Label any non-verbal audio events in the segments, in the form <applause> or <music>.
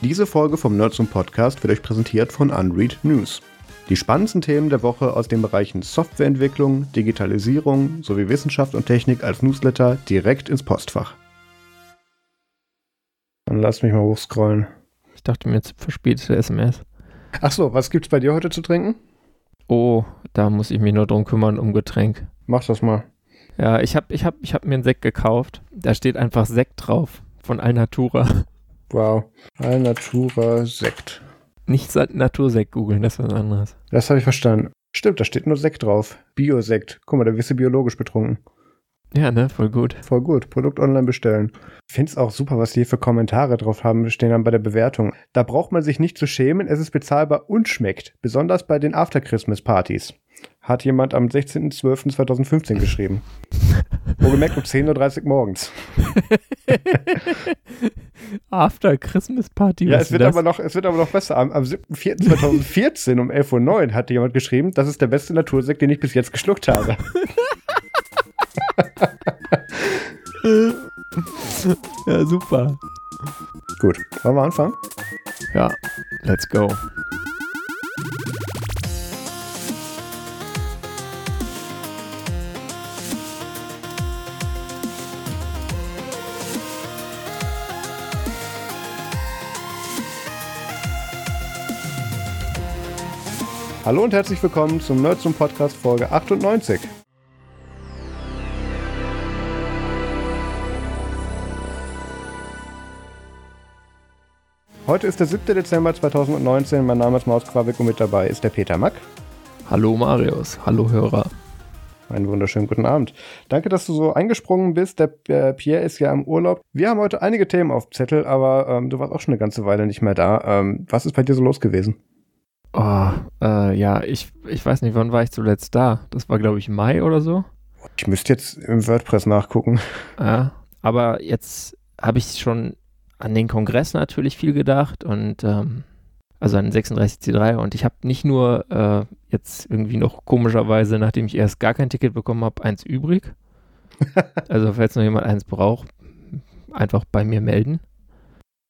Diese Folge vom Nerds und Podcast wird euch präsentiert von Unread News. Die spannendsten Themen der Woche aus den Bereichen Softwareentwicklung, Digitalisierung sowie Wissenschaft und Technik als Newsletter direkt ins Postfach. Dann lass mich mal hochscrollen. Ich dachte mir jetzt verspätete SMS. Ach so, was gibt's bei dir heute zu trinken? Oh, da muss ich mich nur drum kümmern um Getränk. Mach das mal. Ja, ich habe ich hab, ich hab mir einen Sekt gekauft. Da steht einfach Sekt drauf. Von Alnatura. Wow. Alnatura Sekt. Nicht Natursekt googeln, das ist was anderes. Das habe ich verstanden. Stimmt, da steht nur Sekt drauf. Biosekt. Guck mal, da wirst du biologisch betrunken. Ja, ne? Voll gut. Voll gut. Produkt online bestellen. Ich finde es auch super, was die hier für Kommentare drauf haben, stehen dann bei der Bewertung. Da braucht man sich nicht zu schämen, es ist bezahlbar und schmeckt. Besonders bei den After-Christmas-Partys. Hat jemand am 16.12.2015 geschrieben. <laughs> Wohlgemerkt um 10.30 Uhr morgens. <laughs> After Christmas Party. Ja, es wird, aber noch, es wird aber noch besser. Am, am 7.4.2014 um 11.09 Uhr hatte jemand geschrieben, das ist der beste Natursekt, den ich bis jetzt geschluckt habe. <laughs> ja, super. Gut, wollen wir anfangen? Ja, let's go. Hallo und herzlich willkommen zum Nerds zum Podcast Folge 98. Heute ist der 7. Dezember 2019. Mein Name ist Maus Quabeck und mit dabei ist der Peter Mack. Hallo Marius, hallo Hörer. Einen wunderschönen guten Abend. Danke, dass du so eingesprungen bist. Der äh, Pierre ist ja im Urlaub. Wir haben heute einige Themen auf Zettel, aber ähm, du warst auch schon eine ganze Weile nicht mehr da. Ähm, was ist bei dir so los gewesen? Oh, äh, ja, ich, ich weiß nicht, wann war ich zuletzt da? Das war, glaube ich, Mai oder so. Ich müsste jetzt im WordPress nachgucken. Ja, aber jetzt habe ich schon an den Kongress natürlich viel gedacht und ähm, also an den 36C3 und ich habe nicht nur äh, jetzt irgendwie noch komischerweise, nachdem ich erst gar kein Ticket bekommen habe, eins übrig. <laughs> also falls noch jemand eins braucht, einfach bei mir melden.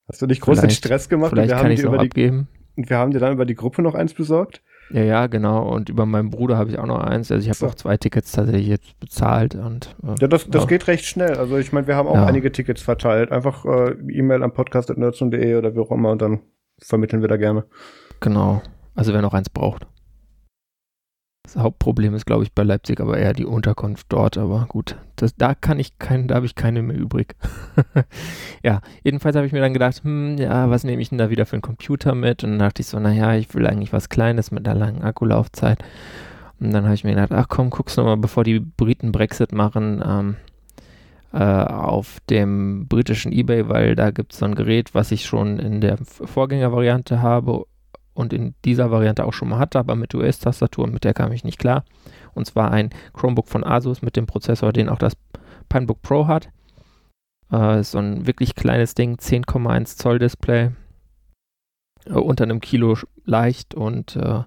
Hast du dich großen Stress gemacht? Vielleicht kann ich es auch abgeben. Und wir haben dir dann über die Gruppe noch eins besorgt? Ja, ja, genau. Und über meinen Bruder habe ich auch noch eins. Also ich habe so. auch zwei Tickets tatsächlich jetzt bezahlt. Und, äh, ja, das, das ja. geht recht schnell. Also ich meine, wir haben auch ja. einige Tickets verteilt. Einfach äh, E-Mail am podcast.nerds.de oder wie auch immer und dann vermitteln wir da gerne. Genau. Also wer noch eins braucht. Das Hauptproblem ist, glaube ich, bei Leipzig aber eher die Unterkunft dort. Aber gut, das, da kann ich kein, da habe ich keine mehr übrig. <laughs> ja, jedenfalls habe ich mir dann gedacht, hm, ja, was nehme ich denn da wieder für einen Computer mit? Und dann dachte ich so, naja, ich will eigentlich was Kleines mit einer langen Akkulaufzeit. Und dann habe ich mir gedacht, ach komm, guck's nochmal, bevor die Briten Brexit machen, ähm, äh, auf dem britischen Ebay, weil da gibt es so ein Gerät, was ich schon in der Vorgängervariante habe und in dieser Variante auch schon mal hatte, aber mit US-Tastatur, mit der kam ich nicht klar. Und zwar ein Chromebook von Asus mit dem Prozessor, den auch das Pinebook Pro hat. Äh, so ein wirklich kleines Ding, 10,1 Zoll Display, äh, unter einem Kilo leicht und äh,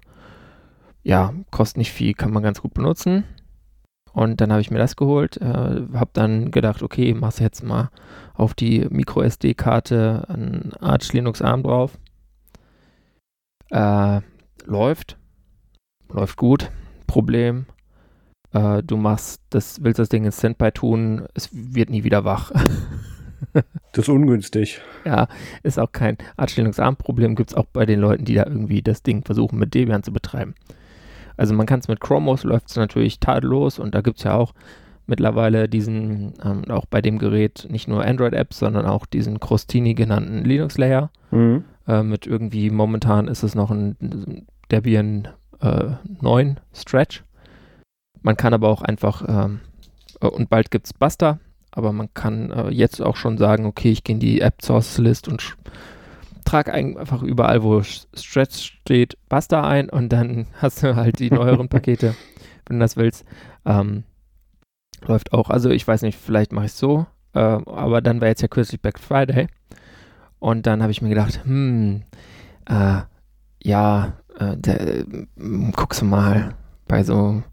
ja, kostet nicht viel, kann man ganz gut benutzen. Und dann habe ich mir das geholt, äh, habe dann gedacht, okay, mach's jetzt mal auf die Micro SD-Karte ein Arch Linux ARM drauf äh, läuft. Läuft gut. Problem. Äh, du machst das, willst das Ding in Standby tun, es wird nie wieder wach. <laughs> das ist ungünstig. Ja, ist auch kein Artstellungsarm-Problem, gibt es auch bei den Leuten, die da irgendwie das Ding versuchen mit Debian zu betreiben. Also man kann es mit Chromos läuft es natürlich tadellos und da gibt es ja auch mittlerweile diesen, ähm, auch bei dem Gerät nicht nur Android-Apps, sondern auch diesen Crostini genannten Linux-Layer. Mhm. Äh, mit irgendwie, momentan ist es noch ein Debian äh, 9 Stretch. Man kann aber auch einfach, ähm, äh, und bald gibt es Buster, aber man kann äh, jetzt auch schon sagen, okay, ich gehe in die App Source List und trage einfach überall, wo Stretch steht, Buster ein und dann <laughs> hast du halt die neueren <laughs> Pakete, wenn du das willst. Ähm, läuft auch. Also ich weiß nicht, vielleicht mache ich es so, äh, aber dann war jetzt ja kürzlich Black Friday und dann habe ich mir gedacht, hm, äh, ja, äh, der, äh, guckst du mal bei so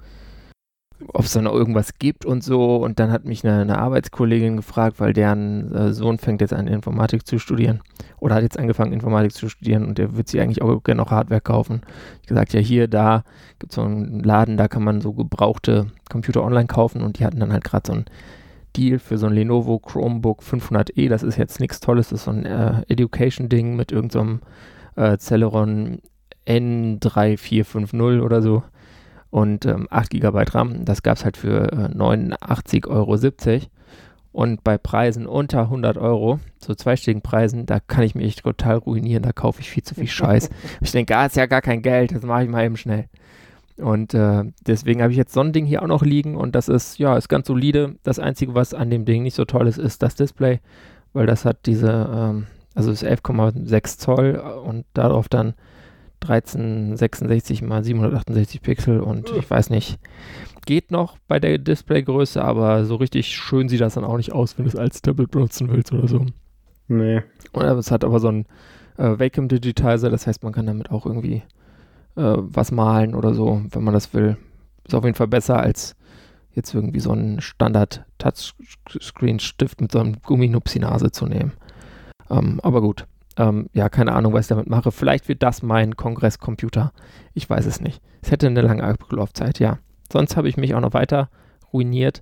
ob es da noch irgendwas gibt und so. Und dann hat mich eine, eine Arbeitskollegin gefragt, weil deren äh, Sohn fängt jetzt an, Informatik zu studieren oder hat jetzt angefangen, Informatik zu studieren und der wird sich eigentlich auch gerne noch Hardware kaufen. Ich gesagt, ja, hier, da gibt es so einen Laden, da kann man so gebrauchte Computer online kaufen und die hatten dann halt gerade so einen Deal für so ein Lenovo Chromebook 500e. Das ist jetzt nichts Tolles, das ist so ein äh, Education-Ding mit irgendeinem so äh, Celeron N3450 oder so und ähm, 8 GB RAM. Das gab es halt für äh, 89,70 Euro. Und bei Preisen unter 100 Euro, so zweistelligen Preisen, da kann ich mich total ruinieren, da kaufe ich viel zu viel <laughs> Scheiß. ich denke, ah, ist ja gar kein Geld, das mache ich mal eben schnell. Und äh, deswegen habe ich jetzt so ein Ding hier auch noch liegen und das ist, ja, ist ganz solide. Das Einzige, was an dem Ding nicht so toll ist, ist das Display, weil das hat diese, ähm, also ist 11,6 Zoll und darauf dann 1366 mal 768 Pixel und ich weiß nicht, geht noch bei der Displaygröße, aber so richtig schön sieht das dann auch nicht aus, wenn du es als Tablet benutzen willst oder so. Nee. Und es hat aber so ein äh, Vacuum Digitizer, das heißt, man kann damit auch irgendwie äh, was malen oder so, wenn man das will. Ist auf jeden Fall besser als jetzt irgendwie so einen Standard Touchscreen-Stift mit so einem Gumminupsi-Nase zu nehmen. Ähm, aber gut, ähm, ja, keine Ahnung, was ich damit mache. Vielleicht wird das mein Kongresscomputer. Ich weiß es nicht. Es hätte eine lange Ablaufzeit, ja. Sonst habe ich mich auch noch weiter ruiniert.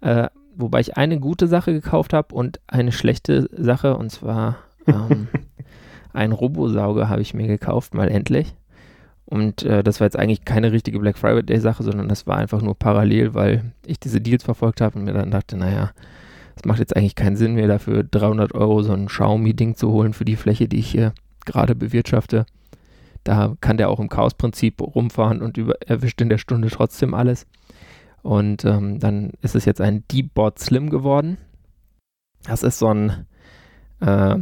Äh, wobei ich eine gute Sache gekauft habe und eine schlechte Sache. Und zwar ähm, <laughs> ein Robosauger habe ich mir gekauft, mal endlich. Und äh, das war jetzt eigentlich keine richtige Black Friday Sache, sondern das war einfach nur parallel, weil ich diese Deals verfolgt habe und mir dann dachte, naja, es macht jetzt eigentlich keinen Sinn mehr dafür 300 Euro so ein Xiaomi-Ding zu holen für die Fläche, die ich hier gerade bewirtschafte. Da kann der auch im Chaos-Prinzip rumfahren und über, erwischt in der Stunde trotzdem alles. Und ähm, dann ist es jetzt ein Deepboard Slim geworden. Das ist so ein, äh,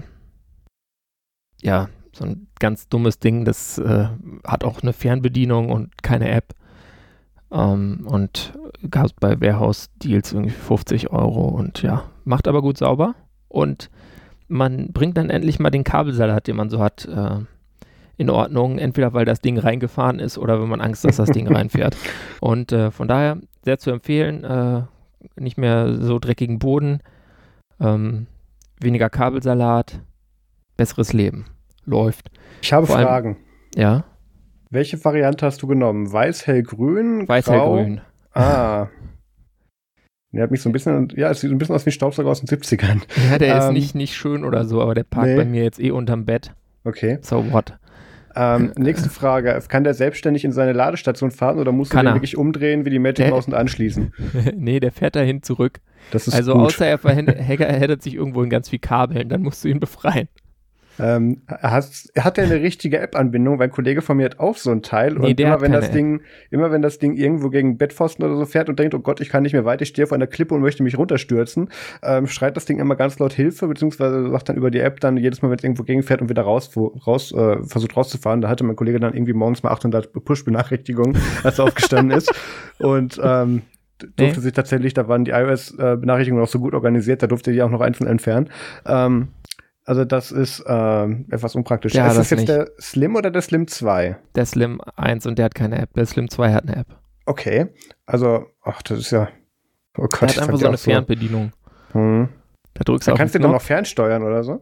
ja, so ein ganz dummes Ding. Das äh, hat auch eine Fernbedienung und keine App. Ähm, und gab es bei Warehouse Deals irgendwie 50 Euro und ja, macht aber gut sauber. Und man bringt dann endlich mal den Kabelsalat, den man so hat, äh, in Ordnung. Entweder weil das Ding reingefahren ist oder wenn man Angst, dass das Ding <laughs> reinfährt. Und äh, von daher sehr zu empfehlen. Äh, nicht mehr so dreckigen Boden, ähm, weniger Kabelsalat, besseres Leben. Läuft. Ich habe Vor Fragen. Allem, ja. Welche Variante hast du genommen? Weiß, hell, grün? Weiß, hell, grün. Ah. Der hat mich so ein bisschen, ja, es sieht ein bisschen aus wie ein Staubsauger aus den 70ern. Ja, der ähm, ist nicht, nicht schön oder so, aber der parkt nee. bei mir jetzt eh unterm Bett. Okay. So what? Ähm, <laughs> nächste Frage. Kann der selbstständig in seine Ladestation fahren oder musst du den wirklich umdrehen wie die Magic Mouse und anschließen? <laughs> nee, der fährt dahin zurück. Das ist also gut. außer er verheddert <laughs> sich irgendwo in ganz viel Kabeln, dann musst du ihn befreien. Ähm, hast, hat er eine richtige App-Anbindung? Weil ein Kollege von mir hat auch so ein Teil nee, und immer wenn das App. Ding, immer wenn das Ding irgendwo gegen Bettpfosten oder so fährt und denkt, oh Gott, ich kann nicht mehr weiter, ich stehe auf einer Klippe und möchte mich runterstürzen, ähm, schreit das Ding immer ganz laut Hilfe, beziehungsweise sagt dann über die App dann jedes Mal, wenn es irgendwo gegenfährt und wieder raus, raus äh, versucht rauszufahren, da hatte mein Kollege dann irgendwie morgens mal 800 Push-Benachrichtigungen, als er aufgestanden ist und ähm, durfte nee. sich tatsächlich, da waren die iOS-Benachrichtigungen auch so gut organisiert, da durfte die auch noch einzeln entfernen. Ähm, also das ist ähm, etwas unpraktisch. Ja, ist das jetzt nicht. der Slim oder der Slim 2? Der Slim 1 und der hat keine App. Der Slim 2 hat eine App. Okay. Also, ach, das ist ja. Oh Gott, der hat einfach so eine Fernbedienung. So. Hm. Da drückst du da kannst du den noch fernsteuern oder so?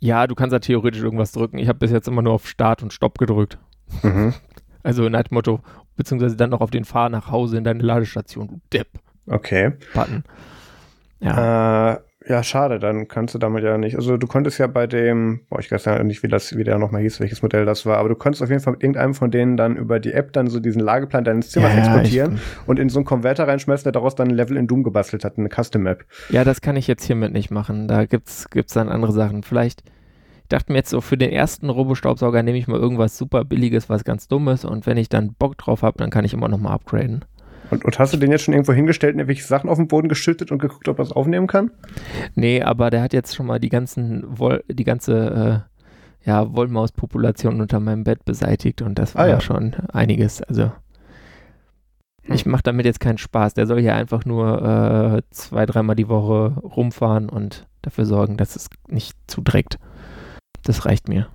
Ja, du kannst da theoretisch irgendwas drücken. Ich habe bis jetzt immer nur auf Start und Stopp gedrückt. Mhm. <laughs> Also nach dem Motto, beziehungsweise dann noch auf den Fahr nach Hause in deine Ladestation, du Depp. Okay. Button. Ja. Äh, ja, schade, dann kannst du damit ja nicht. Also du konntest ja bei dem, boah, ich weiß ja nicht, wie das, wie der nochmal hieß, welches Modell das war, aber du konntest auf jeden Fall mit irgendeinem von denen dann über die App dann so diesen Lageplan deines Zimmers ja, exportieren ja, und in so einen Konverter reinschmeißen, der daraus dann ein Level in Doom gebastelt hat, eine Custom App. Ja, das kann ich jetzt hiermit nicht machen. Da gibt's, gibt's dann andere Sachen. Vielleicht, ich dachte mir jetzt so, für den ersten Robostaubsauger nehme ich mal irgendwas super billiges, was ganz dummes und wenn ich dann Bock drauf habe, dann kann ich immer nochmal upgraden. Und, und, hast du den jetzt schon irgendwo hingestellt und irgendwelche Sachen auf den Boden geschüttet und geguckt, ob er es aufnehmen kann? Nee, aber der hat jetzt schon mal die ganzen Woll, die ganze äh, ja, Wollmauspopulation unter meinem Bett beseitigt und das war ah, ja. schon einiges. Also hm. ich mache damit jetzt keinen Spaß. Der soll hier einfach nur äh, zwei, dreimal die Woche rumfahren und dafür sorgen, dass es nicht zudreckt. Das reicht mir.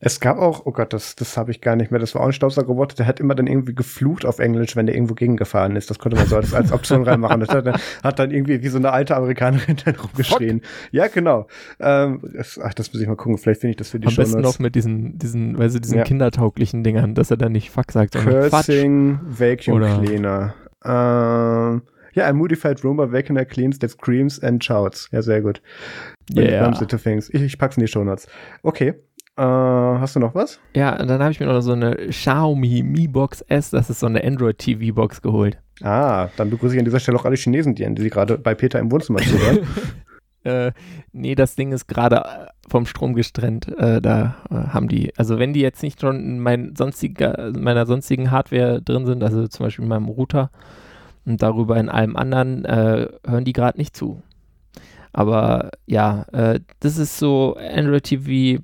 Es gab auch, oh Gott, das, das habe ich gar nicht mehr, das war auch ein Staubsaugerroboter, der hat immer dann irgendwie geflucht auf Englisch, wenn der irgendwo gegengefahren ist. Das konnte man so als, als Option <laughs> reinmachen. Das hat, hat, dann irgendwie wie so eine alte Amerikanerin dann rumgeschrien. Ja, genau. Ähm, das, ach, das muss ich mal gucken, vielleicht finde ich das für die Am besten noch mit diesen, diesen, weil sie diesen ja. kindertauglichen Dingern, dass er dann nicht Fuck sagt, sondern Cursing Fatsch. Vacuum Oder Cleaner. Ähm, ja, a modified Roomba vacuum cleans that screams and shouts. Ja, sehr gut. Yeah. Ich, ich pack's in die Show Notes. Okay. Äh, hast du noch was? Ja, dann habe ich mir noch so eine Xiaomi Mi Box S, das ist so eine Android TV Box geholt. Ah, dann begrüße ich an dieser Stelle auch alle Chinesen, die, die gerade bei Peter im Wohnzimmer zuhören. <laughs> äh, nee, das Ding ist gerade äh, vom Strom gestrennt. Äh, da äh, haben die, also wenn die jetzt nicht schon in mein sonstiger, meiner sonstigen Hardware drin sind, also zum Beispiel in meinem Router und darüber in allem anderen, äh, hören die gerade nicht zu. Aber ja, äh, das ist so Android TV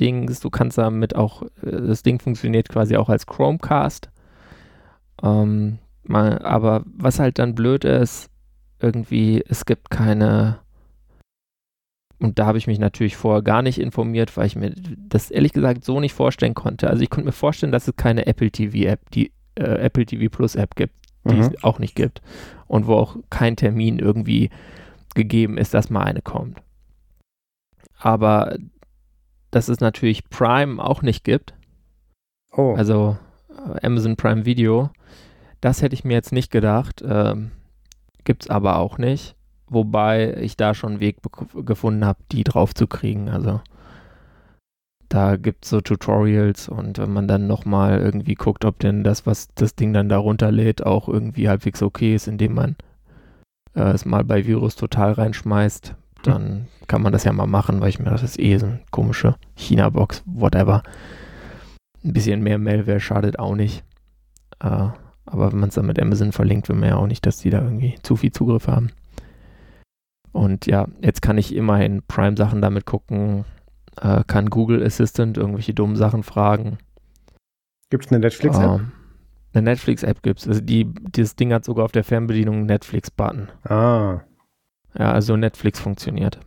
Dings. Du kannst damit auch, äh, das Ding funktioniert quasi auch als Chromecast. Ähm, mal, aber was halt dann blöd ist, irgendwie, es gibt keine, und da habe ich mich natürlich vorher gar nicht informiert, weil ich mir das ehrlich gesagt so nicht vorstellen konnte. Also ich konnte mir vorstellen, dass es keine Apple TV App, die äh, Apple TV Plus App gibt, die mhm. es auch nicht gibt. Und wo auch kein Termin irgendwie gegeben ist, dass mal eine kommt. Aber dass es natürlich Prime auch nicht gibt. Oh. Also äh, Amazon Prime Video. Das hätte ich mir jetzt nicht gedacht. Ähm, Gibt es aber auch nicht. Wobei ich da schon einen Weg gefunden habe, die drauf zu kriegen. Also da gibt es so Tutorials und wenn man dann nochmal irgendwie guckt, ob denn das, was das Ding dann darunter lädt, auch irgendwie halbwegs okay ist, indem man äh, es mal bei Virus total reinschmeißt, dann kann man das ja mal machen, weil ich mir das ist eh so eine komische China-Box, whatever. Ein bisschen mehr Malware schadet auch nicht. Äh, aber wenn man es dann mit Amazon verlinkt, will man ja auch nicht, dass die da irgendwie zu viel Zugriff haben. Und ja, jetzt kann ich immerhin Prime-Sachen damit gucken, äh, kann Google Assistant irgendwelche dummen Sachen fragen. Gibt es eine Netflix-App? Ähm, eine Netflix-App gibt es. Also die, dieses Ding hat sogar auf der Fernbedienung einen Netflix-Button. Ah. Ja, also Netflix funktioniert.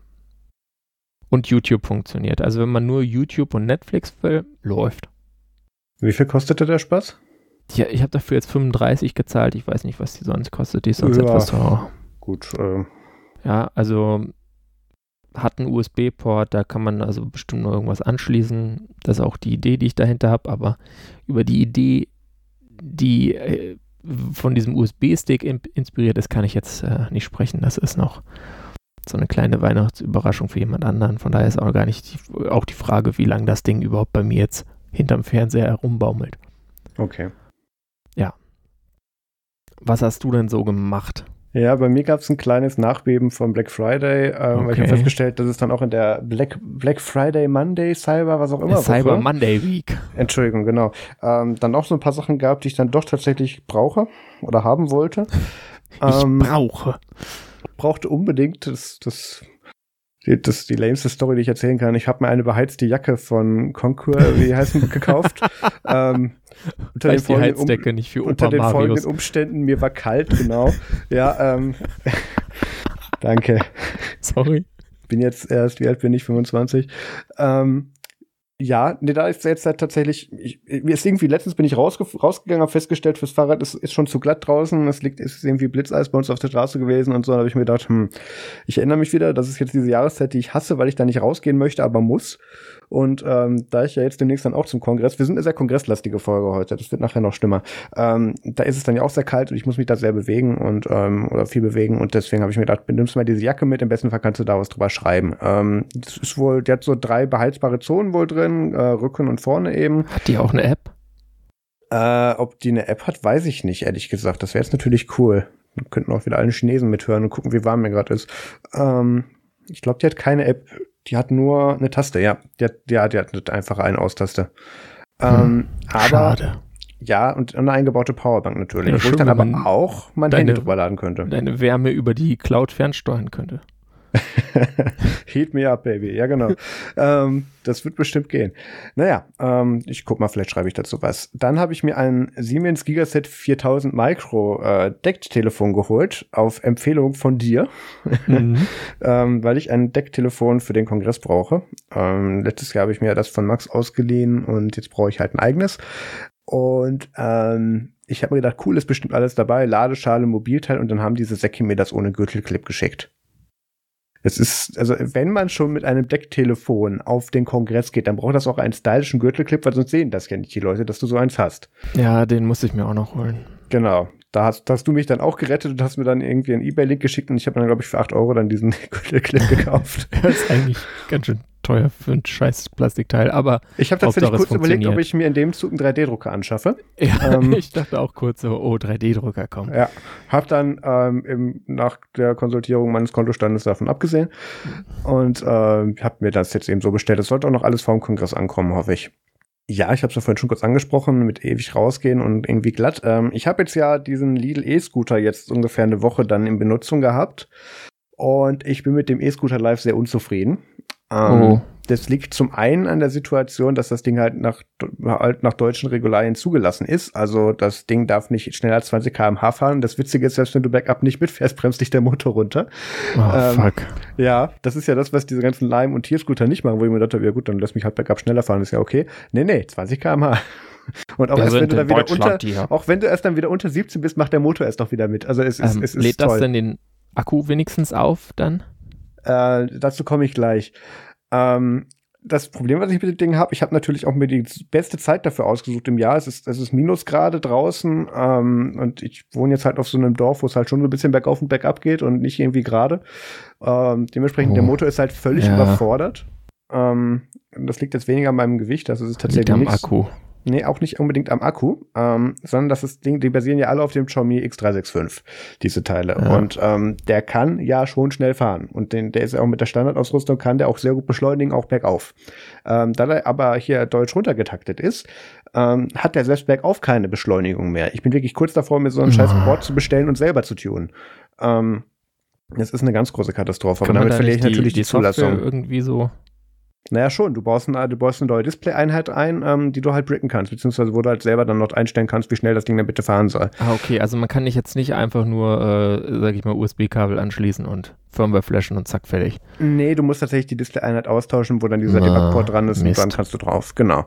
Und YouTube funktioniert. Also wenn man nur YouTube und Netflix will, läuft. Wie viel kostete der Spaß? Ja, ich habe dafür jetzt 35 gezahlt. Ich weiß nicht, was die sonst kostet. Die ist sonst ja, etwas teurer. Gut. Äh. Ja, also hat einen USB-Port, da kann man also bestimmt noch irgendwas anschließen. Das ist auch die Idee, die ich dahinter habe. Aber über die Idee, die äh, von diesem USB-Stick inspiriert ist, kann ich jetzt äh, nicht sprechen. Das ist noch so eine kleine Weihnachtsüberraschung für jemand anderen. Von daher ist auch gar nicht die, auch die Frage, wie lange das Ding überhaupt bei mir jetzt hinterm Fernseher herumbaumelt. Okay. Ja. Was hast du denn so gemacht? Ja, bei mir gab es ein kleines Nachbeben vom Black Friday. Ähm, okay. Ich habe festgestellt, dass es dann auch in der Black, Black Friday, Monday, Cyber, was auch immer. Cyber Woche, Monday Week. Entschuldigung, genau. Ähm, dann auch so ein paar Sachen gab, die ich dann doch tatsächlich brauche oder haben wollte. Ich ähm, brauche. Brauchte unbedingt das, das das ist die lameste Story, die ich erzählen kann. Ich habe mir eine beheizte Jacke von Conquer, wie heißt die, <laughs> gekauft. ähm, unter den, die Heizdecke um, nicht für Opa unter den Marius. folgenden Umständen, mir war kalt, genau. ja, ähm, <laughs> danke. Sorry. Bin jetzt erst, wie alt bin ich, 25. Ähm, ja, nee, da ist jetzt halt tatsächlich, ich, ist irgendwie, letztens bin ich rausge rausgegangen, habe festgestellt, fürs Fahrrad ist, ist schon zu glatt draußen, es liegt, ist irgendwie Blitzeis bei uns auf der Straße gewesen und so, da habe ich mir gedacht, hm, ich erinnere mich wieder, das ist jetzt diese Jahreszeit, die ich hasse, weil ich da nicht rausgehen möchte, aber muss. Und ähm, da ich ja jetzt demnächst dann auch zum Kongress, wir sind eine sehr kongresslastige Folge heute, das wird nachher noch schlimmer. Ähm, da ist es dann ja auch sehr kalt und ich muss mich da sehr bewegen und ähm, oder viel bewegen und deswegen habe ich mir gedacht, benimmst mal diese Jacke mit, im besten Fall kannst du da was drüber schreiben. Ähm, das ist wohl, der hat so drei beheizbare Zonen wohl drin, äh, Rücken und vorne eben. Hat die auch eine App? Äh, ob die eine App hat, weiß ich nicht, ehrlich gesagt. Das wäre jetzt natürlich cool. Wir könnten auch wieder alle Chinesen mithören und gucken, wie warm mir gerade ist. Ähm, ich glaube, die hat keine App die hat nur eine Taste, ja. Die hat, ja, die hat einfach eine Austaste. Ähm, hm, aber schade. Ja, und eine eingebaute Powerbank natürlich, ja, wo ich dann aber auch mein Deine, Handy drüber laden könnte. Deine Wärme über die Cloud fernsteuern könnte. <laughs> Heat me up, baby. Ja, genau. ähm, das wird bestimmt gehen. Naja, ähm, ich guck mal, vielleicht schreibe ich dazu was. Dann habe ich mir ein Siemens Gigaset 4000 Micro äh, Decktelefon geholt, auf Empfehlung von dir, mhm. <laughs> ähm, weil ich ein Decktelefon für den Kongress brauche. Ähm, letztes Jahr habe ich mir das von Max ausgeliehen und jetzt brauche ich halt ein eigenes. Und ähm, ich habe mir gedacht, cool, ist bestimmt alles dabei, Ladeschale, Mobilteil und dann haben diese Säcke mir das ohne Gürtelclip geschickt. Es ist, also wenn man schon mit einem Decktelefon auf den Kongress geht, dann braucht das auch einen stylischen Gürtelclip, weil sonst sehen das ja nicht die Leute, dass du so eins hast. Ja, den muss ich mir auch noch holen. Genau. Da hast, hast du mich dann auch gerettet und hast mir dann irgendwie einen Ebay-Link geschickt und ich habe dann, glaube ich, für 8 Euro dann diesen <laughs> Gürtelclip gekauft. <laughs> das ist eigentlich ganz schön teuer für ein scheiß Plastikteil, aber ich habe tatsächlich kurz überlegt, ob ich mir in dem Zug einen 3D-Drucker anschaffe. Ja, ähm, <laughs> ich dachte auch kurz so, oh, 3D-Drucker kommen. Ja, habe dann ähm, im, nach der Konsultierung meines Kontostandes davon abgesehen und äh, habe mir das jetzt eben so bestellt. Es sollte auch noch alles vor dem Kongress ankommen, hoffe ich. Ja, ich habe es ja vorhin schon kurz angesprochen, mit ewig rausgehen und irgendwie glatt. Ähm, ich habe jetzt ja diesen Lidl E-Scooter jetzt ungefähr eine Woche dann in Benutzung gehabt und ich bin mit dem E-Scooter Live sehr unzufrieden. Ähm, oh. Das liegt zum einen an der Situation, dass das Ding halt nach, halt nach deutschen Regularien zugelassen ist. Also das Ding darf nicht schneller als 20 km/h fahren. Das Witzige ist, selbst wenn du Backup nicht mitfährst, <laughs> bremst dich der Motor runter. Oh, ähm, fuck. Ja, das ist ja das, was diese ganzen Lime- und Tierscooter nicht machen, wo ich mir dachte, ja gut, dann lass mich halt Backup schneller fahren, ist ja okay. Nee, nee, 20 km/h. <laughs> Und auch, erst, wenn du dann wieder unter, auch wenn du erst dann wieder unter 17 bist, macht der Motor erst noch wieder mit. Also es, ist, ähm, es ist lädt toll. das denn den Akku wenigstens auf dann? Äh, dazu komme ich gleich. Ähm, das Problem, was ich mit dem Ding habe, ich habe natürlich auch mir die beste Zeit dafür ausgesucht im Jahr. Es ist, es ist Minusgrade draußen ähm, und ich wohne jetzt halt auf so einem Dorf, wo es halt schon so ein bisschen bergauf und bergab geht und nicht irgendwie gerade. Ähm, dementsprechend, oh. der Motor ist halt völlig ja. überfordert. Ähm, das liegt jetzt weniger an meinem Gewicht, das ist tatsächlich liegt am nichts. Akku. Nee, auch nicht unbedingt am Akku, ähm, sondern das ist Ding, die basieren ja alle auf dem Xiaomi X365, diese Teile. Ja. Und ähm, der kann ja schon schnell fahren. Und den, der ist ja auch mit der Standardausrüstung, kann der auch sehr gut beschleunigen, auch bergauf. Ähm, da er aber hier deutsch runtergetaktet ist, ähm, hat der selbst bergauf keine Beschleunigung mehr. Ich bin wirklich kurz davor, mir so ein scheiß Board zu bestellen und selber zu tunen. Ähm, das ist eine ganz große Katastrophe. Kann aber damit verliere ich natürlich die, die Zulassung. irgendwie so naja, schon. Du baust, eine, du baust eine neue Display-Einheit ein, ähm, die du halt bricken kannst, beziehungsweise wo du halt selber dann noch einstellen kannst, wie schnell das Ding dann bitte fahren soll. Ah, okay. Also man kann nicht jetzt nicht einfach nur, äh, sag ich mal, USB-Kabel anschließen und Firmware flashen und zack, fertig. Nee, du musst tatsächlich die Display-Einheit austauschen, wo dann dieser ah, Debug-Port dran ist Mist. und dann kannst du drauf. Genau.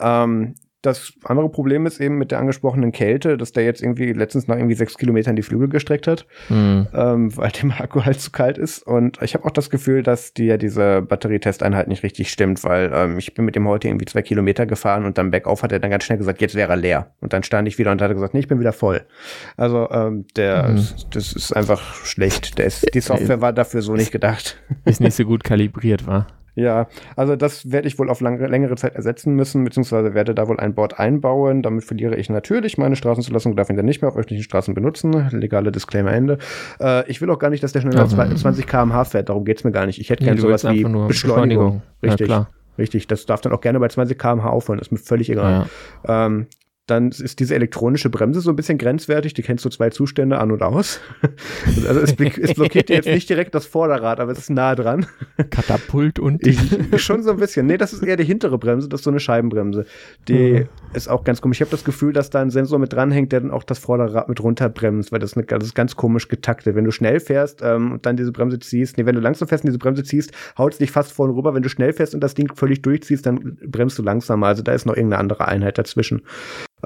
Ähm, das andere Problem ist eben mit der angesprochenen Kälte, dass der jetzt irgendwie letztens nach irgendwie sechs Kilometern die Flügel gestreckt hat, mhm. ähm, weil dem Akku halt zu kalt ist. Und ich habe auch das Gefühl, dass dir diese Batterietesteinheit nicht richtig stimmt, weil ähm, ich bin mit dem heute irgendwie zwei Kilometer gefahren und dann bergauf hat er dann ganz schnell gesagt, jetzt wäre er leer. Und dann stand ich wieder und hat gesagt, nee, ich bin wieder voll. Also ähm, der, mhm. das ist einfach schlecht. Der ist, die <laughs> Software war dafür so nicht gedacht. Ist nicht so gut kalibriert, war. Ja, also das werde ich wohl auf lang, längere Zeit ersetzen müssen, beziehungsweise werde da wohl ein Board einbauen. Damit verliere ich natürlich meine Straßenzulassung, darf ihn dann nicht mehr auf öffentlichen Straßen benutzen. Legale Disclaimer Ende. Äh, ich will auch gar nicht, dass der schneller als 20 km/h fährt, darum geht's mir gar nicht. Ich hätte gerne sowas wie Beschleunigung. Beschleunigung. Richtig. Ja, Richtig, das darf dann auch gerne bei 20 km/h aufhören, ist mir völlig egal. Ja. Ähm, dann ist diese elektronische Bremse so ein bisschen grenzwertig. Die kennst du zwei Zustände an und aus. <laughs> also es, es blockiert dir jetzt nicht direkt das Vorderrad, aber es ist nah dran. Katapult und <laughs> ich, schon so ein bisschen. Nee, das ist eher die hintere Bremse, das ist so eine Scheibenbremse. Die mhm. ist auch ganz komisch. Ich habe das Gefühl, dass da ein Sensor mit dranhängt, der dann auch das Vorderrad mit runterbremst, weil das, eine, das ist ganz komisch getaktet. Wenn du schnell fährst ähm, und dann diese Bremse ziehst, nee, wenn du langsam fährst und diese Bremse ziehst, haut es dich fast vorne rüber. Wenn du schnell fährst und das Ding völlig durchziehst, dann bremst du langsamer. Also da ist noch irgendeine andere Einheit dazwischen.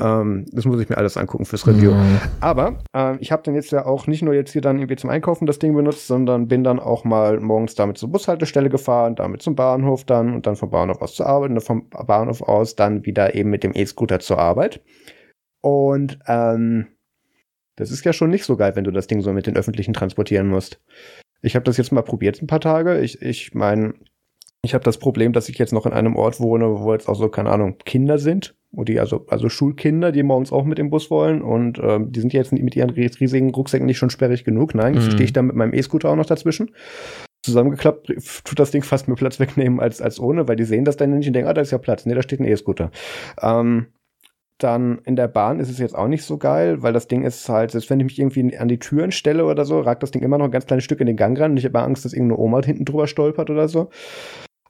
Ähm, das muss ich mir alles angucken fürs Review. Mhm. Aber äh, ich habe dann jetzt ja auch nicht nur jetzt hier dann irgendwie zum Einkaufen das Ding benutzt, sondern bin dann auch mal morgens damit zur Bushaltestelle gefahren, damit zum Bahnhof dann und dann vom Bahnhof aus zur Arbeit und vom Bahnhof aus dann wieder eben mit dem E-Scooter zur Arbeit. Und ähm, das ist ja schon nicht so geil, wenn du das Ding so mit den Öffentlichen transportieren musst. Ich habe das jetzt mal probiert ein paar Tage. Ich, ich meine, ich habe das Problem, dass ich jetzt noch in einem Ort wohne, wo jetzt auch so, keine Ahnung, Kinder sind die also, also Schulkinder, die morgens auch mit dem Bus wollen und ähm, die sind jetzt mit ihren riesigen Rucksäcken nicht schon sperrig genug. Nein, mhm. stehe ich da mit meinem E-Scooter auch noch dazwischen. Zusammengeklappt tut das Ding fast mehr Platz wegnehmen als, als ohne, weil die sehen das dann nicht und denken, ah, da ist ja Platz. Nee, da steht ein E-Scooter. Ähm, dann in der Bahn ist es jetzt auch nicht so geil, weil das Ding ist halt, selbst wenn ich mich irgendwie an die Türen stelle oder so, ragt das Ding immer noch ein ganz kleines Stück in den Gang rein und ich habe Angst, dass irgendeine Oma hinten drüber stolpert oder so.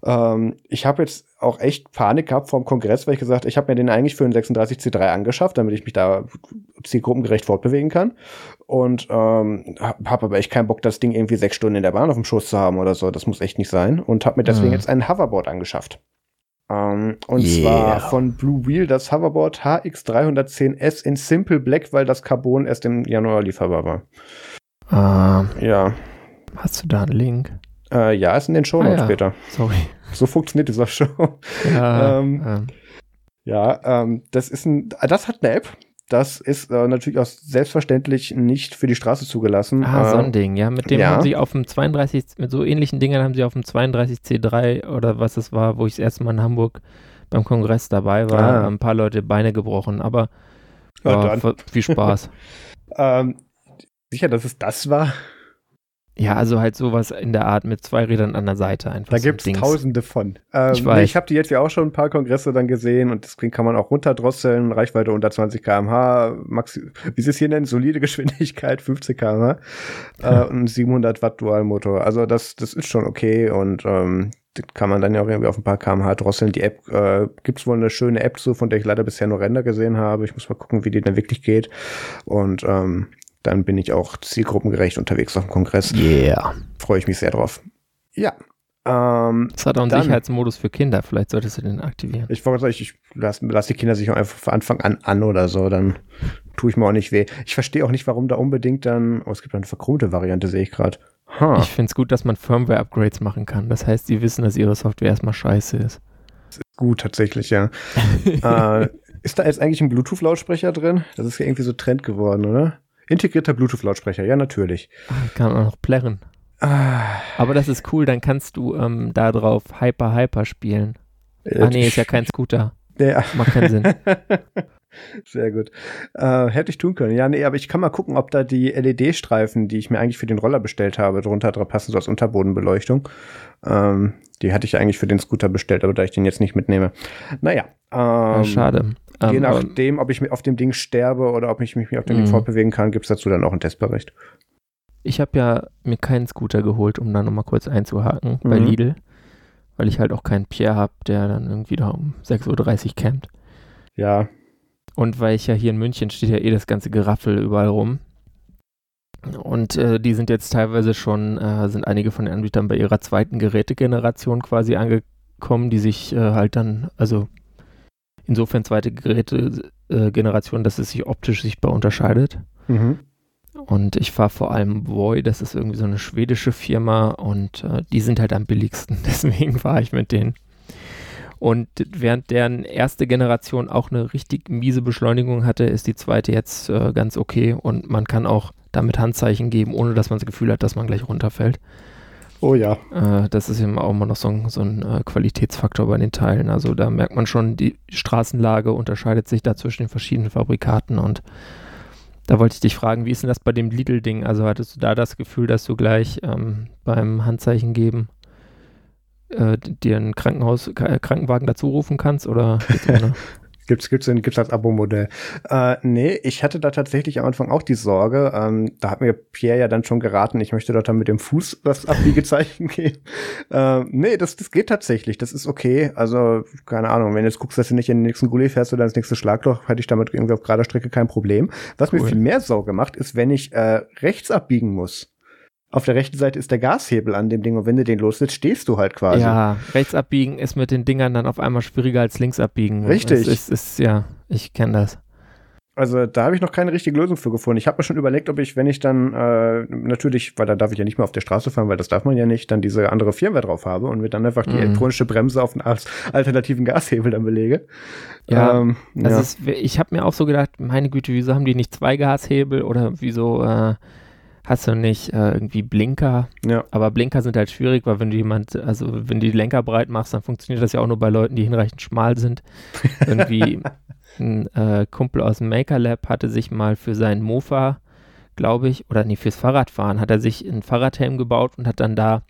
Ähm, ich habe jetzt auch echt Panik gehabt vor dem Kongress, weil ich gesagt ich habe mir den eigentlich für einen 36C3 angeschafft, damit ich mich da zielgruppengerecht fortbewegen kann. Und ähm, habe hab aber echt keinen Bock, das Ding irgendwie sechs Stunden in der Bahn auf dem Schoß zu haben oder so. Das muss echt nicht sein. Und habe mir deswegen mhm. jetzt ein Hoverboard angeschafft. Ähm, und yeah. zwar von Blue Wheel das Hoverboard HX310S in Simple Black, weil das Carbon erst im Januar lieferbar war. Uh, ja. Hast du da einen Link? Äh, ja, ist in den Show ah, ja. später. Sorry. So funktioniert dieser Show. Ja, <laughs> ähm, ähm. ja ähm, das ist ein, das hat eine App. Das ist äh, natürlich auch selbstverständlich nicht für die Straße zugelassen. Ah, äh, so ein ähm, Ding, ja. Mit dem ja. haben sie auf dem 32, mit so ähnlichen Dingern haben sie auf dem 32C3 oder was es war, wo ich das erste Mal in Hamburg beim Kongress dabei war, ah. ein paar Leute Beine gebrochen, aber ja, viel Spaß. <laughs> ähm, sicher, dass es das war? Ja, also halt sowas in der Art mit zwei Rädern an der Seite einfach. Da so gibt es tausende von. Ähm, ich weiß. Nee, ich habe die jetzt ja auch schon ein paar Kongresse dann gesehen und das kann man auch runterdrosseln, Reichweite unter 20 km/h, Maxi wie sie es hier nennen, solide Geschwindigkeit, 50 km/h äh, <laughs> und 700 Watt Dualmotor. Also das, das ist schon okay und ähm, das kann man dann ja auch irgendwie auf ein paar km/h drosseln. Die App, äh, gibt es wohl eine schöne App so, von der ich leider bisher nur Ränder gesehen habe. Ich muss mal gucken, wie die denn wirklich geht und ähm, dann bin ich auch zielgruppengerecht unterwegs auf dem Kongress. Yeah. Freue ich mich sehr drauf. Ja. Ähm, das hat auch einen dann, Sicherheitsmodus für Kinder. Vielleicht solltest du den aktivieren. Ich wollte sagen, ich, ich lasse lass die Kinder sich auch einfach von Anfang an an oder so. Dann tue ich mir auch nicht weh. Ich verstehe auch nicht, warum da unbedingt dann. Oh, es gibt eine verchromte Variante, sehe ich gerade. Huh. Ich finde es gut, dass man Firmware-Upgrades machen kann. Das heißt, die wissen, dass ihre Software erstmal scheiße ist. Das ist gut, tatsächlich, ja. <laughs> äh, ist da jetzt eigentlich ein Bluetooth-Lautsprecher drin? Das ist ja irgendwie so Trend geworden, oder? Integrierter Bluetooth-Lautsprecher, ja, natürlich. Ah, kann man noch plärren. Ah. Aber das ist cool, dann kannst du ähm, da drauf Hyper Hyper spielen. Äh, ah, nee, ist ja kein Scooter. Ja. Macht keinen Sinn. <laughs> Sehr gut. Äh, hätte ich tun können. Ja, nee, aber ich kann mal gucken, ob da die LED-Streifen, die ich mir eigentlich für den Roller bestellt habe, drunter drauf passen, so als Unterbodenbeleuchtung. Ähm, die hatte ich eigentlich für den Scooter bestellt, aber da ich den jetzt nicht mitnehme. Naja. Ähm, ja, schade. Je um, nachdem, ob ich auf dem Ding sterbe oder ob ich mich auf dem Ding mhm. fortbewegen kann, gibt es dazu dann auch einen Testbericht. Ich habe ja mir keinen Scooter geholt, um da nochmal kurz einzuhaken mhm. bei Lidl, weil ich halt auch keinen Pierre habe, der dann irgendwie da um 6.30 Uhr campt. Ja. Und weil ich ja hier in München steht ja eh das ganze Geraffel überall rum. Und äh, die sind jetzt teilweise schon, äh, sind einige von den Anbietern bei ihrer zweiten Gerätegeneration quasi angekommen, die sich äh, halt dann, also insofern zweite Gerätegeneration, äh, dass es sich optisch sichtbar unterscheidet. Mhm. Und ich fahre vor allem Voy, das ist irgendwie so eine schwedische Firma und äh, die sind halt am billigsten. <laughs> Deswegen fahre ich mit denen. Und während deren erste Generation auch eine richtig miese Beschleunigung hatte, ist die zweite jetzt äh, ganz okay und man kann auch damit Handzeichen geben, ohne dass man das Gefühl hat, dass man gleich runterfällt. Oh ja. Äh, das ist eben auch immer noch so ein, so ein äh, Qualitätsfaktor bei den Teilen. Also da merkt man schon, die Straßenlage unterscheidet sich da zwischen den verschiedenen Fabrikaten und da wollte ich dich fragen, wie ist denn das bei dem Lidl-Ding? Also hattest du da das Gefühl, dass du gleich ähm, beim Handzeichen geben äh, dir einen Krankenhaus, äh, Krankenwagen dazu rufen kannst oder <laughs> Gibt's, gibt's, gibt's als Abo-Modell. Äh, nee, ich hatte da tatsächlich am Anfang auch die Sorge, ähm, da hat mir Pierre ja dann schon geraten, ich möchte dort dann mit dem Fuß das <laughs> Abbiegezeichen geben. Äh, nee, das, das geht tatsächlich, das ist okay. Also, keine Ahnung, wenn du jetzt guckst, dass du nicht in den nächsten Gully fährst oder ins nächste Schlagloch, hätte ich damit irgendwie auf gerader Strecke kein Problem. Was cool. mir viel mehr Sorge macht, ist, wenn ich äh, rechts abbiegen muss auf der rechten Seite ist der Gashebel an dem Ding und wenn du den loslässt, stehst du halt quasi. Ja, rechts abbiegen ist mit den Dingern dann auf einmal schwieriger als links abbiegen. Richtig. Ist, ist, ja, ich kenne das. Also da habe ich noch keine richtige Lösung für gefunden. Ich habe mir schon überlegt, ob ich, wenn ich dann äh, natürlich, weil da darf ich ja nicht mehr auf der Straße fahren, weil das darf man ja nicht, dann diese andere Firmware drauf habe und mir dann einfach die mhm. elektronische Bremse auf einen alternativen Gashebel dann belege. Ja, ähm, ja. Ist, ich habe mir auch so gedacht, meine Güte, wieso haben die nicht zwei Gashebel oder wieso äh, hast du nicht äh, irgendwie Blinker. Ja. Aber Blinker sind halt schwierig, weil wenn du jemand, also wenn du die Lenker breit machst, dann funktioniert das ja auch nur bei Leuten, die hinreichend schmal sind. <laughs> irgendwie ein äh, Kumpel aus dem Maker Lab hatte sich mal für seinen Mofa, glaube ich, oder nee, fürs Fahrradfahren, hat er sich einen Fahrradhelm gebaut und hat dann da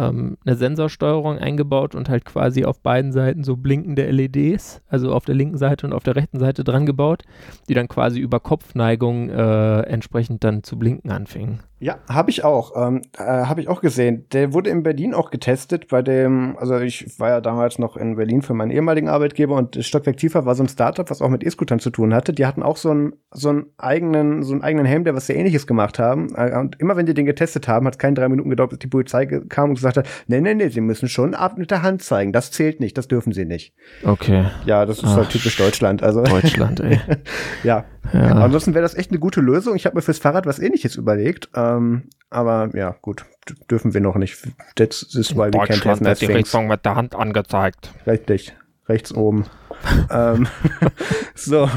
ähm, eine Sensorsteuerung eingebaut und halt quasi auf beiden Seiten so blinkende LEDs, also auf der linken Seite und auf der rechten Seite dran gebaut, die dann quasi über Kopfneigung äh, entsprechend dann zu blinken anfingen. Ja, habe ich auch. Ähm, äh, habe ich auch gesehen. Der wurde in Berlin auch getestet bei dem, also ich war ja damals noch in Berlin für meinen ehemaligen Arbeitgeber und Stockwerk Tiefer war so ein Startup, was auch mit E-Scootern zu tun hatte. Die hatten auch so einen, so einen eigenen, so einen eigenen Helm, der was sehr ähnliches gemacht haben. Äh, und immer wenn die den getestet haben, hat es keine drei Minuten gedauert, bis die Polizei kam und gesagt hat, nee, nee, nee, sie müssen schon ab mit der Hand zeigen. Das zählt nicht, das dürfen sie nicht. Okay. Ja, das ist Ach, halt typisch Deutschland. Also Deutschland, ey. <laughs> ja. Ja. Ansonsten wäre das echt eine gute Lösung. Ich habe mir fürs Fahrrad was ähnliches überlegt. Ähm, aber ja, gut, dürfen wir noch nicht. Das ist, weil wir Deutschland wird die Richtung mit der Hand angezeigt. Richtig, rechts oben. <laughs> ähm, <laughs> so,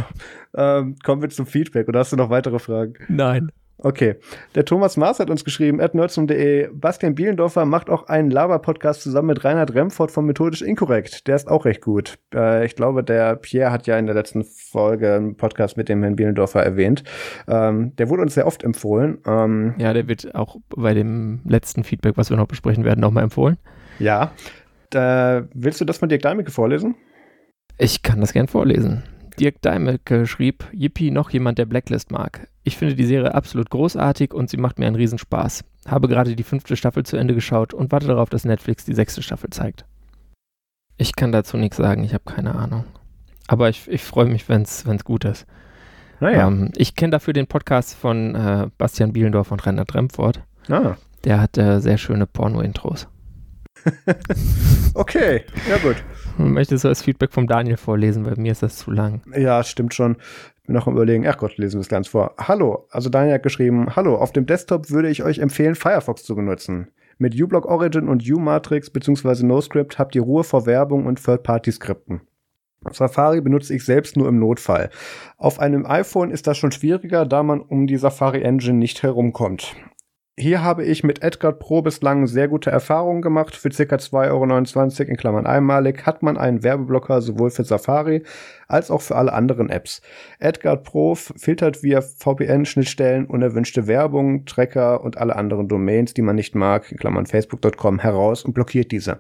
ähm, kommen wir zum Feedback. Oder hast du noch weitere Fragen? Nein. Okay. Der Thomas Maas hat uns geschrieben, at nerdsum.de, Bastian Bielendorfer macht auch einen Lava-Podcast zusammen mit Reinhard Remford von Methodisch Inkorrekt. Der ist auch recht gut. Äh, ich glaube, der Pierre hat ja in der letzten Folge einen Podcast mit dem Herrn Bielendorfer erwähnt. Ähm, der wurde uns sehr oft empfohlen. Ähm, ja, der wird auch bei dem letzten Feedback, was wir noch besprechen werden, nochmal empfohlen. Ja. Da, willst du das von Dirk Deimecke vorlesen? Ich kann das gern vorlesen. Dirk Deimecke schrieb, Yippie, noch jemand, der Blacklist mag. Ich finde die Serie absolut großartig und sie macht mir einen Riesenspaß. Habe gerade die fünfte Staffel zu Ende geschaut und warte darauf, dass Netflix die sechste Staffel zeigt. Ich kann dazu nichts sagen, ich habe keine Ahnung. Aber ich, ich freue mich, wenn es gut ist. Naja. Ähm, ich kenne dafür den Podcast von äh, Bastian Bielendorf und Rainer Dremford. Ah. Der hat äh, sehr schöne Porno-Intros. <laughs> okay, ja gut. Möchtest du das Feedback vom Daniel vorlesen? Bei mir ist das zu lang. Ja, stimmt schon bin noch am überlegen, ach Gott, lesen wir es ganz vor. Hallo, also Daniel hat geschrieben, hallo, auf dem Desktop würde ich euch empfehlen, Firefox zu benutzen. Mit uBlock Origin und uMatrix bzw. NoScript habt ihr Ruhe vor Werbung und Third-Party-Skripten. Safari benutze ich selbst nur im Notfall. Auf einem iPhone ist das schon schwieriger, da man um die Safari Engine nicht herumkommt. Hier habe ich mit Edgar Pro bislang sehr gute Erfahrungen gemacht. Für ca. 2,29 Euro in Klammern einmalig hat man einen Werbeblocker sowohl für Safari als auch für alle anderen Apps. Edgar Pro filtert via VPN-Schnittstellen unerwünschte Werbung, Tracker und alle anderen Domains, die man nicht mag, in Klammern facebook.com, heraus und blockiert diese.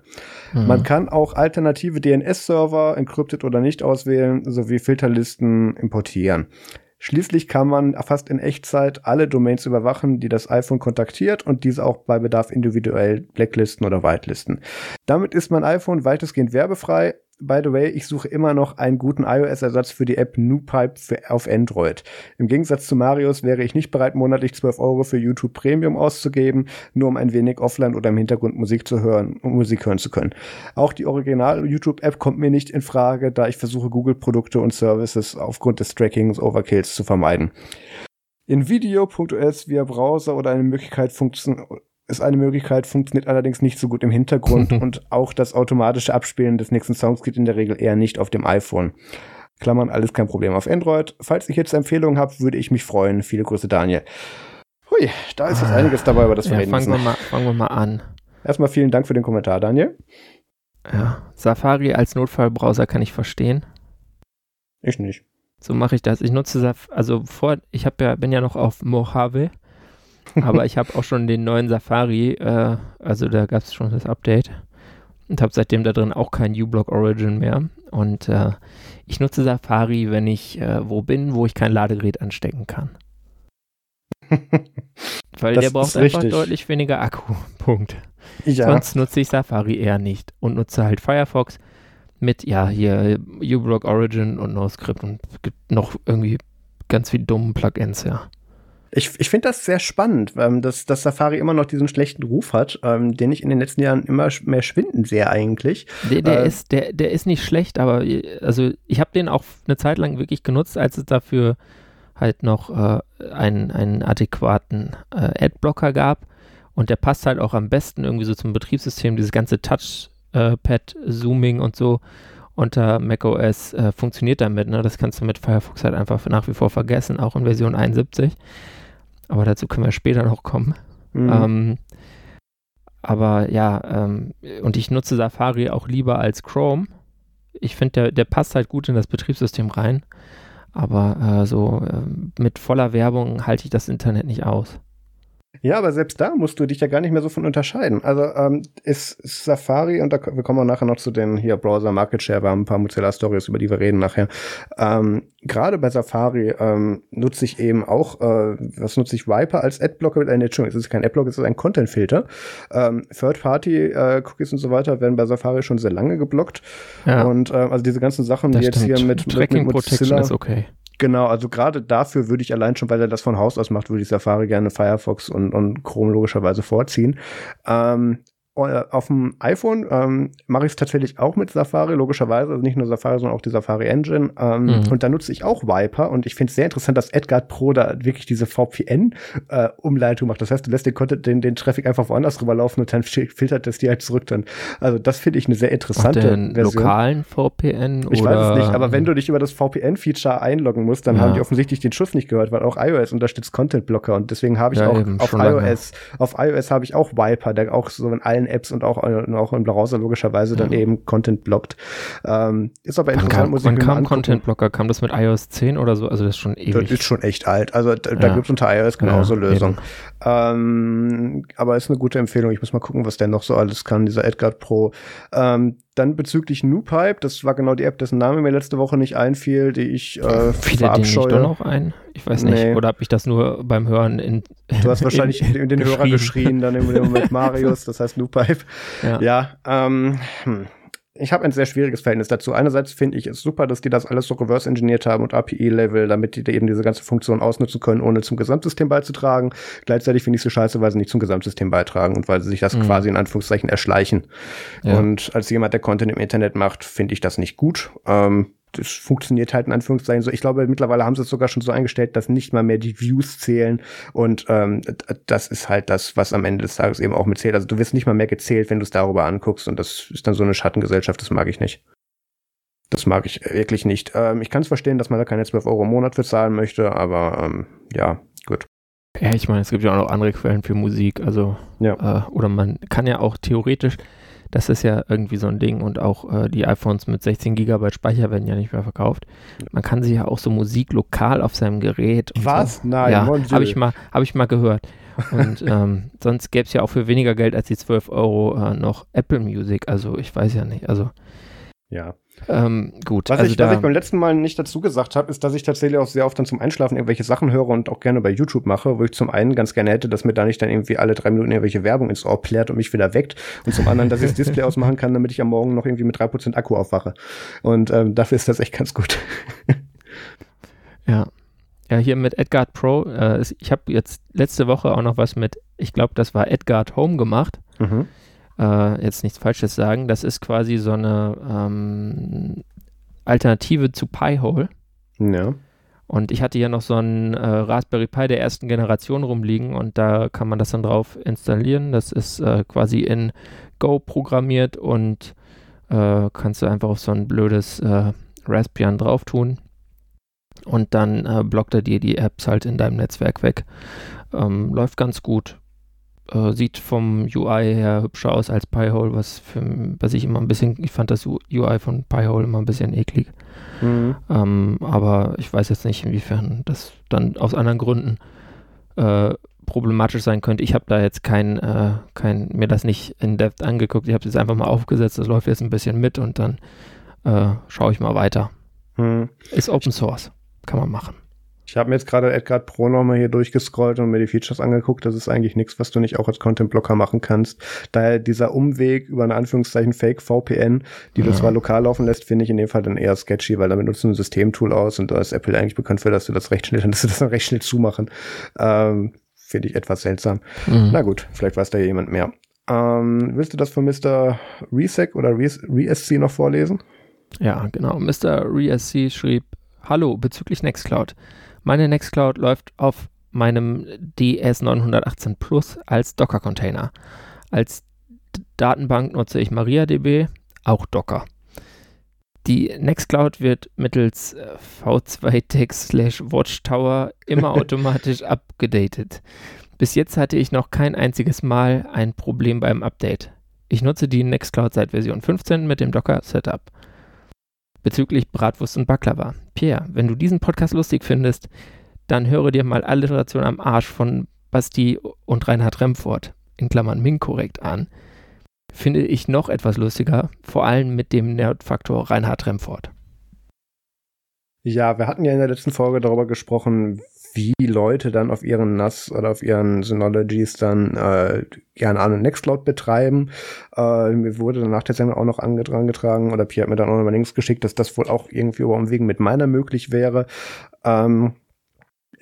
Mhm. Man kann auch alternative DNS-Server, encrypted oder nicht auswählen, sowie Filterlisten importieren. Schließlich kann man fast in Echtzeit alle Domains überwachen, die das iPhone kontaktiert und diese auch bei Bedarf individuell blacklisten oder whitelisten. Damit ist mein iPhone weitestgehend werbefrei, by the way, ich suche immer noch einen guten iOS-Ersatz für die App NewPipe für, auf Android. Im Gegensatz zu Marius wäre ich nicht bereit, monatlich 12 Euro für YouTube Premium auszugeben, nur um ein wenig offline oder im Hintergrund Musik zu hören, um Musik hören zu können. Auch die Original-YouTube-App kommt mir nicht in Frage, da ich versuche, Google-Produkte und Services aufgrund des Trackings Overkills zu vermeiden. In Video.os via Browser oder eine Möglichkeit funktioniert ist eine Möglichkeit, funktioniert allerdings nicht so gut im Hintergrund <laughs> und auch das automatische Abspielen des nächsten Songs geht in der Regel eher nicht auf dem iPhone. Klammern, alles kein Problem auf Android. Falls ich jetzt Empfehlungen habt, würde ich mich freuen. Viele Grüße, Daniel. Hui, da ist jetzt ah, einiges dabei, über das wir ja, reden fangen müssen. Wir mal, fangen wir mal an. Erstmal vielen Dank für den Kommentar, Daniel. Ja, Safari als Notfallbrowser kann ich verstehen. Ich nicht. So mache ich das. Ich nutze Safari, also vor, ich habe ja, bin ja noch auf Mojave <laughs> aber ich habe auch schon den neuen Safari, äh, also da gab es schon das Update und habe seitdem da drin auch kein uBlock Origin mehr. Und äh, ich nutze Safari, wenn ich äh, wo bin, wo ich kein Ladegerät anstecken kann. <laughs> Weil das der braucht einfach richtig. deutlich weniger Akku. <laughs> Punkt. Ja. Sonst nutze ich Safari eher nicht und nutze halt Firefox mit, ja, hier uBlock Origin und NoScript und gibt noch irgendwie ganz viel dummen Plugins, ja. Ich, ich finde das sehr spannend, ähm, dass, dass Safari immer noch diesen schlechten Ruf hat, ähm, den ich in den letzten Jahren immer mehr schwinden sehe eigentlich. Der, der, äh, ist, der, der ist nicht schlecht, aber also ich habe den auch eine Zeit lang wirklich genutzt, als es dafür halt noch äh, einen, einen adäquaten äh, Adblocker gab. Und der passt halt auch am besten irgendwie so zum Betriebssystem, dieses ganze Touchpad-Zooming und so unter macOS äh, funktioniert damit. Ne? Das kannst du mit Firefox halt einfach nach wie vor vergessen, auch in Version 71. Aber dazu können wir später noch kommen. Mhm. Ähm, aber ja, ähm, und ich nutze Safari auch lieber als Chrome. Ich finde, der, der passt halt gut in das Betriebssystem rein. Aber äh, so äh, mit voller Werbung halte ich das Internet nicht aus. Ja, aber selbst da musst du dich ja gar nicht mehr so von unterscheiden. Also ähm, ist, ist Safari, und da, wir kommen auch nachher noch zu den hier Browser Market Share, wir haben ein paar Mozilla Stories, über die wir reden nachher. Ähm, Gerade bei Safari ähm, nutze ich eben auch, äh, was nutze ich, Viper als Adblocker, äh, Entschuldigung, es ist kein Adblocker, es ist ein Content-Filter. Ähm, Third-Party-Cookies äh, und so weiter werden bei Safari schon sehr lange geblockt. Ja. Und äh, also diese ganzen Sachen, das die jetzt stimmt. hier mit, Tracking mit Mozilla, Protection ist okay. Genau, also gerade dafür würde ich allein schon, weil er das von Haus aus macht, würde ich Safari gerne Firefox und, und Chrome logischerweise vorziehen. Ähm, äh, auf dem iPhone ähm, mache ich es tatsächlich auch mit Safari, logischerweise. Also nicht nur Safari, sondern auch die Safari Engine. Ähm, mhm. Und da nutze ich auch Viper. Und ich finde es sehr interessant, dass Edgard Pro da wirklich diese VPN-Umleitung äh, macht. Das heißt, du lässt den, Content, den, den Traffic einfach woanders rüberlaufen und dann filtert das dir halt zurück dann. Also das finde ich eine sehr interessante den Version. lokalen VPN? Ich oder? weiß es nicht, aber wenn du dich über das VPN-Feature einloggen musst, dann ja. haben die offensichtlich den Schuss nicht gehört, weil auch iOS unterstützt Content-Blocker. Und deswegen habe ich ja, auch auf iOS, auf iOS habe ich auch Viper, der auch so in allen allen Apps und auch, äh, auch im Browser logischerweise dann eben Content blockt. Ähm, ist aber interessant, kam, muss ich mir kam Content Blocker? Kam das mit iOS 10 oder so? Also das ist schon ewig. Das ist schon echt alt. Also da, ja. gibt es unter iOS genauso ja, Lösungen. Ähm, aber ist eine gute Empfehlung. Ich muss mal gucken, was der noch so alles kann, dieser Edgard Pro. Ähm, dann bezüglich NewPipe, das war genau die App, dessen Name mir letzte Woche nicht einfiel, die ich äh, Fiel dir nicht doch noch ein? Ich weiß nicht. Nee. Oder habe ich das nur beim Hören in Du hast wahrscheinlich <laughs> in, in den Hörer geschrien, dann im Moment Marius, das heißt NewPipe. Ja, ja ähm, hm ich habe ein sehr schwieriges Verhältnis dazu. Einerseits finde ich es super, dass die das alles so reverse engineert haben und API-Level, damit die eben diese ganze Funktion ausnutzen können, ohne zum Gesamtsystem beizutragen. Gleichzeitig finde ich es so scheiße, weil sie nicht zum Gesamtsystem beitragen und weil sie sich das mhm. quasi in Anführungszeichen erschleichen. Ja. Und als jemand, der Content im Internet macht, finde ich das nicht gut. Ähm, das funktioniert halt in Anführungszeichen so. Ich glaube, mittlerweile haben sie es sogar schon so eingestellt, dass nicht mal mehr die Views zählen. Und ähm, das ist halt das, was am Ende des Tages eben auch mitzählt. Also du wirst nicht mal mehr gezählt, wenn du es darüber anguckst. Und das ist dann so eine Schattengesellschaft, das mag ich nicht. Das mag ich wirklich nicht. Ähm, ich kann es verstehen, dass man da keine 12 Euro im Monat für zahlen möchte, aber ähm, ja, gut. Ja, ich meine, es gibt ja auch noch andere Quellen für Musik. Also, ja. äh, oder man kann ja auch theoretisch das ist ja irgendwie so ein Ding und auch äh, die iPhones mit 16 GB Speicher werden ja nicht mehr verkauft. Man kann sich ja auch so Musik lokal auf seinem Gerät. Was? So. Nein, ja, habe ich mal, habe ich mal gehört. Und <laughs> ähm, sonst gäbe es ja auch für weniger Geld als die 12 Euro äh, noch Apple Music. Also ich weiß ja nicht. Also ja. Ähm, gut. Was, also ich, was ich beim letzten Mal nicht dazu gesagt habe, ist, dass ich tatsächlich auch sehr oft dann zum Einschlafen irgendwelche Sachen höre und auch gerne bei YouTube mache, wo ich zum einen ganz gerne hätte, dass mir da nicht dann irgendwie alle drei Minuten irgendwelche Werbung ins Ohr plärt und mich wieder weckt. Und zum anderen, dass ich das Display <laughs> ausmachen kann, damit ich am Morgen noch irgendwie mit drei Prozent Akku aufwache. Und ähm, dafür ist das echt ganz gut. <laughs> ja. Ja, hier mit Edgard Pro. Äh, ich habe jetzt letzte Woche auch noch was mit, ich glaube, das war Edgard Home gemacht. Mhm äh, jetzt nichts Falsches sagen, das ist quasi so eine ähm, Alternative zu Pi-Hole. Ja. Und ich hatte ja noch so einen äh, Raspberry Pi der ersten Generation rumliegen und da kann man das dann drauf installieren. Das ist äh, quasi in Go programmiert und äh, kannst du einfach auf so ein blödes äh, Raspbian drauf tun. Und dann äh, blockt er dir die Apps halt in deinem Netzwerk weg. Ähm, läuft ganz gut äh, sieht vom UI her hübscher aus als Pi-Hole, was, für, was ich immer ein bisschen, ich fand das UI von Pi-Hole immer ein bisschen eklig. Mhm. Ähm, aber ich weiß jetzt nicht, inwiefern das dann aus anderen Gründen äh, problematisch sein könnte. Ich habe da jetzt kein, äh, kein, mir das nicht in Depth angeguckt. Ich habe es jetzt einfach mal aufgesetzt. Das läuft jetzt ein bisschen mit und dann äh, schaue ich mal weiter. Mhm. Ist Open Source. Kann man machen. Ich habe mir jetzt gerade Edgard Pro nochmal hier durchgescrollt und mir die Features angeguckt. Das ist eigentlich nichts, was du nicht auch als Content-Blocker machen kannst. Daher dieser Umweg über eine Anführungszeichen Fake-VPN, die ja. du zwar lokal laufen lässt, finde ich in dem Fall dann eher sketchy, weil damit nutzt du ein Systemtool aus und da ist Apple eigentlich bekannt für, dass du das recht schnell, <laughs> dass du das dann recht schnell zumachen. Ähm, finde ich etwas seltsam. Mhm. Na gut, vielleicht weiß da jemand mehr. Ähm, willst du das von Mr. Resec oder ReSC noch vorlesen? Ja, genau. Mr. ReSC schrieb, Hallo, bezüglich Nextcloud. Meine Nextcloud läuft auf meinem DS918 Plus als Docker-Container. Als Datenbank nutze ich MariaDB, auch Docker. Die Nextcloud wird mittels äh, V2Text/Watchtower immer <laughs> automatisch abgedatet. Bis jetzt hatte ich noch kein einziges Mal ein Problem beim Update. Ich nutze die Nextcloud seit Version 15 mit dem Docker-Setup bezüglich Bratwurst und Baklava. Pierre, wenn du diesen Podcast lustig findest, dann höre dir mal Alliteration am Arsch von Basti und Reinhard Remford, in Klammern Ming korrekt an, finde ich noch etwas lustiger, vor allem mit dem Nerdfaktor Reinhard Remford. Ja, wir hatten ja in der letzten Folge darüber gesprochen, wie Leute dann auf ihren NAS oder auf ihren Synologies dann äh, gerne an Nextcloud betreiben. Äh, mir wurde dann nach der Sendung auch noch angetragen, oder Pierre hat mir dann auch noch mal Links geschickt, dass das wohl auch irgendwie über Umwegen mit meiner möglich wäre. Ähm,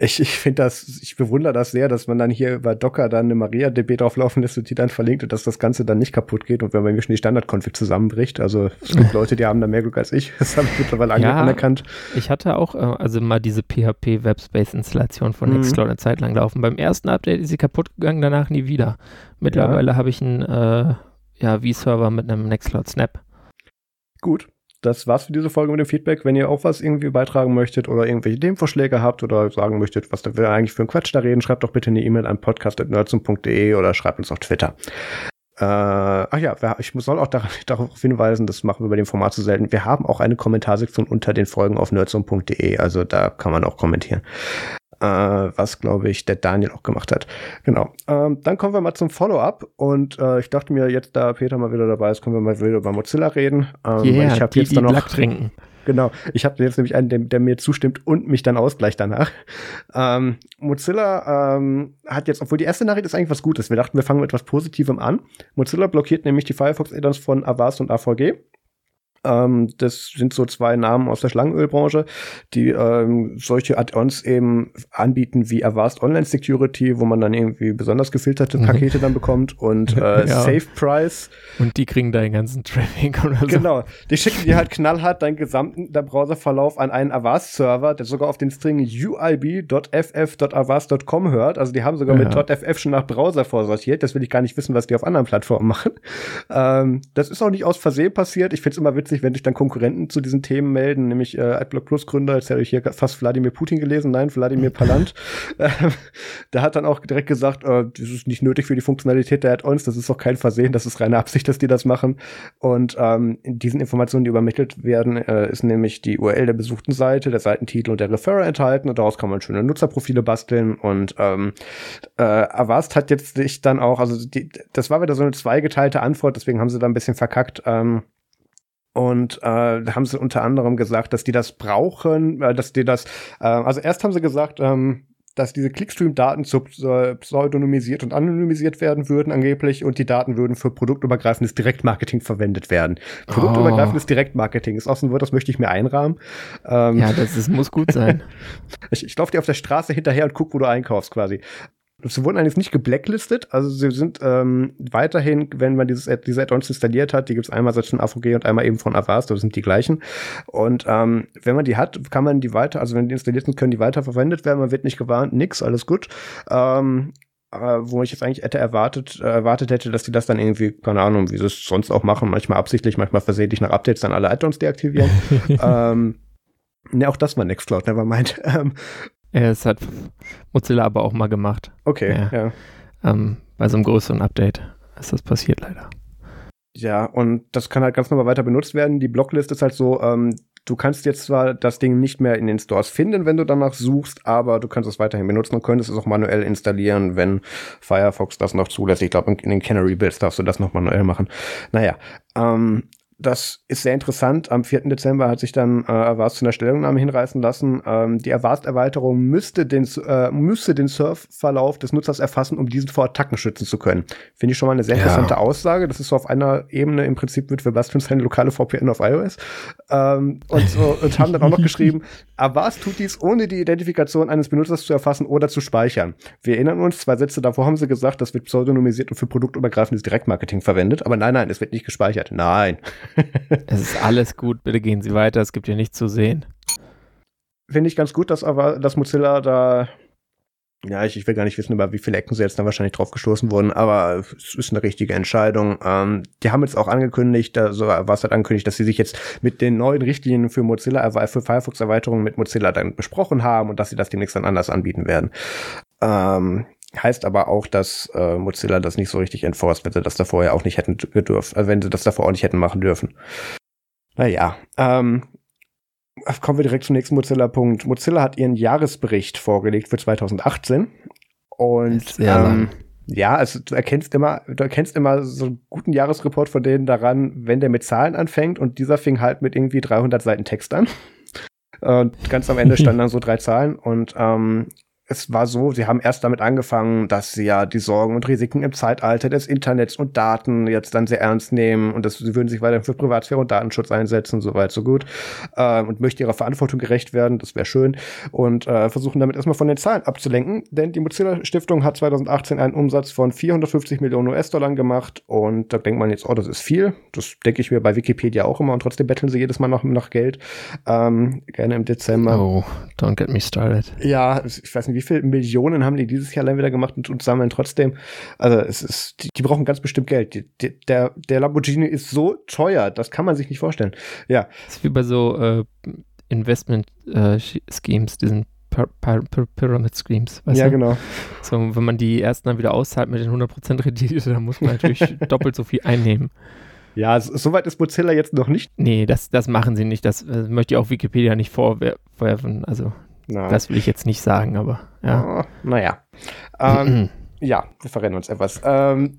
ich, ich finde das, ich bewundere das sehr, dass man dann hier über Docker dann eine MariaDB drauflaufen lässt und die dann verlinkt und dass das Ganze dann nicht kaputt geht und wenn man mir schon die Standard-Config zusammenbricht. Also es gibt <laughs> Leute, die haben da mehr Glück als ich. Das habe ich mittlerweile ja, anerkannt. Ich hatte auch äh, also mal diese PHP Webspace-Installation von mhm. Nextcloud eine Zeit lang laufen. Beim ersten Update ist sie kaputt gegangen, danach nie wieder. Mittlerweile ja. habe ich einen äh, ja, V-Server mit einem Nextcloud Snap. Gut, das war's für diese Folge mit dem Feedback. Wenn ihr auch was irgendwie beitragen möchtet oder irgendwelche Themenvorschläge habt oder sagen möchtet, was wir eigentlich für einen Quatsch da reden, schreibt doch bitte eine E-Mail an podcast.nerdsum.de oder schreibt uns auf Twitter. Äh, ach ja, ich soll auch <laughs> darauf hinweisen, das machen wir bei dem Format so selten. Wir haben auch eine Kommentarsektion unter den Folgen auf nerdsum.de, also da kann man auch kommentieren äh, was, glaube ich, der Daniel auch gemacht hat. Genau. Ähm, dann kommen wir mal zum Follow-up und äh, ich dachte mir, jetzt da Peter mal wieder dabei ist, können wir mal wieder über Mozilla reden. Ähm, yeah, ich habe jetzt die noch Black trinken. <laughs> Genau, ich habe jetzt nämlich einen, der, der, mir zustimmt und mich dann ausgleicht danach. Ähm, Mozilla ähm, hat jetzt, obwohl die erste Nachricht ist eigentlich was Gutes, wir dachten, wir fangen mit etwas Positivem an. Mozilla blockiert nämlich die Firefox-Addons von Avast und AVG. Ähm, das sind so zwei Namen aus der Schlangenölbranche, die ähm, solche Add-ons eben anbieten wie Avast Online Security, wo man dann irgendwie besonders gefilterte mhm. Pakete dann bekommt und <laughs> äh, ja. Safe Price. Und die kriegen deinen ganzen Traffic oder so. Genau, die schicken dir halt knallhart deinen gesamten der Browserverlauf an einen Avast-Server, der sogar auf den String uib.ff.avast.com hört. Also die haben sogar ja. mit .ff schon nach Browser vorsortiert. Das will ich gar nicht wissen, was die auf anderen Plattformen <laughs> machen. Ähm, das ist auch nicht aus Versehen passiert. Ich finde es immer witzig, witzig, wenn sich dann Konkurrenten zu diesen Themen melden, nämlich äh, AdBlock Plus Gründer, jetzt habe ich hier fast Wladimir Putin gelesen, nein, Wladimir Palant. <laughs> Ähm, der hat dann auch direkt gesagt, äh, das ist nicht nötig für die Funktionalität der Add-ons, das ist doch kein Versehen, das ist reine Absicht, dass die das machen. Und ähm, in diesen Informationen, die übermittelt werden, äh, ist nämlich die URL der besuchten Seite, der Seitentitel und der Referrer enthalten und daraus kann man schöne Nutzerprofile basteln und ähm, äh, Avast hat jetzt sich dann auch, also die, das war wieder so eine zweigeteilte Antwort, deswegen haben sie da ein bisschen verkackt. Ähm, und äh, da haben sie unter anderem gesagt, dass die das brauchen, äh, dass die das, äh, also erst haben sie gesagt, ähm, dass diese Clickstream-Daten pseudonymisiert und anonymisiert werden würden angeblich und die Daten würden für produktübergreifendes Direktmarketing verwendet werden. Oh. Produktübergreifendes Direktmarketing ist auch so ein Wort, das möchte ich mir einrahmen. Ähm, ja, das ist, muss gut sein. <laughs> ich ich laufe dir auf der Straße hinterher und guck, wo du einkaufst quasi. Sie wurden eigentlich nicht geblacklistet, also sie sind ähm, weiterhin, wenn man dieses diese Add-ons installiert hat, die gibt es einmal seit von AVG und einmal eben von Avast, das sind die gleichen. Und ähm, wenn man die hat, kann man die weiter, also wenn die installiert sind, können die weiter verwendet werden, man wird nicht gewarnt, nix, alles gut. Ähm, äh, wo ich jetzt eigentlich hätte erwartet, äh, erwartet hätte, dass die das dann irgendwie, keine Ahnung, wie sie es sonst auch machen, manchmal absichtlich, manchmal versehentlich nach Updates dann alle Add-ons deaktivieren. <laughs> ähm, Ne, auch das war Nextcloud, never mind. <laughs> Ähm, das hat Mozilla aber auch mal gemacht. Okay, ja. ja. Ähm, bei so einem größeren Update ist das passiert leider. Ja, und das kann halt ganz normal weiter benutzt werden. Die Blocklist ist halt so, ähm, du kannst jetzt zwar das Ding nicht mehr in den Stores finden, wenn du danach suchst, aber du kannst es weiterhin benutzen und könntest es auch manuell installieren, wenn Firefox das noch zulässt. Ich glaube, in den Canary Builds darfst du das noch manuell machen. Naja, ähm, das ist sehr interessant. Am 4. Dezember hat sich dann äh, Avast zu einer Stellungnahme hinreißen lassen. Ähm, die Avast-Erweiterung müsste den, äh, müsste den Surfverlauf des Nutzers erfassen, um diesen vor Attacken schützen zu können. Finde ich schon mal eine sehr interessante ja. Aussage. Das ist so auf einer Ebene im Prinzip mit Sebastian seine lokale VPN auf iOS. Ähm, und, so, und haben dann auch noch geschrieben, <laughs> Avast tut dies, ohne die Identifikation eines Benutzers zu erfassen oder zu speichern. Wir erinnern uns, zwei Sätze davor haben sie gesagt, das wird pseudonymisiert und für produktübergreifendes Direktmarketing verwendet. Aber nein, nein, es wird nicht gespeichert. Nein es ist alles gut, bitte gehen Sie weiter, es gibt hier nichts zu sehen. Finde ich ganz gut, dass aber dass Mozilla da ja, ich, ich will gar nicht wissen, über wie viele Ecken sie jetzt da wahrscheinlich drauf gestoßen wurden, aber es ist eine richtige Entscheidung. Ähm, die haben jetzt auch angekündigt, also was hat angekündigt, dass sie sich jetzt mit den neuen Richtlinien für Mozilla, für Firefox-Erweiterungen mit Mozilla dann besprochen haben und dass sie das demnächst dann anders anbieten werden. Ähm, Heißt aber auch, dass äh, Mozilla das nicht so richtig enforced, wenn sie das da vorher auch nicht hätten gedürft, äh, wenn sie das davor auch nicht hätten machen dürfen. Naja, ähm, kommen wir direkt zum nächsten Mozilla-Punkt. Mozilla hat ihren Jahresbericht vorgelegt für 2018 Und ähm, ja, also du erkennst immer, du erkennst immer so einen guten Jahresreport von denen daran, wenn der mit Zahlen anfängt und dieser fing halt mit irgendwie 300 Seiten Text an. Und ganz am Ende <laughs> standen dann so drei Zahlen und ähm, es war so, sie haben erst damit angefangen, dass sie ja die Sorgen und Risiken im Zeitalter des Internets und Daten jetzt dann sehr ernst nehmen und dass sie würden sich weiter für Privatsphäre und Datenschutz einsetzen, soweit so gut ähm, und möchten ihrer Verantwortung gerecht werden, das wäre schön und äh, versuchen damit erstmal von den Zahlen abzulenken, denn die Mozilla Stiftung hat 2018 einen Umsatz von 450 Millionen US-Dollar gemacht und da denkt man jetzt, oh, das ist viel, das denke ich mir bei Wikipedia auch immer und trotzdem betteln sie jedes Mal noch nach Geld, ähm, gerne im Dezember. Oh, don't get me started. Ja, ich weiß nicht, wie viele Millionen haben die dieses Jahr allein wieder gemacht und, und sammeln trotzdem. Also es ist, die, die brauchen ganz bestimmt Geld. Die, die, der, der Lamborghini ist so teuer, das kann man sich nicht vorstellen. Ja, Das ist wie bei so äh, Investment-Schemes, diesen Pyr Pyr Pyramid Schemes. Ja du? genau. So, wenn man die ersten dann wieder auszahlt mit den 100% Rendite, <laughs> dann muss man natürlich <laughs> doppelt so viel einnehmen. Ja, so, soweit ist Mozilla jetzt noch nicht. Nee, das, das machen sie nicht. Das äh, möchte ich auch Wikipedia nicht vorwerfen. Also, Na, das will ich jetzt nicht sagen, aber ja. oh, naja. Ähm, <clears throat> ja, wir verrennen uns etwas. Ähm,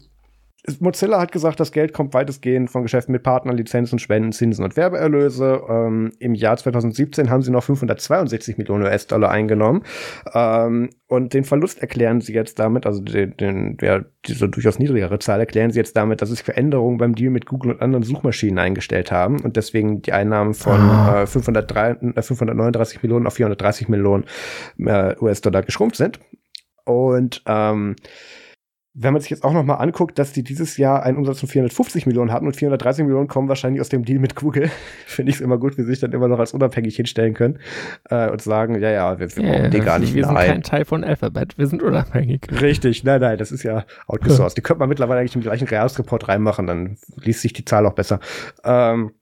Mozilla hat gesagt, das Geld kommt weitestgehend von Geschäften mit Partnern, Lizenzen, Spenden, Zinsen und Werbeerlöse. Ähm, Im Jahr 2017 haben sie noch 562 Millionen US-Dollar eingenommen. Ähm, und den Verlust erklären sie jetzt damit, also den, den, ja, diese durchaus niedrigere Zahl erklären sie jetzt damit, dass es Veränderungen beim Deal mit Google und anderen Suchmaschinen eingestellt haben und deswegen die Einnahmen von Ah. äh, 503, äh, 539 Millionen auf 430 Millionen äh, US-Dollar geschrumpft sind. Und ähm, wenn man sich jetzt auch noch mal anguckt, dass die dieses Jahr einen Umsatz von 450 Millionen hatten und 430 Millionen kommen wahrscheinlich aus dem Deal mit Google, <laughs> finde ich es immer gut, wie sie sich dann immer noch als unabhängig hinstellen können äh, und sagen, ja, ja, wir, wir brauchen die gar nicht Wir sind Nein. kein Teil von Alphabet, wir sind unabhängig. Richtig, nein, nein, das ist ja outgesourced. Die könnte man mittlerweile eigentlich im gleichen Jahresreport reinmachen, dann liest sich die Zahl auch besser. Ähm,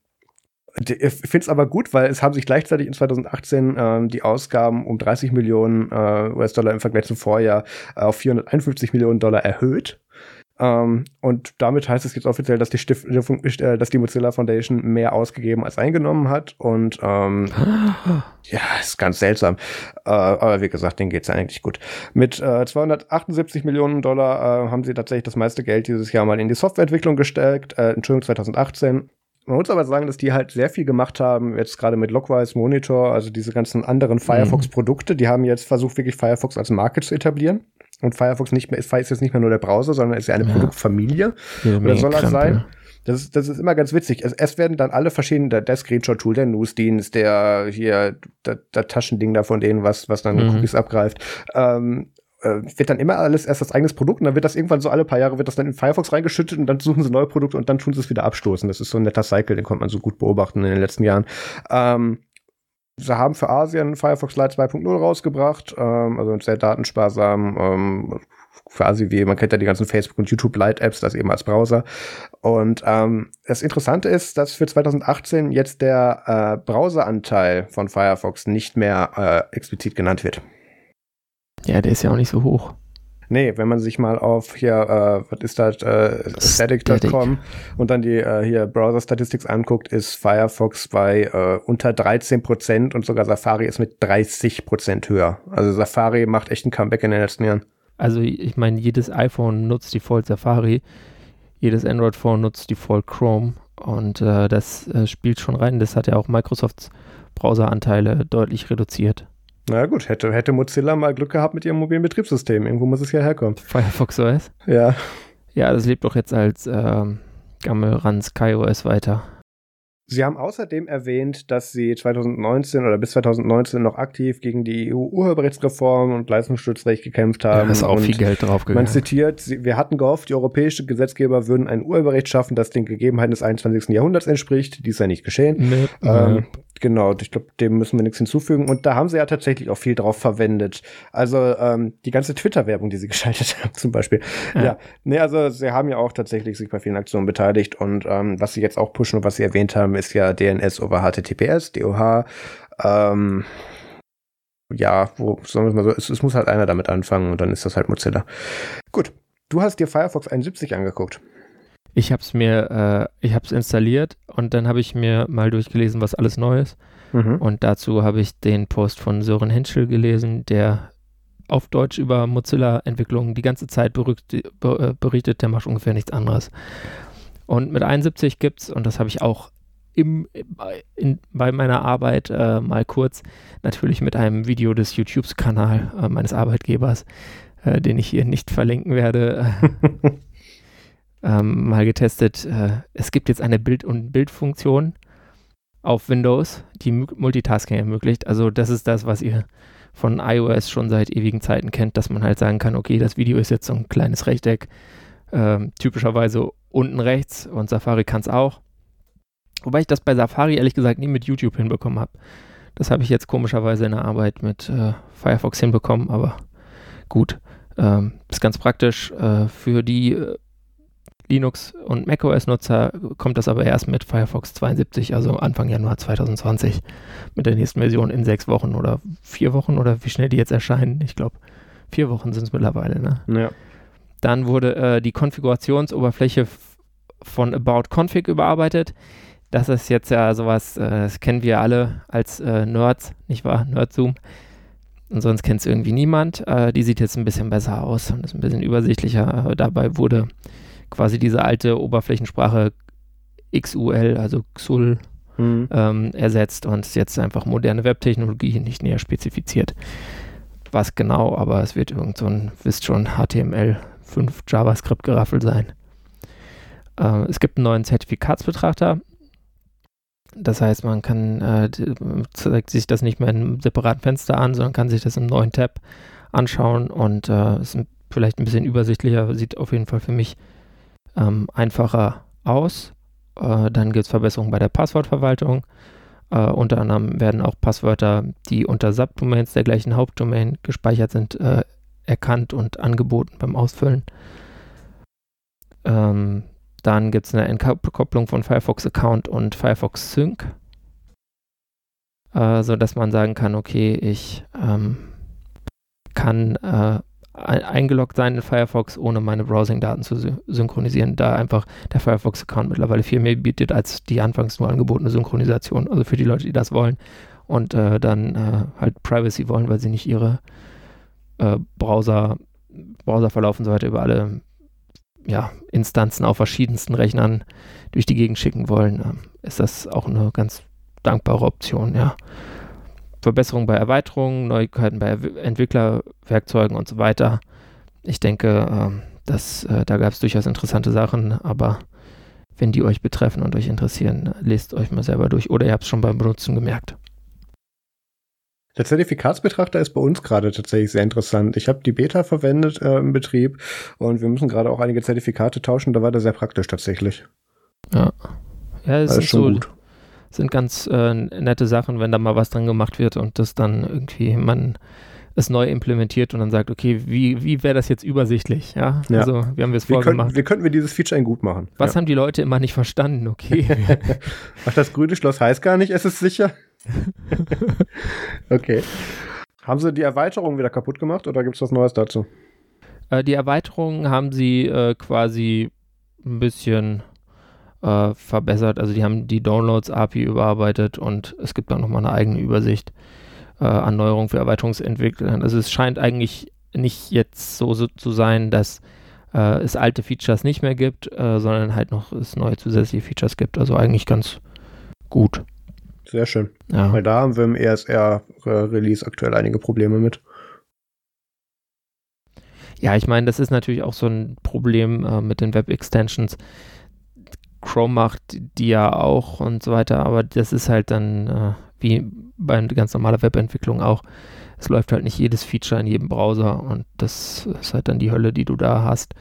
ich finde es aber gut, weil es haben sich gleichzeitig in 2018 ähm, die Ausgaben um 30 Millionen äh, US-Dollar im Vergleich zum Vorjahr äh, auf 451 Millionen Dollar erhöht. Ähm, und damit heißt es jetzt offiziell, dass die, Stiftung, äh, dass die Mozilla Foundation mehr ausgegeben als eingenommen hat. Und ähm, <gasps> ja, ist ganz seltsam. Äh, aber wie gesagt, denen geht's ja eigentlich gut. Mit äh, 278 Millionen Dollar äh, haben sie tatsächlich das meiste Geld dieses Jahr mal in die Softwareentwicklung gesteckt. Äh, Entschuldigung, 2018. Man muss aber sagen, dass die halt sehr viel gemacht haben, jetzt gerade mit Lockwise Monitor, also diese ganzen anderen Firefox-Produkte. Die haben jetzt versucht, wirklich Firefox als Marke zu etablieren. Und Firefox nicht mehr, ist ist jetzt nicht mehr nur der Browser, sondern ist ja eine Ja. Produktfamilie. Jede Oder soll das sein? Das ist, das ist immer ganz witzig. Es, es werden dann alle verschiedenen, der, der Screenshot-Tool, der Newsdienst, der hier, der, der Taschending da von denen, was, was dann Mhm. Cookies abgreift, ähm, äh, wird dann immer alles erst als eigenes Produkt und dann wird das irgendwann so alle paar Jahre wird das dann in Firefox reingeschüttet und dann suchen sie neue Produkte und dann tun sie es wieder abstoßen. Das ist so ein netter Cycle, den konnte man so gut beobachten in den letzten Jahren. Ähm, sie haben für Asien Firefox Lite 2.0 rausgebracht, ähm, also sehr datensparsam, ähm, quasi wie, man kennt ja die ganzen Facebook und YouTube Lite Apps, das eben als Browser. Und ähm, das Interessante ist, dass für 2018 jetzt der äh, Browseranteil von Firefox nicht mehr äh, explizit genannt wird. Ja, der ist ja auch nicht so hoch. Nee, wenn man sich mal auf hier, äh, was ist das, äh, static.com und dann die äh, hier Browser Statistics anguckt, ist Firefox bei äh, unter 13 Prozent und sogar Safari ist mit 30 Prozent höher. Also Safari macht echt ein Comeback in den letzten Jahren. Also ich meine, jedes iPhone nutzt Default Safari, jedes Android-Phone nutzt Default Chrome und äh, das äh, spielt schon rein. Das hat ja auch Microsofts Browseranteile deutlich reduziert. Na gut, hätte, hätte Mozilla mal Glück gehabt mit ihrem mobilen Betriebssystem. Irgendwo muss es ja herkommen. Firefox OS? Ja. Ja, das lebt doch jetzt als ähm, Gammelranz KaiOS weiter. Sie haben außerdem erwähnt, dass Sie 2019 oder bis 2019 noch aktiv gegen die EU-Urheberrechtsreform und Leistungsschutzrecht gekämpft haben. da ist auch und viel Geld Man draufgegangen. zitiert, sie- wir hatten gehofft, die europäischen Gesetzgeber würden ein Urheberrecht schaffen, das den Gegebenheiten des 21. Jahrhunderts entspricht. Dies sei nicht geschehen. Nee, Ähm, genau, ich glaube, dem müssen wir nichts hinzufügen. Und da haben sie ja tatsächlich auch viel drauf verwendet. Also ähm, die ganze Twitter-Werbung, die sie <laughs> geschaltet haben, zum Beispiel. Ja. Ja. nee, also sie haben ja auch tatsächlich sich bei vielen Aktionen beteiligt. Und ähm, was sie jetzt auch pushen und was sie erwähnt haben, ist ja DNS over HTTPS, DOH. Ähm, ja, wo sagen wir mal so, es, es muss halt einer damit anfangen und dann ist das halt Mozilla. Gut. Du hast dir Firefox 71 angeguckt. Ich habe es mir, äh, ich habe es installiert und dann habe ich mir mal durchgelesen, was alles neu ist. Mhm. Und dazu habe ich den Post von Sören Henschel gelesen, der auf Deutsch über Mozilla-Entwicklungen die ganze Zeit ber, berichtet, der macht ungefähr nichts anderes. Und mit 71 gibt es, und das habe ich auch im, in, bei meiner Arbeit äh, mal kurz, natürlich mit einem Video des YouTube-Kanals äh, meines Arbeitgebers, äh, den ich hier nicht verlinken werde, <laughs> ähm, mal getestet. Äh, es gibt jetzt eine Bild- und Bildfunktion auf Windows, die Multitasking ermöglicht. Also das ist das, was ihr von iOS schon seit ewigen Zeiten kennt, dass man halt sagen kann, okay, das Video ist jetzt so ein kleines Rechteck, ähm, typischerweise unten rechts und Safari kann es auch. Wobei ich das bei Safari ehrlich gesagt nie mit YouTube hinbekommen habe. Das habe ich jetzt komischerweise in der Arbeit mit äh, Firefox hinbekommen, aber gut. Ähm, ist ganz praktisch. Äh, für die äh, Linux- und macOS-Nutzer kommt das aber erst mit Firefox 72, also Anfang Januar 2020, mit der nächsten Version in sechs Wochen oder vier Wochen oder wie schnell die jetzt erscheinen. Ich glaube, vier Wochen sind es mittlerweile. Ne? Ja. Dann wurde äh, die Konfigurationsoberfläche von About Config überarbeitet. Das ist jetzt ja sowas, äh, das kennen wir alle als äh, Nerds, nicht wahr? Nerdzoom. Und sonst kennt es irgendwie niemand. Äh, die sieht jetzt ein bisschen besser aus und ist ein bisschen übersichtlicher. dabei wurde quasi diese alte Oberflächensprache XUL, also XUL, mhm. ähm, ersetzt und ist jetzt einfach moderne Webtechnologie nicht näher spezifiziert. Was genau, aber es wird irgend so ein, wisst schon, HTML5 JavaScript-Geraffel sein. Äh, es gibt einen neuen Zertifikatsbetrachter. Das heißt, man kann, äh, zeigt sich das nicht mehr in einem separaten Fenster an, sondern kann sich das im neuen Tab anschauen und äh, ist vielleicht ein bisschen übersichtlicher, sieht auf jeden Fall für mich ähm, einfacher aus. Äh, dann gibt es Verbesserungen bei der Passwortverwaltung. Äh, unter anderem werden auch Passwörter, die unter Subdomains der gleichen Hauptdomain gespeichert sind, äh, erkannt und angeboten beim Ausfüllen. Ähm, dann gibt es eine Entkopplung von Firefox Account und Firefox Sync, äh, sodass man sagen kann, okay, ich ähm, kann äh, eingeloggt sein in Firefox, ohne meine Browsing-Daten zu synchronisieren, da einfach der Firefox-Account mittlerweile viel mehr bietet als die anfangs nur angebotene Synchronisation. Also für die Leute, die das wollen und äh, dann äh, halt Privacy wollen, weil sie nicht ihre äh, Browser, Browserverlauf und so weiter über alle ja, Instanzen auf verschiedensten Rechnern durch die Gegend schicken wollen, ähm, ist das auch eine ganz dankbare Option, ja. Verbesserungen bei Erweiterungen, Neuigkeiten bei Entwicklerwerkzeugen und so weiter. Ich denke, ähm, dass, äh, da gab es durchaus interessante Sachen, aber wenn die euch betreffen und euch interessieren, lest euch mal selber durch oder ihr habt es schon beim Benutzen gemerkt. Der Zertifikatsbetrachter ist bei uns gerade tatsächlich sehr interessant. Ich habe die Beta verwendet äh, im Betrieb und wir müssen gerade auch einige Zertifikate tauschen. Da war der sehr praktisch tatsächlich. Ja, ja, es ist schon so, gut sind ganz äh, nette Sachen, wenn da mal was dran gemacht wird und das dann irgendwie man es neu implementiert und dann sagt, okay, wie, wie wäre das jetzt übersichtlich? Ja, ja. also wir haben es vorgemacht. Wie könnten wir dieses Feature ein gut machen? Was ja. haben die Leute immer nicht verstanden? Okay. <laughs> Ach, das grüne Schloss heißt gar nicht, es ist sicher. <laughs> okay. Haben sie die Erweiterung wieder kaputt gemacht oder gibt es was Neues dazu? Äh, die Erweiterung haben sie äh, quasi ein bisschen äh, verbessert. Also die haben die Downloads-API überarbeitet und es gibt dann nochmal eine eigene Übersicht äh, an Neuerungen für Erweiterungsentwickler. Also es scheint eigentlich nicht jetzt so, so zu sein, dass äh, es alte Features nicht mehr gibt, äh, sondern halt noch es neue zusätzliche Features gibt. Also eigentlich ganz gut. Sehr schön. Ja. Weil da haben wir im ESR-Release aktuell einige Probleme mit. Ja, ich meine, das ist natürlich auch so ein Problem äh, mit den Web-Extensions. Chrome macht die ja auch und so weiter, aber das ist halt dann äh, wie bei ganz normaler Webentwicklung auch. Es läuft halt nicht jedes Feature in jedem Browser und das ist halt dann die Hölle, die du da hast,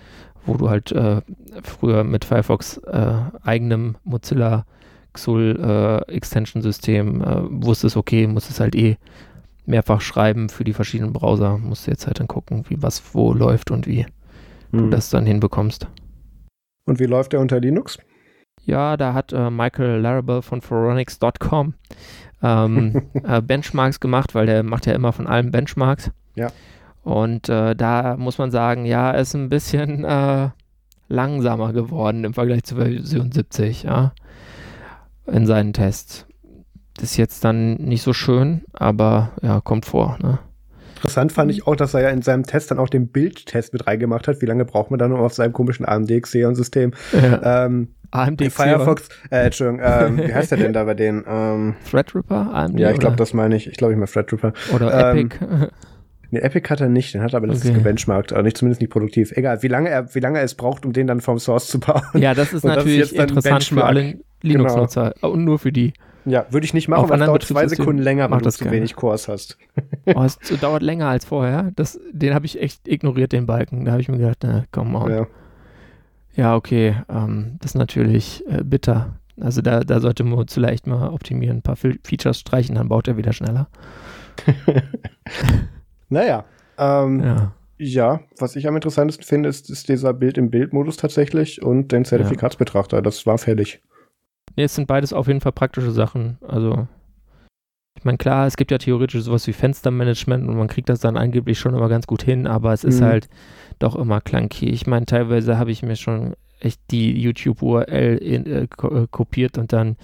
wo du halt äh, früher mit Firefox äh, eigenem Mozilla XUL äh, Extension System äh, wusstest, okay, musst es halt eh mehrfach schreiben für die verschiedenen Browser, musst du jetzt halt dann gucken, wie was wo läuft und wie hm. du das dann hinbekommst. Und wie läuft der unter Linux? Ja, da hat äh, Michael Larrabell von Foronix.com ähm, <laughs> äh, Benchmarks gemacht, weil der macht ja immer von allem Benchmarks. Ja. Und äh, da muss man sagen, ja, er ist ein bisschen äh, langsamer geworden im Vergleich zu Version 70, ja, in seinen Tests. Das ist jetzt dann nicht so schön, aber ja, kommt vor, ne? Interessant fand ich auch, dass er ja in seinem Test dann auch den Bildtest mit reingemacht hat. Wie lange braucht man dann auf seinem komischen AMD Xeon-System? Ja. Ähm, AMD Firefox, äh, Entschuldigung, ähm, wie heißt der denn da bei denen? Ähm, Threadripper? AMD? ja, ich glaube, das meine ich. Ich glaube, ich meine Threadripper. Oder ähm, Epic. <laughs> Nee, Epic hat er nicht, den hat er aber letztens Okay. gebenchmarkt, aber nicht, zumindest nicht produktiv. Egal, wie lange er, wie lange er es braucht, um den dann vom Source zu bauen. ja, das ist und das ist natürlich jetzt dann interessant für alle Linux-Nutzer. Und nur für die. Ja, würde ich nicht machen, Auf weil es dauert zwei Sekunden länger, wenn du zu keiner. wenig Cores hast. <laughs> Oh, es dauert länger als vorher. Das, den habe ich echt ignoriert, den Balken. Da habe ich mir gedacht, na, komm on. Ja, Ja. okay. Ähm, das ist natürlich äh, bitter. Also da, da sollte man vielleicht mal optimieren, ein paar Fe- Features streichen, dann baut er wieder schneller. <laughs> Naja, ähm, ja. Ja. was ich am interessantesten finde, ist, ist dieser Bild-im-Bild-Modus tatsächlich und den Zertifikatsbetrachter. Das war fertig. Nee, es sind beides auf jeden Fall praktische Sachen. Also, ich meine, klar, es gibt ja theoretisch sowas wie Fenstermanagement und man kriegt das dann angeblich schon immer ganz gut hin, aber es ist Mhm. halt doch immer clunky. Ich meine, teilweise habe ich mir schon echt die YouTube-URL äh, äh, kopiert und dann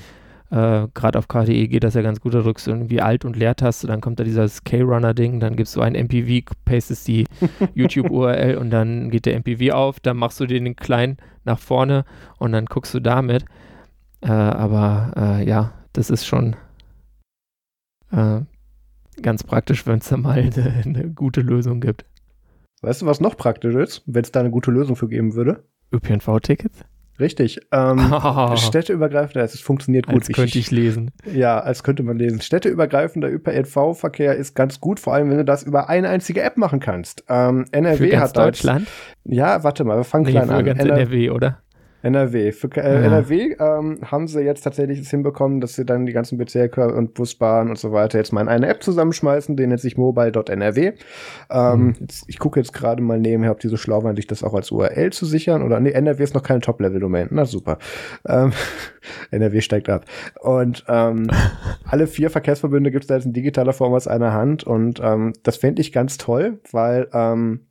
äh, gerade auf KDE geht das ja ganz gut, da drückst du irgendwie Alt- und Leertaste, dann kommt da dieses K-Runner-Ding, dann gibst du ein MPV, pastest die <laughs> YouTube-URL und dann geht der MPV auf, dann machst du den klein nach vorne und dann guckst du damit. Äh, aber äh, ja, das ist schon äh, ganz praktisch, wenn es da mal <laughs> eine, eine gute Lösung gibt. Weißt du, was noch praktisch ist, wenn es da eine gute Lösung für geben würde? ÖPNV-Tickets? Richtig. Ähm, <laughs> Städteübergreifender, es funktioniert gut. Als könnte ich lesen. Ja, als könnte man lesen. Städteübergreifender ÖPNV-Verkehr ist ganz gut, vor allem wenn du das über eine einzige App machen kannst. Ähm, NRW Für ganz hat Deutschland? Ja, warte mal, wir fangen Nee, klein an. ganz NR NRW, oder? NRW. Für äh, Ja. NRW ähm, haben sie jetzt tatsächlich es hinbekommen, dass sie dann die ganzen Bezirke und Busbahnen und so weiter jetzt mal in eine App zusammenschmeißen. Die nennt sich mobile.nrw. Ähm, Mhm. jetzt, ich gucke jetzt gerade mal nebenher, ob die so schlau waren, sich das auch als URL zu sichern. Oder nee, NRW ist noch keine Top-Level-Domain. Na super. Ähm, <laughs> NRW steigt ab. Und ähm, <laughs> alle vier Verkehrsverbünde gibt es da jetzt in digitaler Form aus einer Hand. Und ähm, das fände ich ganz toll, weil ähm,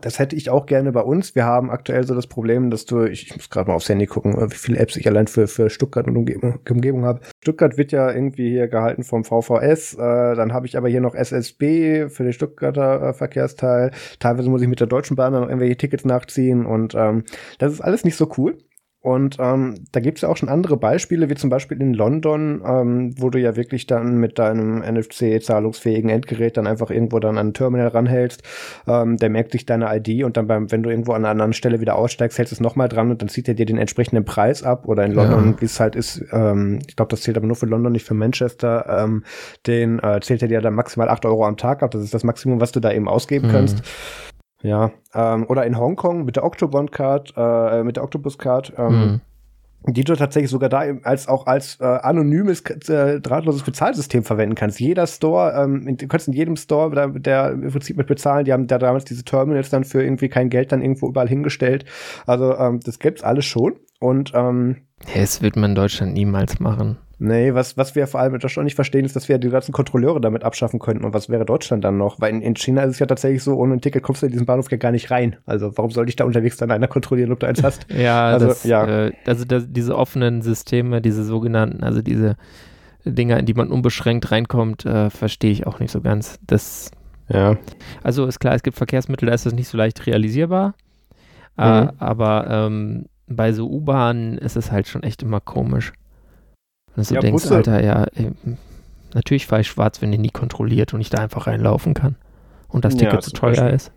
das hätte ich auch gerne bei uns. Wir haben aktuell so das Problem, dass du, ich, ich muss gerade mal aufs Handy gucken, wie viele Apps ich allein für, für Stuttgart und Umgebung, Umgebung habe. Stuttgart wird ja irgendwie hier gehalten vom VVS. Äh, dann habe ich aber hier noch SSB für den Stuttgarter äh, Verkehrsteil. Teilweise muss ich mit der Deutschen Bahn dann noch irgendwelche Tickets nachziehen und ähm, das ist alles nicht so cool. Und ähm, da gibt es ja auch schon andere Beispiele, wie zum Beispiel in London, ähm, wo du ja wirklich dann mit deinem NFC-zahlungsfähigen Endgerät dann einfach irgendwo dann an ein Terminal ranhältst. Ähm, der merkt sich deine ID und dann beim, wenn du irgendwo an einer anderen Stelle wieder aussteigst, hältst du es nochmal dran und dann zieht er dir den entsprechenden Preis ab. Oder in London, Ja. wie es halt ist, ähm, ich glaube, das zählt aber nur für London, nicht für Manchester, ähm, den äh, zählt er dir dann maximal 8 Euro am Tag ab. Das ist das Maximum, was du da eben ausgeben Mhm. kannst. Ja, ähm, oder in Hongkong mit der Octobon Card, äh, mit der Octopus Card, ähm, Mhm. die du tatsächlich sogar da als auch als äh, anonymes äh, drahtloses Bezahlsystem verwenden kannst. Jeder Store, ähm, in, du kannst in jedem Store, der, der im Prinzip mit bezahlen, die haben da damals diese Terminals dann für irgendwie kein Geld dann irgendwo überall hingestellt. Also ähm, das gibt's alles schon. Und ähm, Ja, Das wird man in Deutschland niemals machen. Nee, was, was wir vor allem in Deutschland nicht verstehen, ist, dass wir die ganzen Kontrolleure damit abschaffen könnten. Und was wäre Deutschland dann noch? Weil in, in China ist es ja tatsächlich so, ohne ein Ticket kommst du in diesen Bahnhof ja gar nicht rein. Also warum sollte ich da unterwegs dann einer kontrollieren, ob du eins hast? <laughs> Ja, Also, das, ja. Äh, also das, diese offenen Systeme, diese sogenannten, also diese Dinge, in die man unbeschränkt reinkommt, äh, verstehe ich auch nicht so ganz. Das, Ja. also ist klar, es gibt Verkehrsmittel, da ist das nicht so leicht realisierbar. Äh, Mhm. aber ähm, bei so U-Bahnen ist es halt schon echt immer komisch. Wenn du so Ja, denkst, Busse- Alter, ja, natürlich fahre ich schwarz, wenn die nie kontrolliert und ich da einfach reinlaufen kann. Und das Ja, Ticket zu zum teuer Beispiel. ist.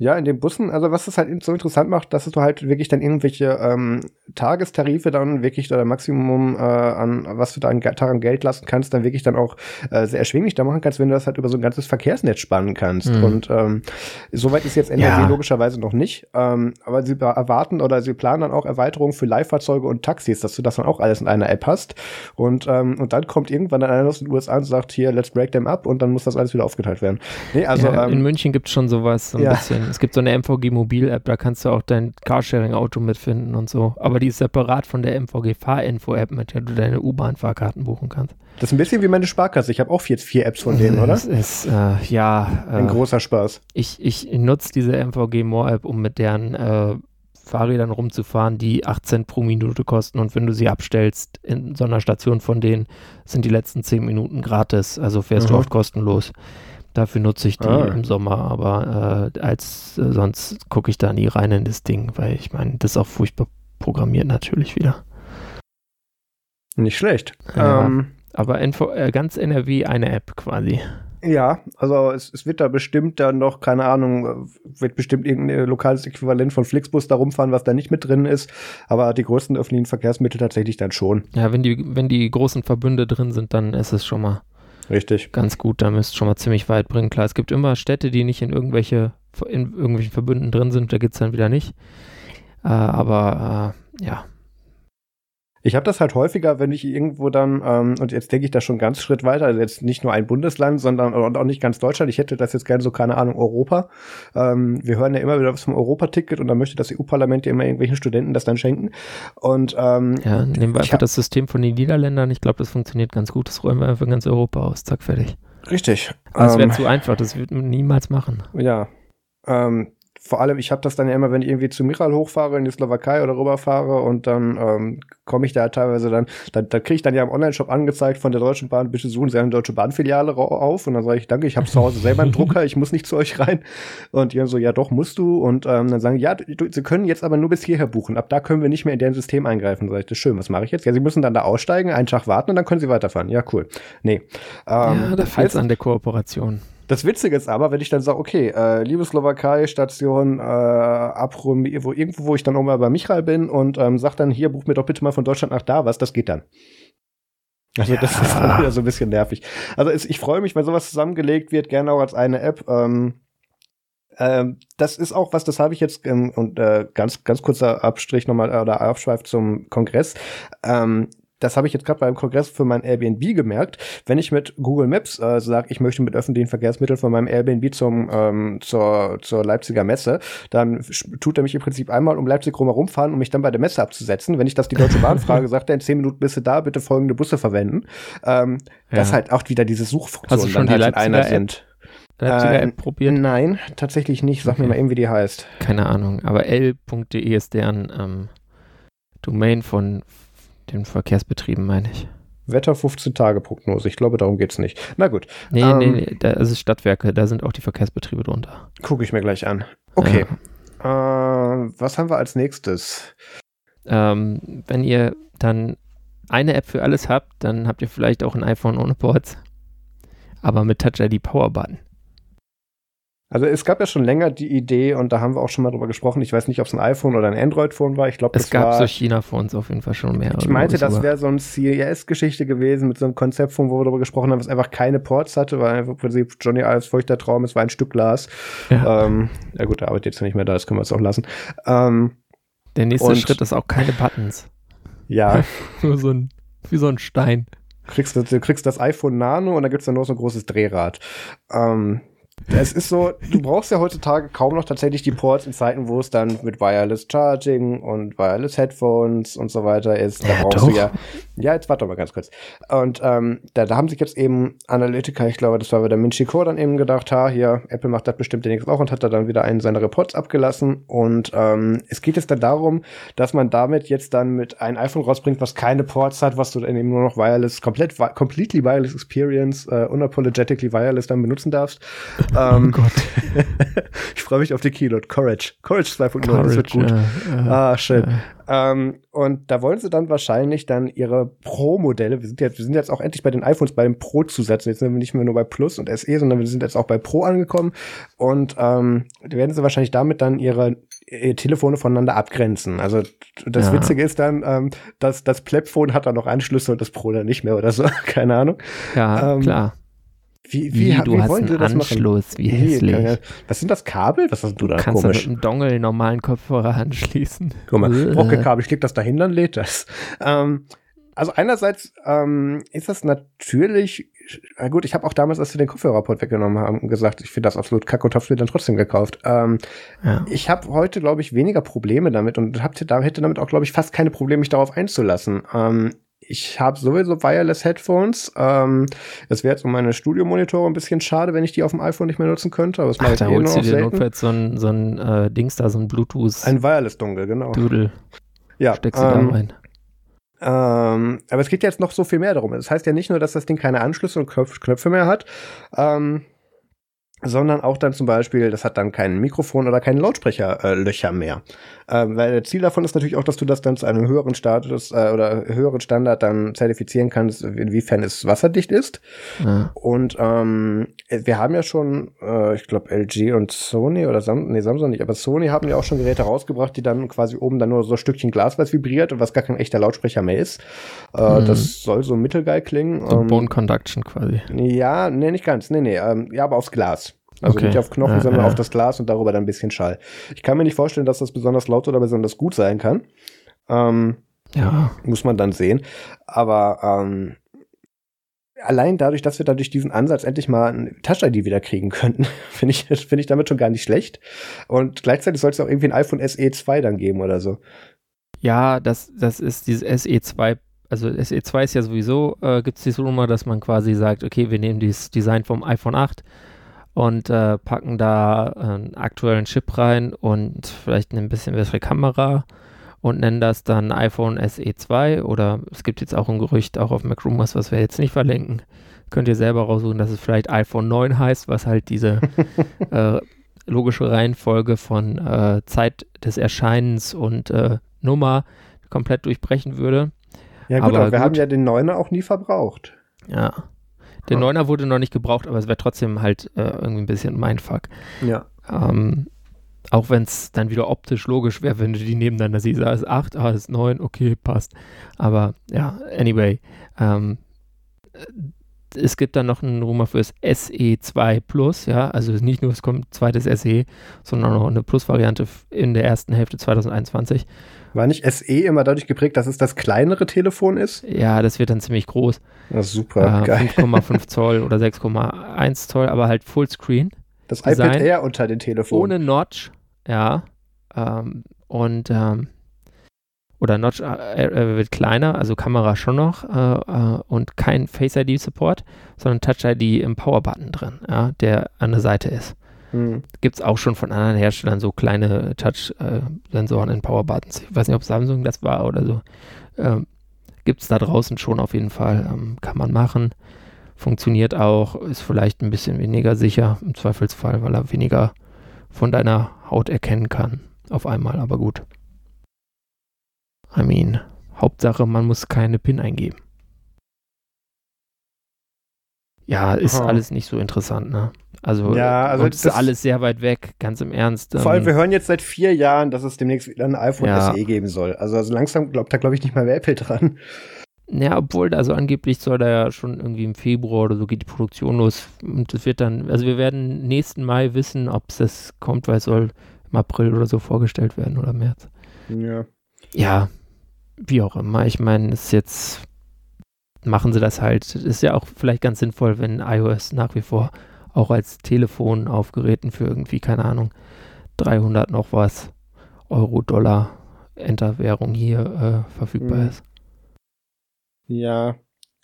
Ja, in den Bussen, also was das halt so interessant macht, dass du halt wirklich dann irgendwelche ähm, Tagestarife dann wirklich oder Maximum äh, an, was du da an an Geld lassen kannst, dann wirklich dann auch äh, sehr erschwinglich da machen kannst, wenn du das halt über so ein ganzes Verkehrsnetz spannen kannst. Mhm. Und ähm, soweit ist jetzt NRW Ja. logischerweise noch nicht. Ähm, aber sie erwarten oder sie planen dann auch Erweiterungen für Leihfahrzeuge und Taxis, dass du das dann auch alles in einer App hast. Und, ähm, und dann kommt irgendwann dann einer aus den USA und sagt, hier, let's break them up und dann muss das alles wieder aufgeteilt werden. Nee, also ja, in ähm, München gibt es schon sowas, so ein ja. bisschen. Es gibt so eine MVG-Mobil-App, da kannst du auch dein Carsharing-Auto mitfinden und so. Aber die ist separat von der MVG-Fahrinfo-App, mit der du deine U-Bahn-Fahrkarten buchen kannst. das ist ein bisschen wie meine Sparkasse. Ich habe auch jetzt vier Apps von denen, oder? Das ist, äh, ja, Ein äh, großer Spaß. ich, ich nutze diese MVG-More-App, um mit deren äh, Fahrrädern rumzufahren, die 8 Cent pro Minute kosten. Und wenn du sie abstellst in so einer Station von denen, sind die letzten 10 Minuten gratis. Also fährst du Mhm. oft kostenlos. Dafür nutze ich die Ah. im Sommer, aber äh, als äh, sonst gucke ich da nie rein in das Ding, weil ich meine, das ist auch furchtbar programmiert natürlich wieder. Nicht schlecht. Ja. Ähm, Aber Info, äh, ganz NRW eine App quasi. Ja, also es, es wird da bestimmt dann noch, keine Ahnung, äh, wird bestimmt irgendein lokales Äquivalent von Flixbus da rumfahren, was da nicht mit drin ist. Aber die größten öffentlichen Verkehrsmittel tatsächlich dann schon. Ja, wenn die, wenn die großen Verbünde drin sind, dann ist es schon mal Richtig. ganz gut. Da müsst schon mal ziemlich weit bringen. Klar, es gibt immer Städte, die nicht in irgendwelche in irgendwelchen Verbünden drin sind, da geht's dann wieder nicht. Äh, aber äh, ja, Ich habe das halt häufiger, wenn ich irgendwo dann, ähm, und jetzt denke ich da schon ganz Schritt weiter, also jetzt nicht nur ein Bundesland, sondern und auch nicht ganz Deutschland. Ich hätte das jetzt gerne so, keine Ahnung, Europa. Ähm, wir hören ja immer wieder was vom Europaticket und dann möchte das EU-Parlament ja immer irgendwelchen Studenten das dann schenken. Und ähm, ja nehmen wir einfach das System von den Niederländern. Ich glaube, das funktioniert ganz gut. Das räumen wir einfach in ganz Europa aus. Zack, fertig. richtig. Das wäre Ähm, zu einfach. Das wird man niemals machen. Ja. Ähm, vor allem, ich habe das dann ja immer, wenn ich irgendwie zu Miral hochfahre, in die Slowakei oder rüberfahre und dann ähm, komme ich da teilweise dann, da, da kriege ich dann ja im Online-Shop angezeigt von der Deutschen Bahn, bitte suchen Sie eine Deutsche Bahn-Filiale auf und dann sage ich, danke, ich habe zu Hause selber einen Drucker, ich muss nicht zu euch rein und die dann so, ja doch, musst du und ähm, dann sagen, ja, du, Sie können jetzt aber nur bis hierher buchen, ab da können wir nicht mehr in deren System eingreifen. Sag ich, das ist schön, was mache ich jetzt? Ja, Sie müssen dann da aussteigen, einen Tag warten und dann können Sie weiterfahren. Ja, cool. Nee. Ähm, ja, da fehlt es an der Kooperation. Das Witzige ist aber, wenn ich dann sage, okay, äh, liebe Slowakei, Station äh, Abrum, wo, irgendwo, wo ich dann auch mal bei Michael bin und ähm, sag dann, hier, buch mir doch bitte mal von Deutschland nach da was, das geht dann. Also das Ja. ist dann wieder so ein bisschen nervig. Also es, ich freue mich, wenn sowas zusammengelegt wird, gerne auch als eine App. Ähm, ähm, das ist auch was, das habe ich jetzt, ähm, und äh, ganz, ganz kurzer Abstrich nochmal äh, oder Abschweif zum Kongress. Ähm, das habe ich jetzt gerade beim Kongress für mein Airbnb gemerkt. Wenn ich mit Google Maps äh, sage, ich möchte mit öffentlichen Verkehrsmitteln von meinem Airbnb zum, ähm, zur, zur Leipziger Messe, dann tut er mich im Prinzip einmal um Leipzig rum herumfahren, um mich dann bei der Messe abzusetzen. Wenn ich das die Deutsche Bahn <laughs> frage, sagt er, in zehn Minuten bist du da, bitte folgende Busse verwenden. Ähm, Das Ja. halt auch wieder diese Hast du Suchfunktionen schon dann die halt in einer Leipziger sind. Leipziger Äh, App probiert? Nein, tatsächlich nicht. Sag mir Okay. mal eben, wie die heißt. Keine Ahnung. Aber l.de ist deren ähm, Domain von den Verkehrsbetrieben, meine ich. Wetter 15-Tage-Prognose. Ich glaube, darum geht's nicht. Na gut, Nee, Ähm, nee, nee, da ist es Stadtwerke, da sind auch die Verkehrsbetriebe drunter. gucke ich mir gleich an. Okay. Äh, was haben wir als nächstes? Ähm, wenn ihr dann eine App für alles habt, dann habt ihr vielleicht auch ein iPhone ohne Ports, aber mit Touch ID Power Button. Also es gab ja schon länger die Idee und da haben wir auch schon mal drüber gesprochen. Ich weiß nicht, ob es ein iPhone oder ein Android-Phone war. Ich glaube, Es gab war. so China-Phones auf jeden Fall schon mehrere. ich meinte, das wäre so eine CES-Geschichte gewesen mit so einem Konzeptphone, wo wir darüber gesprochen haben, was einfach keine Ports hatte, weil einfach im Prinzip Johnny Ives feuchter Traum, es war ein Stück Glas. Ja. Ähm, ja gut, der arbeitet jetzt nicht mehr da, das können wir jetzt auch lassen. Ähm, Der nächste Schritt ist auch keine Buttons. <laughs> ja, <laughs> Nur so ein, wie so ein Stein. kriegst du, kriegst das iPhone Nano und da gibt's dann noch so ein großes Drehrad. Ähm, es ist so, du brauchst ja heutzutage kaum noch tatsächlich die Ports in Zeiten, wo es dann mit Wireless Charging und Wireless Headphones und so weiter ist. Da Ja, brauchst doch. du ja. Ja, jetzt warte mal ganz kurz. Und ähm, da, da haben sich jetzt eben Analytiker, ich glaube, das war wieder Minchi Core, dann eben gedacht, ha, hier, Apple macht das bestimmt demnächst auch und hat da dann wieder einen seiner Reports abgelassen. Und ähm, es geht jetzt dann darum, dass man damit jetzt dann mit ein iPhone rausbringt, was keine Ports hat, was du dann eben nur noch wireless, komplett, completely wireless experience, äh, unapologetically wireless dann benutzen darfst. Ähm, Oh Gott. <laughs> ich freue mich auf die Keynote. Courage. Courage 2.0, das wird gut. Äh, äh, Ah, schön. äh. Ähm, und da wollen sie dann wahrscheinlich dann ihre Pro-Modelle, wir sind jetzt, wir sind jetzt auch endlich bei den iPhones bei dem Pro-Zusatz, jetzt sind wir nicht mehr nur bei Plus und SE, sondern wir sind jetzt auch bei Pro angekommen und ähm, werden sie wahrscheinlich damit dann ihre, ihre Telefone voneinander abgrenzen. Also das Ja. Witzige ist dann, ähm, dass das Plebphone hat dann noch Anschlüsse und das Pro dann nicht mehr oder so, <laughs> keine Ahnung. Ja, Ähm, klar. Wie, Wie, ha- du wie hast einen das machen? Anschluss, wie Wie, hässlich. keine- Was sind das Kabel? Was hast du da? Kannst du Komisch. mit einem Dongle einen normalen Kopfhörer anschließen? Guck mal, Äh. Kabel, ich leg das dahin, dann lädt das. Ähm, also einerseits ähm, ist das natürlich, na gut, ich habe auch damals, als wir den Kopfhörerport weggenommen haben, gesagt, ich finde das absolut kacke und hab's mir dann trotzdem gekauft. Ähm, Ja. ich habe heute, glaube ich, weniger Probleme damit und hab, da hätte damit auch, glaube ich, fast keine Probleme, mich darauf einzulassen. Ähm, ich habe sowieso Wireless Headphones. Ähm, es wäre jetzt um meine Studiomonitore ein bisschen schade, wenn ich die auf dem iPhone nicht mehr nutzen könnte, aber das mache Ach, ich da eh holst du dir notfalls so ein, so ein äh, Dings da, so ein Bluetooth-Doodle. Ein Wireless-Dongle, genau. Ja, Steckst du ähm, da rein. Ähm, aber es geht jetzt noch so viel mehr darum. Das heißt ja nicht nur, dass das Ding keine Anschlüsse und Knöpf Knöpfe mehr hat. Ähm, sondern auch dann zum Beispiel, das hat dann kein Mikrofon oder kein Lautsprecherlöcher äh, mehr. Ähm, weil das Ziel davon ist natürlich auch, dass du das dann zu einem höheren Status äh, oder höheren Standard dann zertifizieren kannst, inwiefern es wasserdicht ist. Ja. Und ähm, wir haben ja schon, äh, ich glaube, LG und Sony oder Sam nee, Samsung nicht, aber Sony haben ja auch schon Geräte rausgebracht, die dann quasi oben dann nur so ein Stückchen Glas, was vibriert und was gar kein echter Lautsprecher mehr ist. Äh, mhm. Das soll so mittelgeil klingen. So ähm, Bone Conduction quasi. Ja, nee, nicht ganz. Nee, nee. Ähm, ja, aber aufs Glas. Also okay. nicht auf Knochen, ja, sondern ja. auf das Glas und darüber dann ein bisschen Schall. Ich kann mir nicht vorstellen, dass das besonders laut oder besonders gut sein kann. Ähm, ja. Muss man dann sehen. Aber ähm, allein dadurch, dass wir dadurch diesen Ansatz endlich mal ein Touch-ID wieder kriegen könnten, <laughs> finde ich, finde ich damit schon gar nicht schlecht. Und gleichzeitig soll es auch irgendwie ein iPhone SE 2 dann geben oder so. Ja, das, das ist dieses SE 2 also SE2 ist ja sowieso, äh, gibt es diese Nummer, dass man quasi sagt, okay, wir nehmen dieses Design vom iPhone 8, und äh, packen da einen aktuellen Chip rein und vielleicht eine ein bisschen bessere Kamera und nennen das dann iPhone SE 2 oder es gibt jetzt auch ein Gerücht, auch auf MacRumors, was wir jetzt nicht verlinken. Könnt ihr selber raussuchen, dass es vielleicht iPhone 9 heißt, was halt diese <laughs> äh, logische Reihenfolge von äh, Zeit des Erscheinens und äh, Nummer komplett durchbrechen würde. Ja gut, aber, aber wir gut. haben ja den 9er auch nie verbraucht. Ja. Der Neuner wurde noch nicht gebraucht, aber es wäre trotzdem halt äh, irgendwie ein bisschen mein Fuck. Ja. Ähm, auch wenn es dann wieder optisch logisch wäre, wenn du die nebeneinander siehst. Ah, ist 8, ah, ist 9, okay, passt. Aber ja, anyway. Ähm, es gibt dann noch einen Rumor fürs SE2 Plus, ja, also nicht nur es kommt zweites SE, sondern auch eine Plus-Variante in der ersten Hälfte 2021. War nicht SE immer dadurch geprägt, dass es das kleinere Telefon ist? Ja, das wird dann ziemlich groß. Ja, super, äh, geil. 5,5 <laughs> Zoll oder 6,1 Zoll, aber halt Fullscreen. Das Design, iPad Air unter den Telefonen. Ohne Notch, ja. Ähm, und ähm, oder Notch äh, äh, wird kleiner, also Kamera schon noch äh, äh und kein Face ID Support, sondern Touch ID im Power Button drin, ja, der an der Seite ist. Mhm. Gibt es auch schon von anderen Herstellern so kleine Touch-Sensoren in Power-Buttons. Ich weiß nicht, ob Samsung das war oder so. Ähm, Gibt es da draußen schon auf jeden Fall. Ähm, kann man machen. Funktioniert auch. Ist vielleicht ein bisschen weniger sicher im Zweifelsfall, weil er weniger von deiner Haut erkennen kann. Auf einmal, aber gut. I mean, Hauptsache, man muss keine PIN eingeben. Ja, ist oh. alles nicht so interessant, ne? Also, ja, also das ist alles sehr weit weg, ganz im Ernst. Vor allem, ähm, wir hören jetzt seit vier Jahren, dass es demnächst wieder ein iPhone ja. SE geben soll. Also, also langsam glaubt da, glaube ich, nicht mal mehr Apple dran. Ja, obwohl, also angeblich soll da ja schon irgendwie im Februar oder so geht die Produktion los. Und es wird dann, also wir werden nächsten Mai wissen, ob es das kommt, weil es soll im April oder so vorgestellt werden oder März. Ja. Ja, wie auch immer. Ich meine, es ist jetzt machen sie das halt. Ist ja auch vielleicht ganz sinnvoll, wenn iOS nach wie vor auch als Telefon auf Geräten für irgendwie, keine Ahnung, 300 noch was Euro, Dollar, Enterwährung hier äh, verfügbar mhm. ist. Ja,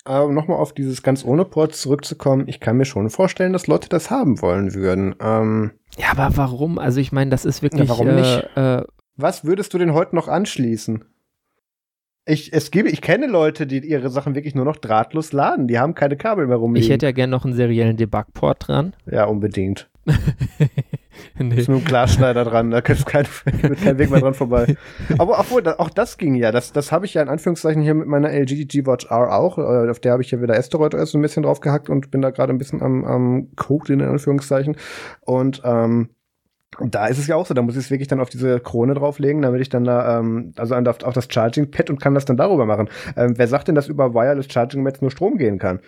aber nochmal auf dieses ganz ohne Port zurückzukommen, ich kann mir schon vorstellen, dass Leute das haben wollen würden. Ähm, ja, aber warum? Also ich meine, das ist wirklich. Ja, warum äh, nicht? Äh, Was würdest du denn heute noch anschließen? Ich, es gibt, ich kenne Leute, die ihre Sachen wirklich nur noch drahtlos laden. Die haben keine Kabel mehr rumliegen. Ich hätte ja gerne noch einen seriellen Debug-Port dran. Ja, unbedingt. <laughs> nee. Ist nur ein Glasschneider dran, da kannst kein, kein <laughs> Weg mehr dran vorbei. Aber obwohl, auch das ging ja. Das, das habe ich ja in Anführungszeichen hier mit meiner LG G-Watch R auch. Äh, auf der habe ich ja wieder Asteroid OS so ein bisschen drauf gehackt und bin da gerade ein bisschen am, am Code in Anführungszeichen. Und ähm, und da ist es ja auch so, da muss ich es wirklich dann auf diese Krone drauflegen, damit ich dann da, ähm, also auf, auf das Charging-Pad und kann das dann darüber machen. Ähm, wer sagt denn, dass über Wireless Charging jetzt nur Strom gehen kann?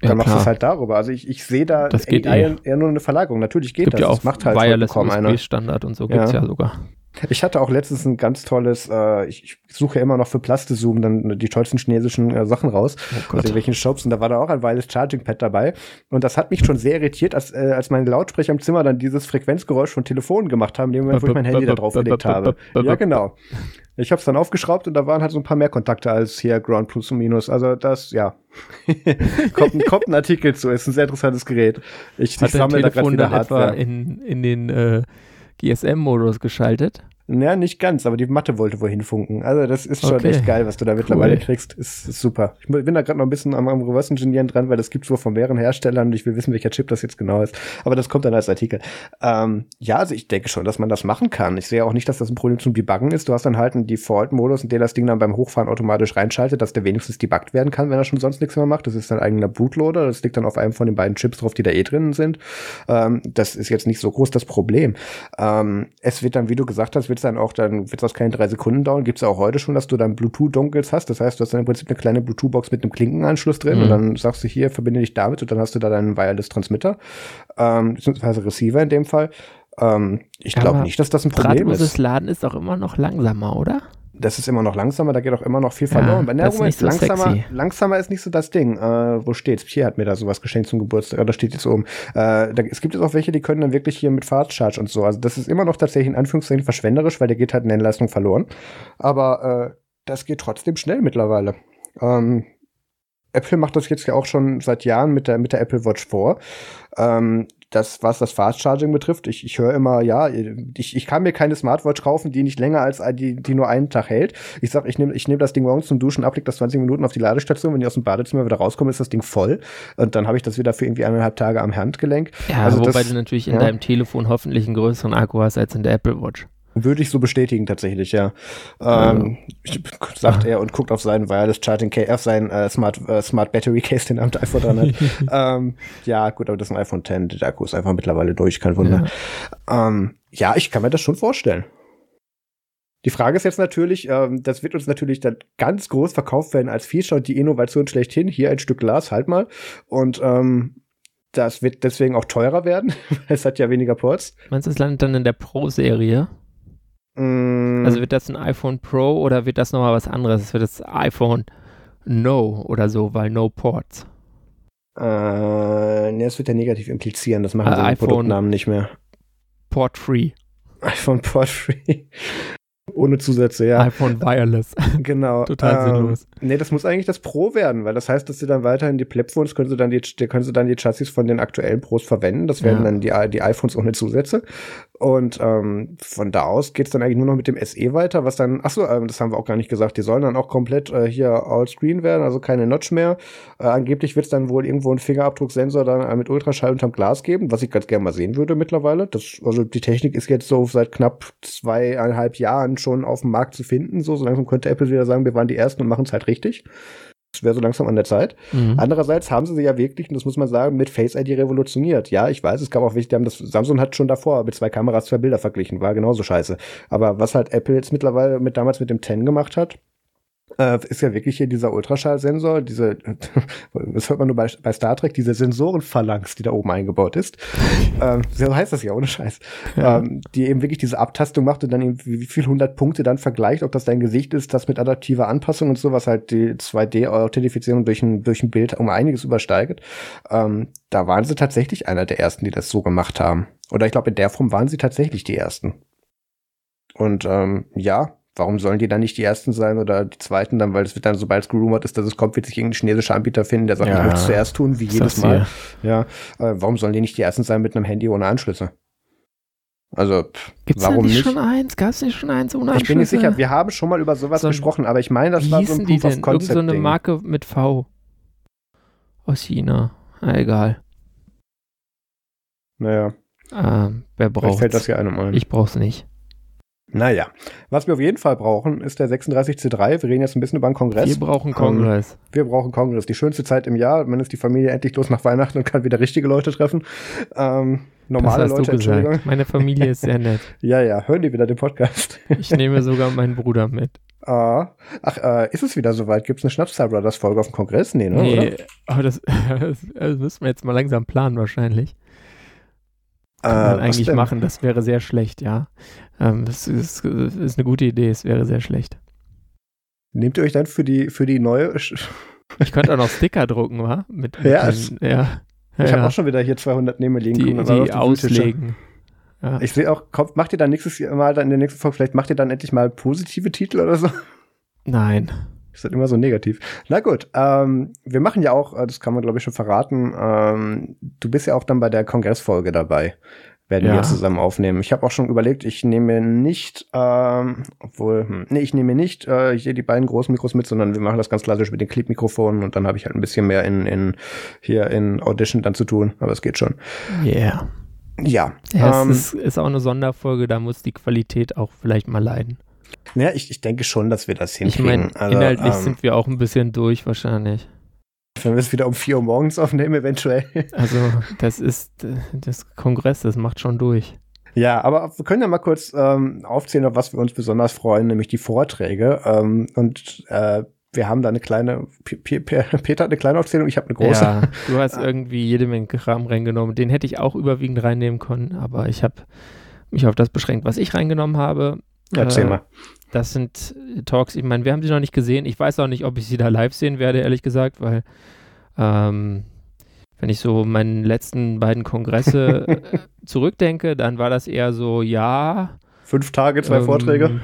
Dann ja, machst du es halt darüber. Also ich, ich sehe da das geht AI eh. eher nur eine Verlagerung. Natürlich geht gibt das. Ja auch das macht halt Wireless USB-Standard und so gibt's ja, ja sogar. Ich hatte auch letztens ein ganz tolles, äh, ich, ich suche ja immer noch für Plastezoom dann die tollsten chinesischen äh, Sachen raus, oh aus irgendwelchen Shops und da war da auch ein Wireless Charging Pad dabei und das hat mich schon sehr irritiert, als, äh, als meine Lautsprecher im Zimmer dann dieses Frequenzgeräusch von Telefonen gemacht haben, in dem Moment, wo ich mein Handy da drauf gelegt habe. Ja, genau. Ich habe es dann aufgeschraubt und da waren halt so ein paar mehr Kontakte als hier Ground Plus und Minus. Also das, ja, <laughs> kommt, ein, kommt ein Artikel zu. Ist ein sehr interessantes Gerät. Ich, ich sammle da gerade wieder Hardware. in, in den äh, GSM-Modus geschaltet? Ja, nicht ganz, aber die Matte wollte wohin funken. Also das ist schon Okay. echt geil, was du da mittlerweile Cool. kriegst. Ist, ist super. Ich bin da gerade noch ein bisschen am, am Reverse Engineeren dran, weil das gibt's wohl von mehreren Herstellern und ich will wissen, welcher Chip das jetzt genau ist. Aber das kommt dann als Artikel. Ähm, ja, also ich denke schon, dass man das machen kann. Ich sehe auch nicht, dass das ein Problem zum Debuggen ist. Du hast dann halt einen Default-Modus, in dem das Ding dann beim Hochfahren automatisch reinschaltet, dass der wenigstens debuggt werden kann, wenn er schon sonst nichts mehr macht. Das ist ein eigener Bootloader. Das liegt dann auf einem von den beiden Chips drauf, die da eh drinnen sind. Ähm, das ist jetzt nicht so groß das Problem. Ähm, es wird dann, wie du gesagt hast, wird es dann auch, dann wird es aus keinen drei Sekunden dauern. Gibt es auch heute schon, dass du dann Bluetooth-Dongles hast. Das heißt, du hast dann im Prinzip eine kleine Bluetooth-Box mit einem Klinkenanschluss drin Mhm. und dann sagst du hier, verbinde dich damit und dann hast du da deinen Wireless-Transmitter, ähm, beziehungsweise Receiver in dem Fall. Ähm, ich glaube nicht, dass das ein Problem Drahtloses ist. Laden ist auch immer noch langsamer, oder? Das ist immer noch langsamer, da geht auch immer noch viel Ja, verloren. Aber na, das ist so langsamer, sexy. langsamer ist nicht so das Ding. Äh, wo steht's? Pierre hat mir da sowas geschenkt zum Geburtstag. Ja, Da steht jetzt oben. Äh, da, es gibt jetzt auch welche, die können dann wirklich hier mit Fast Charge und so. Also das ist immer noch tatsächlich in Anführungszeichen verschwenderisch, weil der geht halt Nennleistung verloren. Aber äh, das geht trotzdem schnell mittlerweile. Ähm, Apple macht das jetzt ja auch schon seit Jahren mit der, mit der Apple Watch vor. Ähm, das, was das Fast Charging betrifft, ich, ich höre immer, ja, ich, ich kann mir keine Smartwatch kaufen, die nicht länger als die, die nur einen Tag hält. Ich sag, ich nehme ich nehm das Ding morgens zum Duschen ab, leg das 20 Minuten auf die Ladestation, wenn ich aus dem Badezimmer wieder rauskomme, ist das Ding voll. Und dann habe ich das wieder für irgendwie eineinhalb Tage am Handgelenk. Ja, Also wobei das- du natürlich in ja. deinem Telefon hoffentlich einen größeren Akku hast als in der Apple Watch. Würde ich so bestätigen tatsächlich, ja. Ähm, ich- sagt er und guckt auf seinen Wireless Charging Case, auf seinen äh, Smart, äh, Smart Battery Case, den er am iPhone dran hat. <laughs> ähm, ja, gut, aber das ist ein iPhone X. Der Akku ist einfach mittlerweile durch, kein Wunder. Ja. Ähm, ja, ich kann mir das schon vorstellen. Die Frage ist jetzt natürlich, ähm, das wird uns natürlich dann ganz groß verkauft werden als Feature und die Innovation schlechthin. Hier ein Stück Glas, halt mal. Und ähm, das wird deswegen auch teurer werden. <laughs> es hat ja weniger Ports. Meinst du, es landet dann in der Pro-Serie? Mm, Also wird das ein iPhone Pro oder wird das nochmal was anderes? Es wird das iPhone No oder so, weil No Ports. Äh, ne, das wird ja negativ implizieren. Das machen Äh, sie mit Produktnamen nicht mehr. Port Free. iPhone Port Free. Ohne Zusätze, ja. iPhone Wireless. <laughs> genau. Total sinnlos. Nee, das muss eigentlich das Pro werden, weil das heißt, dass sie dann weiterhin die Plebphones können sie dann die, die können sie dann die Chassis von den aktuellen Pros verwenden. Das werden Ja. dann die, die iPhones ohne Zusätze. Und ähm, von da aus geht's dann eigentlich nur noch mit dem SE weiter, was dann, achso, ähm, das haben wir auch gar nicht gesagt, die sollen dann auch komplett äh, hier All-Screen werden, also keine Notch mehr. Äh, angeblich wird's dann wohl irgendwo einen Fingerabdrucksensor dann äh, mit Ultraschall unterm Glas geben, was ich ganz gerne mal sehen würde mittlerweile. Das, also die Technik ist jetzt so seit knapp zweieinhalb Jahren schon auf dem Markt zu finden. So, so langsam könnte Apple wieder sagen, wir waren die Ersten und machen es halt richtig. Das wäre so langsam an der Zeit. Mhm. Andererseits haben sie sie ja wirklich, und das muss man sagen, mit Face ID revolutioniert. Ja, ich weiß, es gab auch welche, die haben das, Samsung hat schon davor mit zwei Kameras zwei Bilder verglichen, war genauso scheiße. Aber was halt Apple jetzt mittlerweile mit damals mit dem 10 gemacht hat, äh, ist ja wirklich hier dieser Ultraschallsensor, diese, <laughs> das hört man nur bei, bei Star Trek, diese Sensorenphalanx, die da oben eingebaut ist. ähm, so heißt das ja, ohne Scheiß. Ja. Ähm, die eben wirklich diese Abtastung macht und dann eben wie viel hundert Punkte dann vergleicht, ob das dein Gesicht ist, das mit adaptiver Anpassung und so, was halt die 2D-Authentifizierung durch ein, durch ein Bild um einiges übersteigt. Ähm, da waren sie tatsächlich einer der ersten, die das so gemacht haben. Oder ich glaube, in der Form waren sie tatsächlich die ersten. Und ähm, ja, warum sollen die dann nicht die ersten sein oder die zweiten dann, weil es wird dann, sobald es gerumort ist, dass es kommt, wird sich irgendein chinesischer Anbieter finden, der sagt, Ja. ich möchte es zuerst tun, wie jedes Mal. Ja, äh, warum sollen die nicht die ersten sein mit einem Handy ohne Anschlüsse? Also, pff, Gibt's warum nicht, nicht? schon eins? Gab's nicht schon eins ohne ich bin nicht Anschlüsse? sicher, wir haben schon mal über sowas So ein- gesprochen, aber ich meine, das war so ein Proof of? Irgend so Concept eine. Marke mit V. Aus China. Na, egal. Naja, Ähm, wer vielleicht braucht fällt das ja einem ein. Ich brauch's nicht. Naja, was wir auf jeden Fall brauchen, ist der 36C3. Wir reden jetzt ein bisschen über den Kongress. Wir brauchen Kongress. Wir brauchen Kongress. Die schönste Zeit im Jahr. Man ist die Familie endlich los nach Weihnachten und kann wieder richtige Leute treffen. Ähm, normale das hast Leute, du Entschuldigung. Meine Familie ist sehr nett. <laughs> Ja, ja, hören die wieder den Podcast. Ich nehme sogar meinen Bruder mit. <laughs> Ah, ach, äh, ist es wieder soweit? Gibt es eine Schnapszahl Brothers Folge auf dem Kongress? Nee, ne? nee, Oder? aber das, das, <laughs> das müssen wir jetzt mal langsam planen wahrscheinlich. Kann Äh, man eigentlich machen, das wäre sehr schlecht, ja. Ähm, das, ist, das ist eine gute Idee, es wäre sehr schlecht. Nehmt ihr euch dann für die, für die neue. <laughs> Ich Ich könnte auch noch Sticker drucken, wa? Mit, mit Ja, den, ja. habe ja, auch schon wieder hier 200 neben mir liegen. die, die Wühltische. auslegen. Ja. Ich sehe auch, kommt, macht ihr dann nächstes Mal, dann in der nächsten Folge, vielleicht macht ihr dann endlich mal positive Titel oder so? Nein. Ist halt immer so negativ. Na gut, ähm, wir machen ja auch, äh, das kann man glaube ich schon verraten, ähm, du bist ja auch dann bei der Kongressfolge dabei. werden ja. wir zusammen aufnehmen. Ich habe auch schon überlegt, ich nehme nicht, ähm, obwohl, hm, nee, ich nehme nicht äh, hier die beiden großen Mikros mit, sondern wir machen das ganz klassisch mit den Clip-Mikrofonen und dann habe ich halt ein bisschen mehr in, in hier in Audition dann zu tun, aber es geht schon. Yeah. Ja. ja ähm, es ist, ist auch eine Sonderfolge, da muss die Qualität auch vielleicht mal leiden. Ja, ich, ich denke schon, dass wir das hinkriegen. Ich meine, also, inhaltlich ähm, sind wir auch ein bisschen durch wahrscheinlich. Wenn wir es wieder um 4 Uhr morgens aufnehmen, eventuell. <laughs> Also, das ist äh, das Kongress, das macht schon durch. Ja, aber wir können ja mal kurz ähm, aufzählen, auf was wir uns besonders freuen, nämlich die Vorträge. Ähm, und äh, wir haben da eine kleine, <laughs> Peter hat eine kleine Aufzählung, ich habe eine große. Ja, du hast <laughs> irgendwie jede Menge Kram reingenommen. Den hätte ich auch überwiegend reinnehmen können, aber ich habe mich auf das beschränkt, was ich reingenommen habe. Erzähl äh, mal. Das sind Talks, ich meine, wir haben sie noch nicht gesehen. Ich weiß auch nicht, ob ich sie da live sehen werde, ehrlich gesagt, weil ähm, wenn ich so meinen letzten beiden Kongresse <laughs> zurückdenke, dann war das eher so, ja. Fünf Tage, zwei ähm, Vorträge?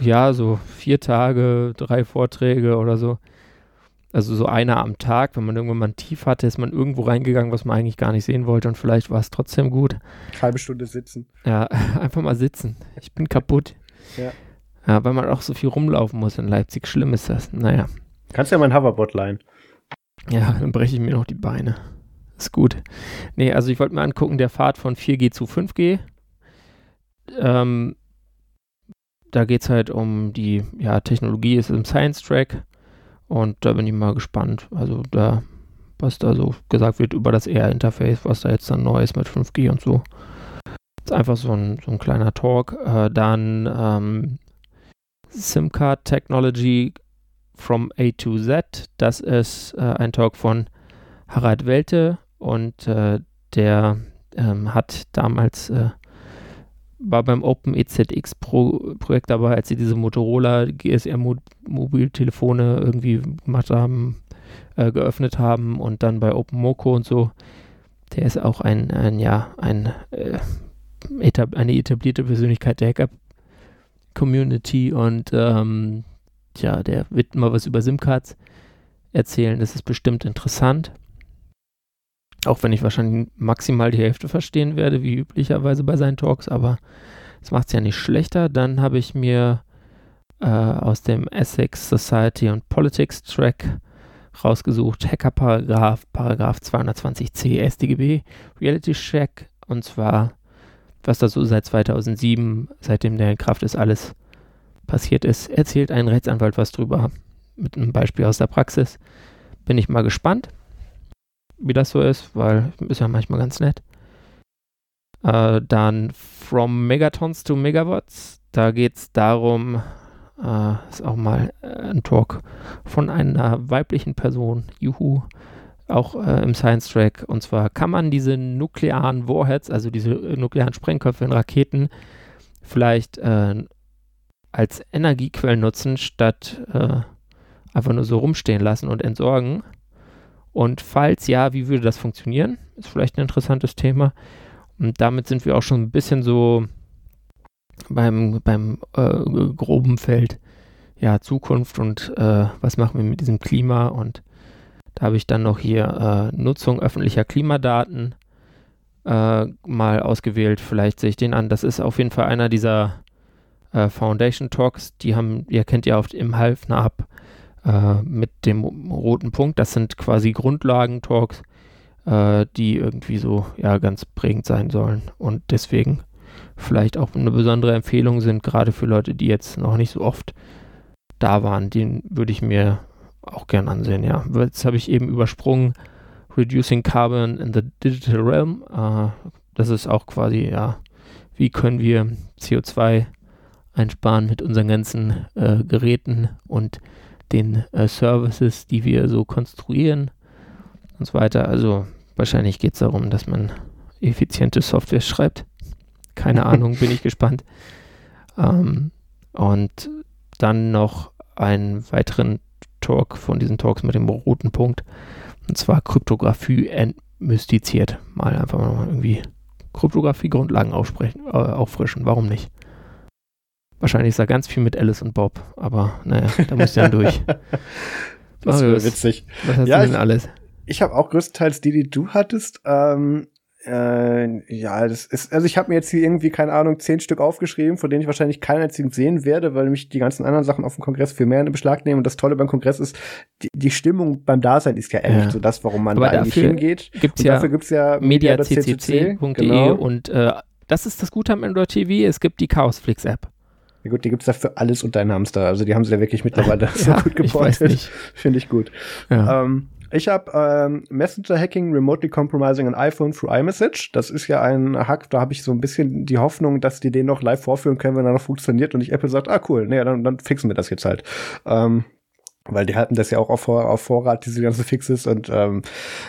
Ja, so vier Tage, drei Vorträge oder so. Also so einer am Tag, wenn man irgendwann mal ein Tief hatte, ist man irgendwo reingegangen, was man eigentlich gar nicht sehen wollte und vielleicht war es trotzdem gut. Halbe Stunde sitzen. Ja, <laughs> einfach mal sitzen. Ich bin kaputt. Ja. Ja, weil man auch so viel rumlaufen muss in Leipzig. Schlimm ist das. Naja. Kannst ja mein Hoverboard leihen. Ja, dann breche ich mir noch die Beine. Ist gut. Nee, also ich wollte mir angucken, der Pfad von 4G zu 5G. Ähm, da geht es halt um die ja, Technologie, ist im Science Track. Und da bin ich mal gespannt. Also da, was da so gesagt wird über das AR-Interface, was da jetzt dann neu ist mit 5G und so. Ist einfach so ein, so ein kleiner Talk. Äh, dann ähm, SIM-Card Technology from A to Z. Das ist äh, ein Talk von Harald Welte und äh, der ähm, hat damals äh, war beim Open EZX Pro Projekt dabei, als sie diese Motorola GSR -Mo Mobiltelefone irgendwie gemacht haben, äh, geöffnet haben und dann bei Open Moco und so. Der ist auch ein, ein ja, ein, äh, etab eine etablierte Persönlichkeit der Hacker Community und ähm, ja, der wird mal was über SIM-Cards erzählen. Das ist bestimmt interessant. Auch wenn ich wahrscheinlich maximal die Hälfte verstehen werde, wie üblicherweise bei seinen Talks, aber das macht es ja nicht schlechter. Dann habe ich mir äh, aus dem Essex Society und Politics Track rausgesucht, Hacker-Paragraph, Paragraph 220c StGB, Reality Check, und zwar was da so seit 2007, seitdem der in Kraft ist, alles passiert ist, erzählt ein Rechtsanwalt was drüber. Mit einem Beispiel aus der Praxis. Bin ich mal gespannt, wie das so ist, weil ist ja manchmal ganz nett. Äh, dann From Megatons to Megawatts. Da geht es darum, äh, ist auch mal äh, ein Talk von einer weiblichen Person, Juhu, auch äh, im Science Track. Und zwar kann man diese nuklearen Warheads, also diese nuklearen Sprengköpfe in Raketen, vielleicht äh, als Energiequellen nutzen, statt äh, einfach nur so rumstehen lassen und entsorgen. Und falls ja, wie würde das funktionieren? Ist vielleicht ein interessantes Thema. Und damit sind wir auch schon ein bisschen so beim, beim äh, groben Feld, ja, Zukunft und äh, was machen wir mit diesem Klima und da habe ich dann noch hier äh, Nutzung öffentlicher Klimadaten äh, mal ausgewählt. Vielleicht sehe ich den an. Das ist auf jeden Fall einer dieser äh, Foundation Talks. Die haben, ihr kennt ja oft im Halfnab äh, mit dem roten Punkt. Das sind quasi Grundlagen-Talks, äh, die irgendwie so ja ganz prägend sein sollen und deswegen vielleicht auch eine besondere Empfehlung sind, gerade für Leute, die jetzt noch nicht so oft da waren. Den würde ich mir auch gern ansehen, ja. Jetzt habe ich eben übersprungen Reducing Carbon in the Digital Realm. Äh, das ist auch quasi, ja, wie können wir CO2 einsparen mit unseren ganzen äh, Geräten und den äh, Services, die wir so konstruieren und so weiter. Also wahrscheinlich geht es darum, dass man effiziente Software schreibt. Keine <laughs> Ahnung, bin ich gespannt. Ähm, und dann noch einen weiteren Talk, von diesen Talks mit dem roten Punkt. Und zwar Kryptographie entmystiziert. Mal einfach mal irgendwie Kryptographie-Grundlagen äh, auffrischen. Warum nicht? Wahrscheinlich ist da ganz viel mit Alice und Bob, aber naja, da muss ja durch. <laughs> das wäre witzig. Was hast ja, du denn ich, alles? Ich habe auch größtenteils die, die du hattest. Ähm, Äh, ja, das ist, also ich habe mir jetzt hier irgendwie, keine Ahnung, zehn Stück aufgeschrieben, von denen ich wahrscheinlich keinen einzigen sehen werde, weil mich die ganzen anderen Sachen auf dem Kongress viel mehr in Beschlag nehmen. Und das Tolle beim Kongress ist, die, die Stimmung beim Dasein ist ja echt ja. so das, warum man Aber da eigentlich hingeht. Gibt's und ja dafür gibt's ja mediaccc.de genau. und äh, das ist das Gute am Android TV, es gibt die Chaosflix-App. Ja gut, die gibt's da für alles und deinen Hamster. Also die haben sie ja wirklich mittlerweile <laughs> ja, <laughs> so gut geportet. Finde ich gut. Ja. Ähm, ich habe ähm, Messenger Hacking Remotely Compromising an iPhone through iMessage. Das ist ja ein Hack, da habe ich so ein bisschen die Hoffnung, dass die den noch live vorführen können, wenn er noch funktioniert und nicht Apple sagt, ah cool, nee, dann, dann fixen wir das jetzt halt. Ähm, weil die hatten das ja auch auf, auf Vorrat, diese ganze Fixes und ähm,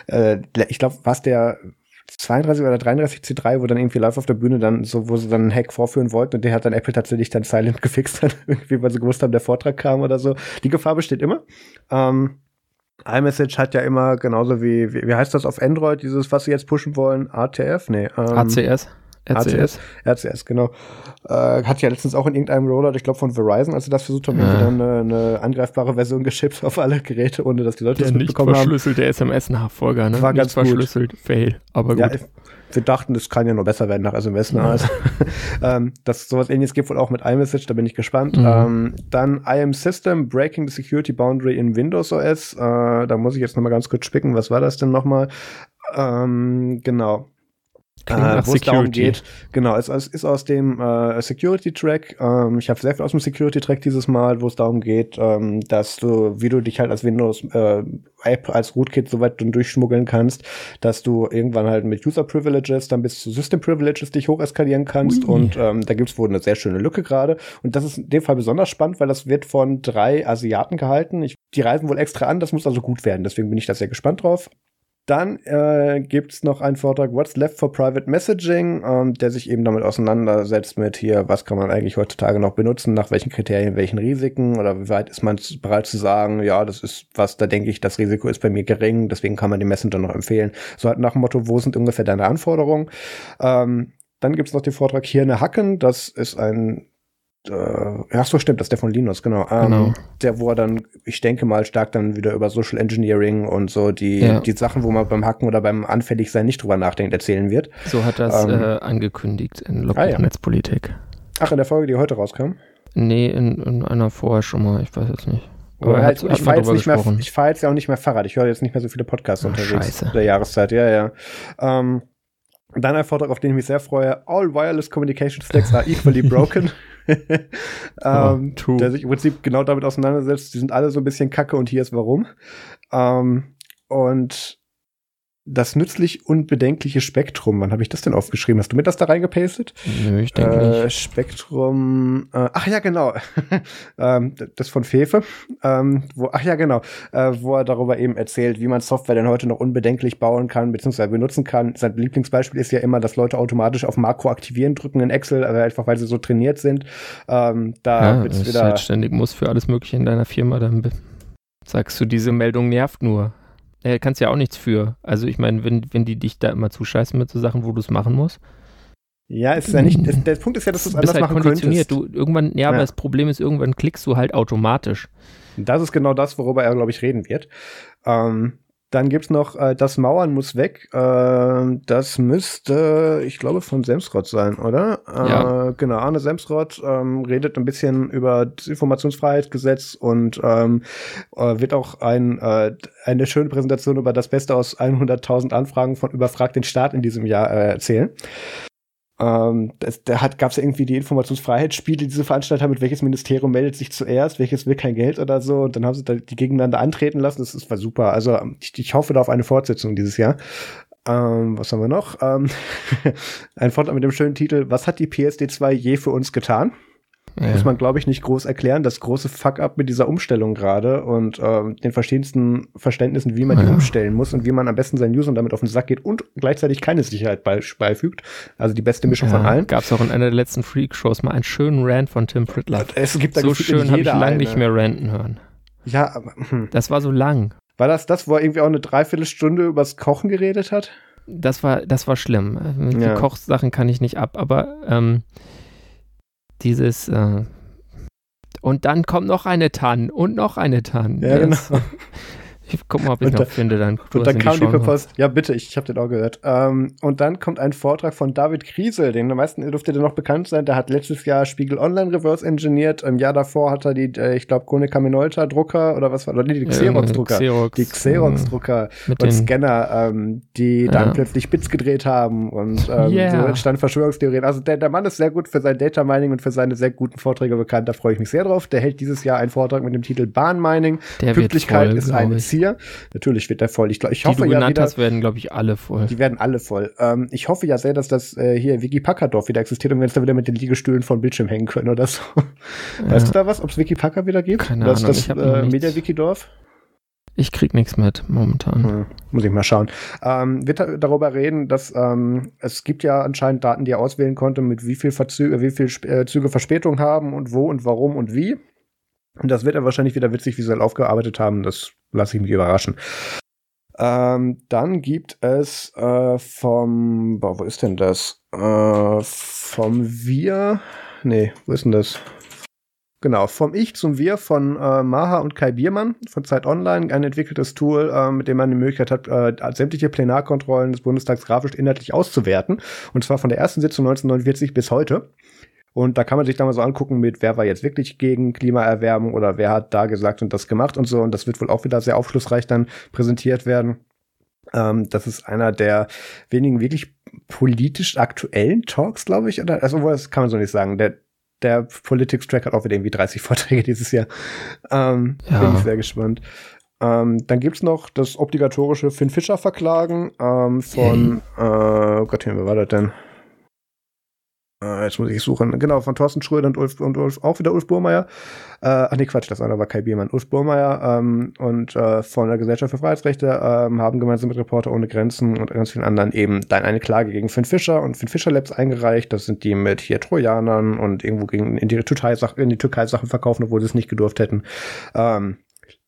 äh, ich glaube, was der 32 oder 33 C3, wo dann irgendwie live auf der Bühne dann so, wo sie dann einen Hack vorführen wollten und der hat dann Apple tatsächlich dann silent <laughs> gefixt, dann irgendwie, weil sie gewusst haben, der Vortrag kam oder so. Die Gefahr besteht immer. Ähm, iMessage hat ja immer genauso wie, wie, wie heißt das auf Android, dieses, was sie jetzt pushen wollen? ATF? Nee. Ähm, ACS. RCS. RCS, genau. Äh, hat ja letztens auch in irgendeinem Rollout, ich glaube von Verizon, als sie das versucht haben, ja. dann eine, eine, angreifbare Version geschippt auf alle Geräte, ohne dass die Leute der das mitbekommen haben. Der verschlüsselte SMS-Nachfolger, ne? War nicht ganz verschlüsselt, gut. Fail, aber gut. Ja, wir dachten, das kann ja noch besser werden nach SMS. Ne? Ja. Also, <laughs> ähm, das sowas ähnliches gibt wohl auch mit iMessage, da bin ich gespannt. Mhm. Ähm, dann IM System Breaking the Security Boundary in Windows OS. Äh, da muss ich jetzt nochmal ganz kurz spicken. Was war das denn nochmal? Ähm, genau äh, wo es darum geht. Genau, es, es ist aus dem äh, Security-Track. Ähm, ich habe sehr viel aus dem Security-Track dieses Mal, wo es darum geht, ähm, dass du, wie du dich halt als Windows-App, äh, als Rootkit so weit durchschmuggeln kannst, dass du irgendwann halt mit User-Privileges dann bis zu System-Privileges dich hocheskalieren kannst. Ui. Und ähm, da gibt's wohl eine sehr schöne Lücke gerade. Und das ist in dem Fall besonders spannend, weil das wird von drei Asiaten gehalten. Ich, die reisen wohl extra an, das muss also gut werden. Deswegen bin ich da sehr gespannt drauf. Dann äh, gibt noch einen Vortrag What's Left for Private Messaging, ähm, der sich eben damit auseinandersetzt mit hier, was kann man eigentlich heutzutage noch benutzen, nach welchen Kriterien, welchen Risiken oder wie weit ist man bereit zu sagen, ja, das ist was, da denke ich, das Risiko ist bei mir gering, deswegen kann man den Messenger noch empfehlen. So halt nach dem Motto, wo sind ungefähr deine Anforderungen? Ähm, dann gibt's noch den Vortrag Hirne Hacken, das ist ein äh, ja, so stimmt, das ist der von Linus, genau. Ähm, genau. Der, wo er dann, ich denke mal, stark dann wieder über Social Engineering und so die, ja. die Sachen, wo man beim Hacken oder beim Anfälligsein nicht drüber nachdenkt, erzählen wird. So hat das ähm, äh, angekündigt in Logbuch ah, ja. Netzpolitik. Ach, in der Folge, die heute rauskam? Nee, in, in einer vorher schon mal, ich weiß jetzt nicht. Aber halt, ich fahre jetzt, nicht mehr, ich fahr jetzt ja auch nicht mehr Fahrrad. Ich höre jetzt nicht mehr so viele Podcasts Ach, unterwegs Scheiße. der Jahreszeit. Ja, ja. Ähm, dann ein Vortrag, auf den ich mich sehr freue. All wireless communication stacks are equally broken. <laughs> <laughs> ähm, oh, der sich im Prinzip genau damit auseinandersetzt. Die sind alle so ein bisschen kacke und hier ist warum. Ähm, und das nützlich unbedenkliche Spektrum. Wann habe ich das denn aufgeschrieben? Hast du mir das da reingepastet? Nö, ich denke äh, nicht. Spektrum. Äh, ach ja, genau. <laughs> ähm, das von Fefe. Ähm, wo, ach ja, genau. Äh, wo er darüber eben erzählt, wie man Software denn heute noch unbedenklich bauen kann, beziehungsweise benutzen kann. Sein Lieblingsbeispiel ist ja immer, dass Leute automatisch auf Makro aktivieren drücken in Excel, aber einfach weil sie so trainiert sind. Ähm, da ja, wird's wieder. Halt ständig muss für alles Mögliche in deiner Firma dann sagst du, diese Meldung nervt nur äh, kannst ja auch nichts für. Also ich meine, wenn, wenn die dich da immer zuscheißen mit so Sachen, wo du es machen musst. Ja, ist ja nicht, das, der Punkt ist ja, dass du es anders halt machen konditioniert. könntest. Du, irgendwann, ja, ja, aber das Problem ist, irgendwann klickst du halt automatisch. Das ist genau das, worüber er, glaube ich, reden wird. Ähm, dann gibt's noch äh, Das Mauern muss weg. Äh, das müsste, ich glaube, von Semsrott sein, oder? Äh, ja. Genau, Arne Semsrott ähm, redet ein bisschen über das Informationsfreiheitsgesetz und ähm, äh, wird auch ein, äh, eine schöne Präsentation über das Beste aus 100.000 Anfragen von Überfragt den Staat in diesem Jahr äh, erzählen. Ähm, das, da hat, gab es ja irgendwie die Informationsfreiheitsspiele, die diese veranstaltet haben, mit welches Ministerium meldet sich zuerst, welches will kein Geld oder so. Und dann haben sie da die gegeneinander antreten lassen. Das, das war super. Also ich, ich hoffe da auf eine Fortsetzung dieses Jahr. Ähm, was haben wir noch? Ähm, <laughs> ein Vortrag mit dem schönen Titel Was hat die PSD 2 je für uns getan? Ja. Muss man, glaube ich, nicht groß erklären. Das große Fuck-up mit dieser Umstellung gerade und äh, den verschiedensten Verständnissen, wie man ja. die umstellen muss und wie man am besten seinen Usern damit auf den Sack geht und gleichzeitig keine Sicherheit beifügt. Also die beste Mischung ja, von allen. Gab es auch in einer der letzten Freak-Shows mal einen schönen Rant von Tim Pritloff. Es gibt da so schön habe ich lange nicht mehr ranten hören. Ja, aber, hm. Das war so lang. War das das, wo er irgendwie auch eine Dreiviertelstunde übers Kochen geredet hat? Das war, das war schlimm. Die ja. Kochsachen kann ich nicht ab, aber ähm, dieses äh, und dann kommt noch eine Tann und noch eine Tann. Ja, genau. <laughs> Ich guck mal, ob ich Und noch da- finde. Dann, Und dann in kam die Notes. Post, ja bitte, ich, ich habe den auch gehört. Ähm, und dann kommt ein Vortrag von David Kriesel, den am meisten dürfte der noch bekannt sein. Der hat letztes Jahr Spiegel Online reverse engineert. Im Jahr davor hat er die, äh, ich glaube, Konica Minolta Drucker oder was war, oder nee, die Xerox Drucker. Xerox, die Xerox Drucker mit und den- Scanner, ähm, die dann Ja. plötzlich Bits gedreht haben und ähm, Yeah. so entstanden Verschwörungstheorien. Also der, der Mann ist sehr gut für sein Data Mining und für seine sehr guten Vorträge bekannt. Da freue ich mich sehr drauf. Der hält dieses Jahr einen Vortrag mit dem Titel Bahnmining. Der wird Pünktlichkeit voll, ist ein ich. Ziel. Natürlich wird der voll. Ich, glaub, ich Die hoffe du ja genannt wieder, hast, werden, glaube ich, alle voll. die werden alle voll. Ähm, ich hoffe ja sehr, dass das äh, hier Wiki Packardorf wieder existiert und wir uns da wieder mit den Liegestühlen vom Bildschirm hängen können oder so. Weißt du da was, ob es Wiki Packer wieder gibt? Keine das Ahnung, das ich äh, nichts. Media Wiki Dorf? Ich krieg nichts mit momentan. Hm, muss ich mal schauen. Ähm, wird da- darüber reden, dass ähm, es gibt ja anscheinend Daten, die er auswählen konnte, mit wie viel Verzüge, wie viel Sp- äh, Züge Verspätung haben und wo und warum und wie. Und das wird er wahrscheinlich wieder witzig visuell aufgearbeitet haben. Das lasse ich mich überraschen. Ähm, dann gibt es äh, vom, boah, wo ist denn das? Äh, vom Wir, nee, wo ist denn das? Genau, vom Ich zum Wir von äh, Maha und Kai Biermann von Zeit Online, ein entwickeltes Tool, äh, mit dem man die Möglichkeit hat, äh, sämtliche Plenarkontrollen des Bundestags grafisch inhaltlich auszuwerten. Und zwar von der ersten Sitzung 1949 bis heute. Und da kann man sich dann mal so angucken, mit wer war jetzt wirklich gegen Klimaerwärmung oder wer hat da gesagt und das gemacht und so. Und das wird wohl auch wieder sehr aufschlussreich dann präsentiert werden. Ähm, das ist einer der wenigen wirklich politisch aktuellen Talks, glaube ich. Oder, also, das kann man so nicht sagen. Der, der Politics-Track hat auch wieder irgendwie 30 <laughs> Vorträge dieses Jahr. Ähm, Ja. Bin ich sehr gespannt. Ähm, dann gibt's noch das obligatorische Finn Fischer Verklagen ähm, von, äh, oh Gott, wer war das denn? Äh, jetzt muss ich suchen. Genau, von Thorsten Schröder und Ulf, und Ulf auch wieder Ulf Burmeier. Äh, ach nee, Quatsch, das andere war Kai Biermann. Ulf Burmeier ähm, und äh, von der Gesellschaft für Freiheitsrechte ähm, haben gemeinsam mit Reporter ohne Grenzen und ganz vielen anderen eben dann eine Klage gegen Finn Fischer und Finn Fischer Labs eingereicht. Das sind die mit hier Trojanern und irgendwo gegen in die Türkei in die Türkei Sachen verkaufen, obwohl sie es nicht gedurft hätten. Ähm,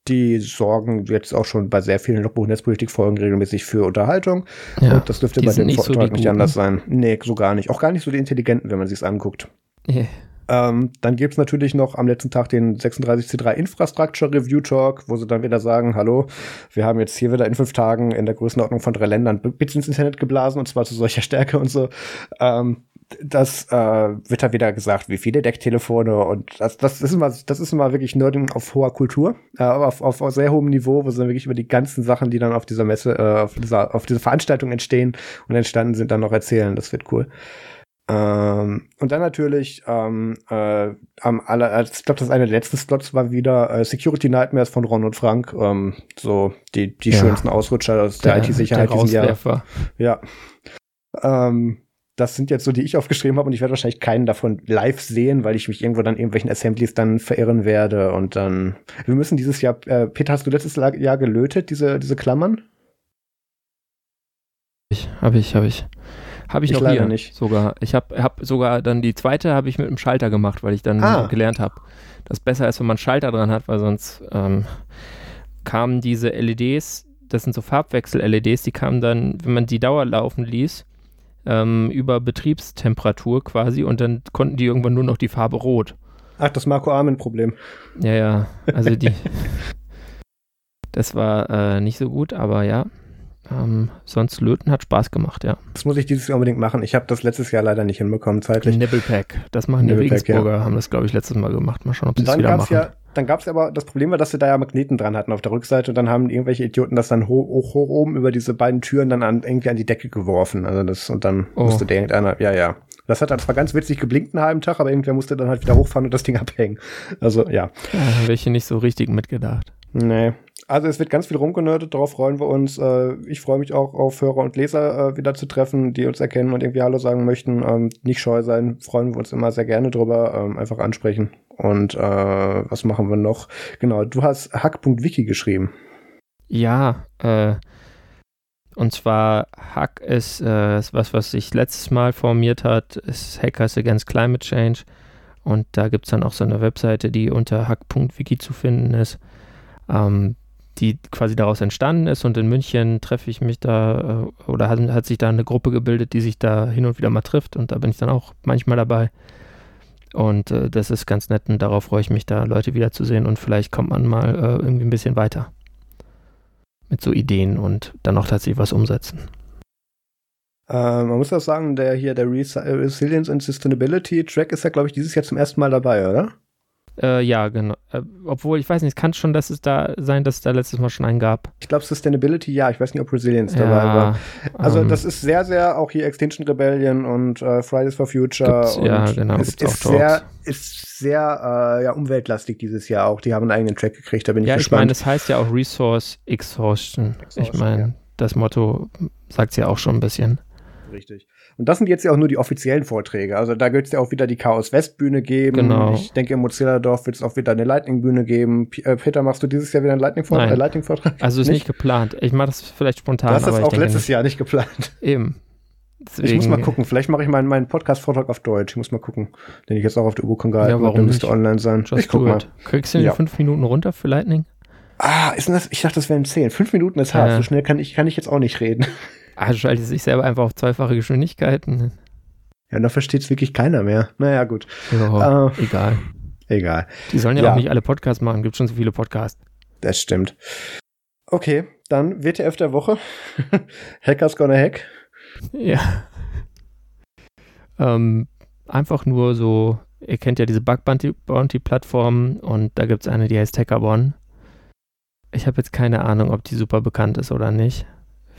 die sorgen jetzt auch schon bei sehr vielen Logbuch-Netzpolitik-Folgen regelmäßig für Unterhaltung. Ja, und das dürfte bei dem nicht so Vortrag die nicht Guten. anders sein. Nee, so gar nicht. Auch gar nicht so die Intelligenten, wenn man sich's anguckt. Yeah. Ähm, dann gibt's natürlich noch am letzten Tag den 36C3 Infrastructure Review Talk, wo sie dann wieder sagen, hallo, wir haben jetzt hier wieder in fünf Tagen in der Größenordnung von drei Ländern Bits ins Internet geblasen und zwar zu solcher Stärke und so. Ähm, das äh, wird da wieder gesagt, wie viele Decktelefone und das, das ist immer, das ist immer wirklich Nerding auf hoher Kultur, äh, aber auf, auf, auf sehr hohem Niveau, wo sie dann wirklich über die ganzen Sachen, die dann auf dieser Messe, äh, auf dieser, auf dieser Veranstaltung entstehen und entstanden sind, dann noch erzählen. Das wird cool. Ähm, und dann natürlich ähm, äh, am aller, äh, ich glaube, das eine der letzten Slots war wieder äh, Security Nightmares von Ron und Frank. Ähm, so die, die Ja. schönsten Ausrutscher aus der, IT-Sicherheit der Jahr. Rauswerfer. Ja. Ähm, das sind jetzt so, die ich aufgeschrieben habe und ich werde wahrscheinlich keinen davon live sehen, weil ich mich irgendwo dann irgendwelchen Assemblies dann verirren werde und dann. Wir müssen dieses Jahr, äh, Peter, hast du letztes Jahr gelötet, diese, diese Klammern? Ich, habe ich, habe ich. Habe ich, Ich noch leider hier nicht. sogar. Ich habe hab sogar dann die zweite habe ich mit dem Schalter gemacht, weil ich dann Ah. gelernt habe, dass besser ist, wenn man einen Schalter dran hat, weil sonst ähm, kamen diese LEDs, das sind so Farbwechsel-LEDs, die kamen dann, wenn man die Dauer laufen ließ, ähm, über Betriebstemperatur quasi und dann konnten die irgendwann nur noch die Farbe rot. Ach, das Marco Armin-Problem. Ja, ja, also die. <laughs> das war äh, nicht so gut, aber ja. Ähm, sonst Löten hat Spaß gemacht, ja. Das muss ich dieses Jahr unbedingt machen. Ich habe das letztes Jahr leider nicht hinbekommen, zeitlich. Nibblepack. Das machen die Nibblepack, Regensburger, haben das, glaube ich, letztes Mal gemacht. Mal schauen, ob sie es dann wieder gab's machen. ja, dann gab's aber das Problem war, dass sie da ja Magneten dran hatten auf der Rückseite und dann haben irgendwelche Idioten das dann hoch, hoch, hoch oben über diese beiden Türen dann an, irgendwie an die Decke geworfen. Also das und dann Oh. musste der irgendeiner, ja, ja. Das hat dann zwar ganz witzig geblinkt einen halben Tag, aber irgendwer musste dann halt wieder hochfahren und das Ding abhängen. Also ja. Ja, welche nicht so richtig mitgedacht. Nee. Also es wird ganz viel rumgenördet, darauf freuen wir uns. Äh, ich freue mich auch auf Hörer und Leser äh, wieder zu treffen, die uns erkennen und irgendwie Hallo sagen möchten. Ähm, nicht scheu sein, freuen wir uns immer sehr gerne drüber. Ähm, einfach ansprechen. Und äh, was machen wir noch? Genau, du hast hack.wiki geschrieben. Ja, äh, und zwar Hack ist, äh, was, was sich letztes Mal formiert hat, ist Hackers Against Climate Change. Und da gibt es dann auch so eine Webseite, die unter hack.wiki zu finden ist, ähm, die quasi daraus entstanden ist. Und in München treffe ich mich da, äh, oder hat, hat sich da eine Gruppe gebildet, die sich da hin und wieder mal trifft. Und da bin ich dann auch manchmal dabei. Und äh, das ist ganz nett und darauf freue ich mich, da Leute wiederzusehen und vielleicht kommt man mal äh, irgendwie ein bisschen weiter. mit so Ideen und dann auch tatsächlich was umsetzen. Äh, man muss auch sagen, der hier, der Res Resilience and Sustainability Track ist ja, glaube ich, dieses Jahr zum ersten Mal dabei, oder? Äh, ja, genau. Äh, obwohl, ich weiß nicht, es kann schon dass es da sein, dass es da letztes Mal schon einen gab. Ich glaube, Sustainability, ja. Ich weiß nicht, ob Resilience ja, dabei war. Also, ähm, das ist sehr, sehr auch hier Extinction Rebellion und äh, Fridays for Future. Und ja, genau. Es ist sehr, ist sehr äh, ja, umweltlastig dieses Jahr auch. Die haben einen eigenen Track gekriegt, da bin ich ja, gespannt. Ja, ich meine, es heißt ja auch Resource Exhaustion. Exhaustion ich meine, ja. das Motto sagt es ja auch schon ein bisschen. Richtig. Und das sind jetzt ja auch nur die offiziellen Vorträge. Also da wird es ja auch wieder die Chaos West Bühne geben. Genau. Ich denke, im Mozilla-Dorf wird es auch wieder eine Lightning Bühne geben. P äh, Peter, machst du dieses Jahr wieder einen Lightning-Vortrag? Äh, Lightning also ist nicht? nicht geplant. Ich mache das vielleicht spontan. Du hast das auch letztes nicht. Jahr nicht geplant. Eben. Deswegen, ich muss mal gucken. Vielleicht mache ich meinen, meinen Podcast-Vortrag auf Deutsch. Ich muss mal gucken. Den ich jetzt auch auf der UBOCon gehalten ja, warum müsste online sein. Just ich guck mal. Kriegst du die ja. fünf Minuten runter für Lightning? Ah, ist denn das? Ich dachte, das wären zehn. Fünf Minuten ist hart. Ja. So schnell kann ich, kann ich jetzt auch nicht reden. Ah, schaltet sich selber einfach auf zweifache Geschwindigkeiten. Ja, da versteht es wirklich keiner mehr. Naja, gut. Ja, äh, egal. Egal. Die sollen ja, ja, auch nicht alle Podcasts machen. Gibt schon so viele Podcasts. Das stimmt. Okay, dann WTF der Woche. <laughs> Hackers gonna hack. Ja. Ähm, einfach nur so, ihr kennt ja diese Bug Bounty-Plattform und da gibt es eine, die heißt Hackerborn. Ich habe jetzt keine Ahnung, ob die super bekannt ist oder nicht.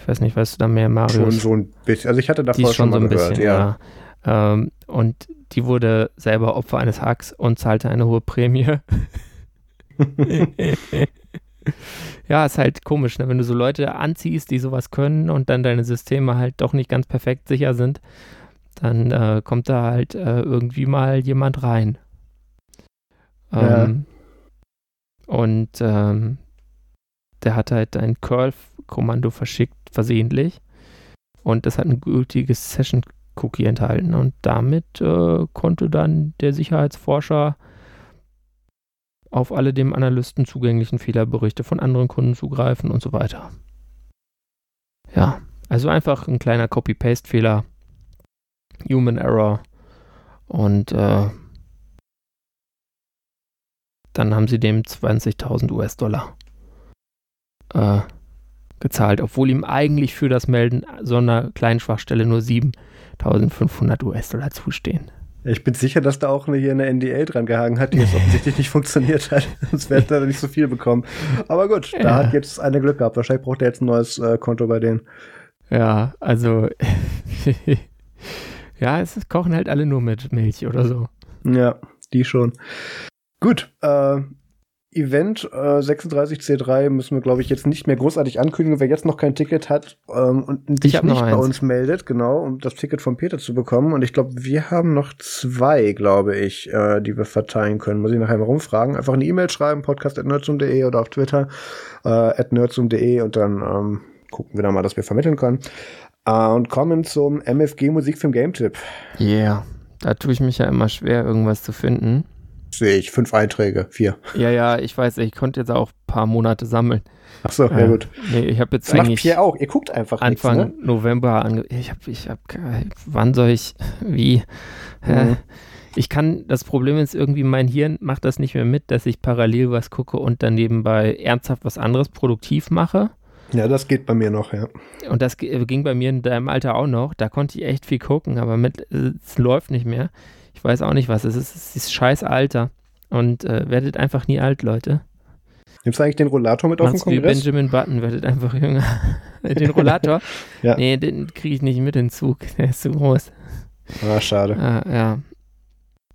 Ich weiß nicht, weißt du da mehr, Marius? Schon so ein bisschen. Also ich hatte davor schon, schon so ein gehört, bisschen, ja. ja. Ähm, und die wurde selber Opfer eines Hacks und zahlte eine hohe Prämie. <laughs> ja, ist halt komisch, ne? wenn du so Leute anziehst, die sowas können und dann deine Systeme halt doch nicht ganz perfekt sicher sind, dann äh, kommt da halt äh, irgendwie mal jemand rein. Ähm, ja. Und ähm, der hat halt ein Curl-Kommando verschickt, versehentlich. Und das hat ein gültiges Session-Cookie enthalten. Und damit äh, konnte dann der Sicherheitsforscher auf alle dem Analysten zugänglichen Fehlerberichte von anderen Kunden zugreifen und so weiter. Ja, also einfach ein kleiner Copy-Paste-Fehler, Human Error und äh, dann haben sie dem 20.000 US-Dollar äh, gezahlt, obwohl ihm eigentlich für das Melden so einer kleinen Schwachstelle nur 7500 US-Dollar zustehen. Ich bin sicher, dass da auch eine, hier eine NDL dran gehangen hat, die jetzt offensichtlich nicht funktioniert hat. <laughs> Sonst wäre er nicht so viel bekommen. Aber gut, ja. da hat jetzt eine Glück gehabt. Wahrscheinlich braucht er jetzt ein neues äh, Konto bei denen. Ja, also <laughs> ja, es kochen halt alle nur mit Milch oder so. Ja, die schon. Gut, äh, Event äh, 36C3 müssen wir, glaube ich, jetzt nicht mehr großartig ankündigen. Wer jetzt noch kein Ticket hat ähm, und sich nicht bei uns meldet, genau, um das Ticket von Peter zu bekommen. Und ich glaube, wir haben noch zwei, glaube ich, äh, die wir verteilen können. Muss ich nachher mal rumfragen. Einfach eine E-Mail schreiben, podcast.nerdsum.de oder auf Twitter äh, at nerdsum.de und dann ähm, gucken wir da mal, dass wir vermitteln können. Äh, und kommen zum MFG Musikfilm Game Tipp. Yeah, da tue ich mich ja immer schwer, irgendwas zu finden. Sehe ich, fünf Einträge, vier. Ja, ja, ich weiß, ich konnte jetzt auch ein paar Monate sammeln. Ach so, ja äh, gut. Nee, ich habe jetzt das eigentlich. Macht Pierre auch, ihr guckt einfach Anfang nichts, ne? November ange Ich habe, ich habe, wann soll ich, wie? Mhm. ich kann, das Problem ist irgendwie, mein Hirn macht das nicht mehr mit, dass ich parallel was gucke und dann nebenbei ernsthaft was anderes produktiv mache. Ja, das geht bei mir noch, ja. Und das ging bei mir in deinem Alter auch noch. Da konnte ich echt viel gucken, aber mit, es läuft nicht mehr. Ich weiß auch nicht, was es ist. Es ist scheiß Alter. Und äh, werdet einfach nie alt, Leute. Nimmst du eigentlich den Rollator mit Macht's auf den Kongress? Wie Benjamin Button, werdet einfach jünger. <laughs> den Rollator? <laughs> ja. Nee, den kriege ich nicht mit in den Zug. <laughs> Der ist zu groß. Ah, schade. Äh, ja.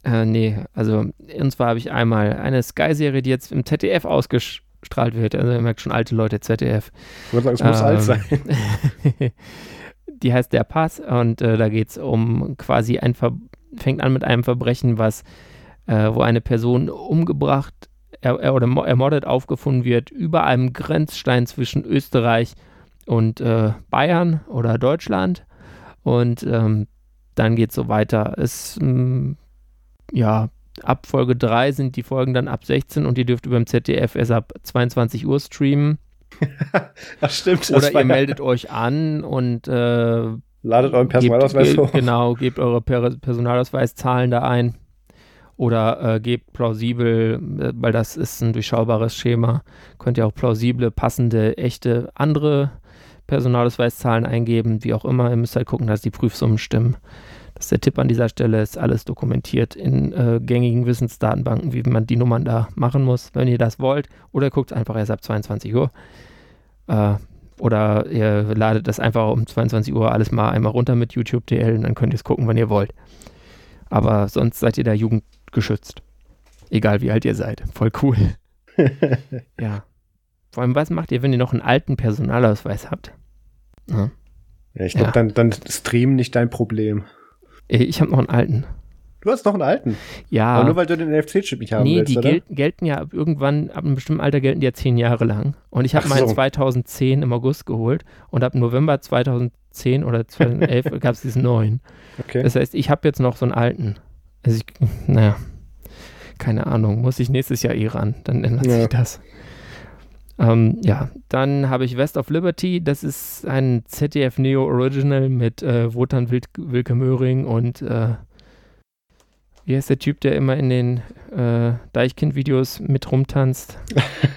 Äh, nee, also, und zwar habe ich einmal eine Sky-Serie, die jetzt im ZDF ausgestrahlt wird. Also, ihr merkt schon, alte Leute, ZDF. Ich würde sagen, es muss ähm, alt sein. die heißt Der Pass und äh, da geht es um quasi ein Ver fängt an mit einem Verbrechen, was, äh, wo eine Person umgebracht er, er, oder ermordet aufgefunden wird über einem Grenzstein zwischen Österreich und äh, Bayern oder Deutschland. Und ähm, dann geht es so weiter. Es, ähm, ja, ab Folge 3 sind die Folgen dann ab 16 und ihr dürft über dem ZDF erst ab 22 Uhr streamen. <laughs> das stimmt. Oder das ihr meldet euch an und äh, Ladet euren Personalausweis gebt, hoch. Genau, gebt eure per Personalausweiszahlen da ein. oder äh, gebt plausibel, äh, weil das ist ein durchschaubares Schema, könnt ihr auch plausible, passende, echte andere Personalausweiszahlen eingeben, wie auch immer. Ihr müsst halt gucken, dass die Prüfsummen stimmen. Das ist der Tipp an dieser Stelle, ist alles dokumentiert in äh, gängigen Wissensdatenbanken, wie man die Nummern da machen muss, wenn ihr das wollt. Oder guckt einfach erst ab 22 Uhr. Äh, oder ihr ladet das einfach um 22 Uhr alles mal einmal runter mit YouTube.dl und dann könnt ihr es gucken, wann ihr wollt. Aber sonst seid ihr der Jugend geschützt. Egal wie alt ihr seid. Voll cool. <laughs> ja. Vor allem, was macht ihr, wenn ihr noch einen alten Personalausweis habt? Ja, ja ich glaube, ja. dann, dann ist Stream nicht dein Problem. Ich habe noch einen alten. Du hast noch einen alten. Ja. Aber nur weil du den NFC-Chip nicht haben nee, willst, die oder? Gel gelten ja irgendwann, ab einem bestimmten Alter gelten die ja zehn Jahre lang. Und ich habe meinen so. 2010 im August geholt und ab November 2010 oder 2011 gab es diesen neuen. Okay. Das heißt, ich habe jetzt noch so einen alten. Also ich, naja, keine Ahnung, muss ich nächstes Jahr eh ran, dann ändert ja. sich das. Ähm, ja, dann habe ich West of Liberty, das ist ein ZDF Neo Original mit äh, Wotan Wild Wilke Möhring und äh, wie heißt der Typ, der immer in den äh, Deichkind-Videos mit rumtanzt?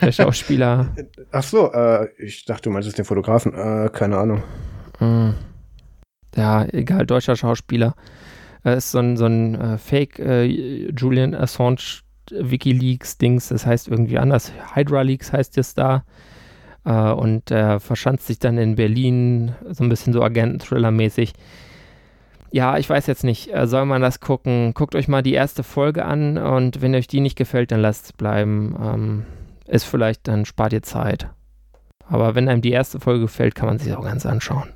Der Schauspieler. <laughs> Ach so, äh, ich dachte, du meintest den Fotografen. Äh, keine Ahnung. Mm. Ja, egal, deutscher Schauspieler. Er ist so ein, so ein äh, Fake äh, Julian Assange Wikileaks-Dings, das heißt irgendwie anders. Hydra Leaks heißt es da. Äh, und er verschanzt sich dann in Berlin, so ein bisschen so Agenten-Thriller-mäßig ja, ich weiß jetzt nicht, äh, soll man das gucken? Guckt euch mal die erste Folge an und wenn euch die nicht gefällt, dann lasst es bleiben. Ähm, ist vielleicht, dann spart ihr Zeit. Aber wenn einem die erste Folge gefällt, kann man sich auch ganz anschauen.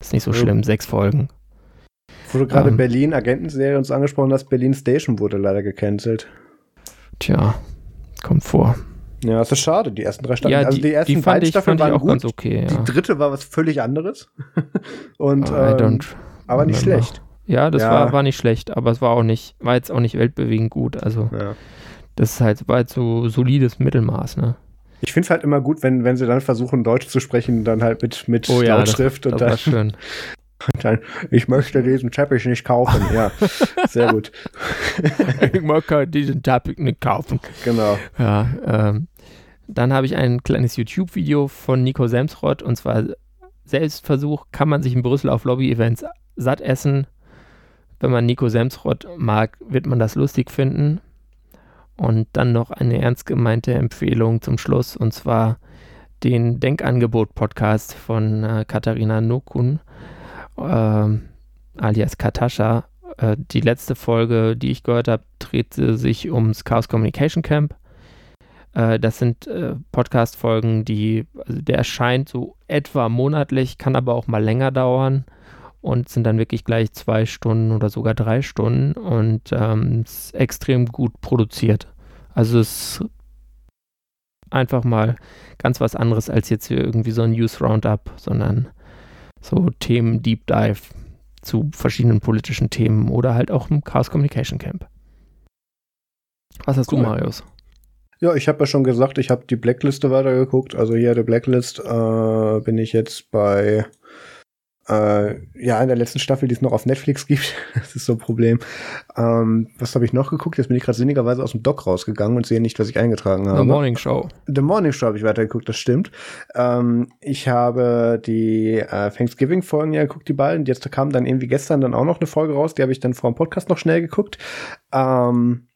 Ist nicht so ja. schlimm, sechs Folgen. Wo du gerade ähm, Berlin Agentenserie uns angesprochen hast, Berlin Station wurde leider gecancelt. Tja, kommt vor. Ja, das ist schade. Die ersten drei Staffeln, ja, also die ersten die beiden Staffeln waren auch ganz okay. Ja. Die dritte war was völlig anderes. <laughs> Und I ähm, don't aber nicht schlecht. Ja, das ja. War, war nicht schlecht, aber es war auch nicht, war jetzt auch nicht weltbewegend gut. Also ja. das ist halt, war halt so solides Mittelmaß, ne? Ich finde es halt immer gut, wenn, wenn sie dann versuchen, Deutsch zu sprechen, dann halt mit, mit oh, ja, Lautschrift das, und das dann. schön. <laughs> Und dann, ich möchte diesen Teppich nicht kaufen. Ja, <laughs> sehr gut. ich möchte diesen Teppich nicht kaufen. Genau. Ja, ähm, dann habe ich ein kleines YouTube-Video von Nico Semsrott und zwar Selbstversuch, kann man sich in Brüssel auf Lobby-Events satt essen. Wenn man Nico Semsrott mag, wird man das lustig finden. Und dann noch eine ernst gemeinte Empfehlung zum Schluss, und zwar den Denkangebot-Podcast von äh, Katharina Nokun, äh, alias Katascha. Äh, die letzte Folge, die ich gehört habe, dreht sich ums Chaos Communication Camp. Äh, das sind äh, Podcast-Folgen, die, also der erscheint so etwa monatlich, kann aber auch mal länger dauern und sind dann wirklich gleich zwei Stunden oder sogar drei Stunden und ähm, ist extrem gut produziert. Also es ist einfach mal ganz was anderes als jetzt hier irgendwie so ein News Roundup, sondern so Themen Deep Dive zu verschiedenen politischen Themen oder halt auch im Chaos Communication Camp. Was hast cool. du, Marius? Ja, ich habe ja schon gesagt, ich habe die Blackliste weitergeguckt. Also hier der Blacklist äh, bin ich jetzt bei äh, ja, in der letzten Staffel, die es noch auf Netflix gibt. <laughs> das ist so ein Problem. Ähm, was habe ich noch geguckt? Jetzt bin ich gerade sinnigerweise aus dem Doc rausgegangen und sehe nicht, was ich eingetragen habe. The Morning Show. The Morning Show habe ich weitergeguckt, das stimmt. Ähm, ich habe die äh, Thanksgiving-Folgen ja geguckt, die beiden. Jetzt kam dann irgendwie gestern dann auch noch eine Folge raus, die habe ich dann vor dem Podcast noch schnell geguckt. Ähm,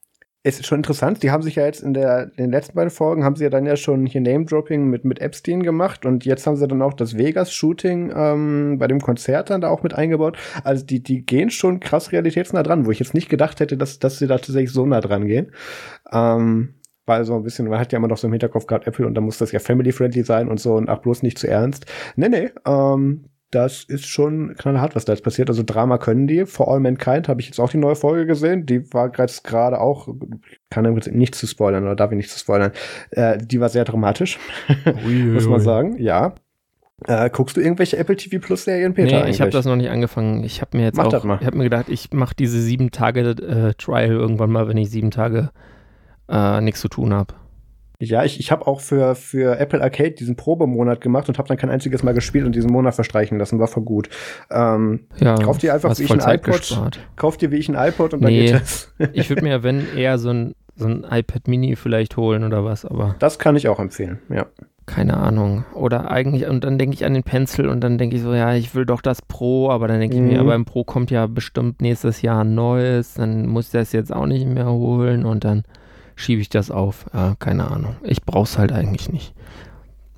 ist schon interessant, die haben sich ja jetzt in, der, in den letzten beiden Folgen, haben sie ja dann ja schon hier Name-Dropping mit, mit Epstein gemacht und jetzt haben sie dann auch das Vegas-Shooting ähm, bei dem Konzert dann da auch mit eingebaut. Also die, die gehen schon krass realitätsnah dran, wo ich jetzt nicht gedacht hätte, dass, dass sie da tatsächlich so nah dran gehen. Ähm, weil so ein bisschen, man hat ja immer noch so im Hinterkopf gehabt, Apple und da muss das ja family-friendly sein und so und ach bloß nicht zu ernst. Nee, nee, ähm, das ist schon knallhart, was da jetzt passiert. Also Drama können die. For All Mankind habe ich jetzt auch die neue Folge gesehen. Die war gerade auch, kann im Prinzip nichts zu spoilern oder darf ich nichts zu spoilern. Äh, die war sehr dramatisch, <laughs> muss man sagen. Ja. Äh, guckst du irgendwelche Apple TV Plus Serien, Peter? Nee, eigentlich? ich habe das noch nicht angefangen. Ich habe mir jetzt Mach auch, ich habe mir gedacht, ich mache diese sieben Tage äh, Trial irgendwann mal, wenn ich sieben Tage äh, nichts zu tun habe. Ja, ich, ich habe auch für, für Apple Arcade diesen Probemonat gemacht und habe dann kein einziges Mal gespielt und diesen Monat verstreichen lassen. War voll gut. Ähm, Ja, kauf dir einfach wie ich ein Zeit iPod. gespart. Kauf dir wie ich ein iPod und dann Nee. geht das. Ich würde mir ja, wenn, eher so ein, so ein iPad Mini vielleicht holen oder was, aber Das kann ich auch empfehlen, ja. keine Ahnung. Oder eigentlich, und dann denke ich an den Pencil und dann denke ich so, ja, ich will doch das Pro, aber dann denke ich mir, Mhm. aber im Pro kommt ja bestimmt nächstes Jahr ein neues, dann muss ich das jetzt auch nicht mehr holen und dann schiebe ich das auf. Ja, keine Ahnung. Ich brauch's halt eigentlich nicht.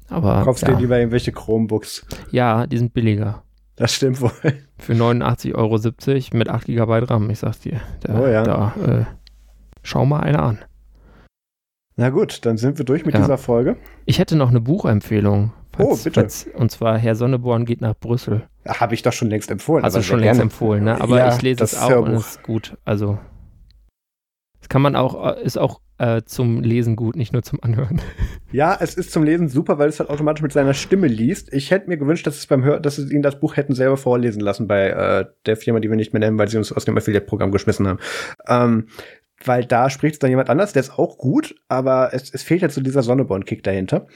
Aber Kaufst ja, dir lieber irgendwelche Chromebooks. ja, die sind billiger. Das stimmt wohl. <laughs> Für 89,70 Euro mit 8 GB RAM, ich sag's dir. Da, Oh ja. Da, äh, schau mal eine an. Na gut, dann sind wir durch mit Ja. dieser Folge. Ich hätte noch eine Buchempfehlung. Oh, bitte. und zwar Herr Sonneborn geht nach Brüssel. Habe ich doch schon längst empfohlen. Hast du aber schon längst gerne. empfohlen, ne? Aber Ja, ich lese es auch und Hörbuch. es ist gut. Also, das kann man auch, äh, ist auch äh, zum Lesen gut, nicht nur zum Anhören. <laughs> Ja, es ist zum Lesen super, weil es halt automatisch mit seiner Stimme liest. Ich hätte mir gewünscht, dass es beim Hör dass sie ihn das Buch hätten selber vorlesen lassen bei äh, der Firma, die wir nicht mehr nennen, weil sie uns aus dem Affiliate-Programm geschmissen haben. Ähm, weil da spricht es dann jemand anders, der ist auch gut, aber es, es fehlt jetzt so dieser Sonneborn-Kick dahinter.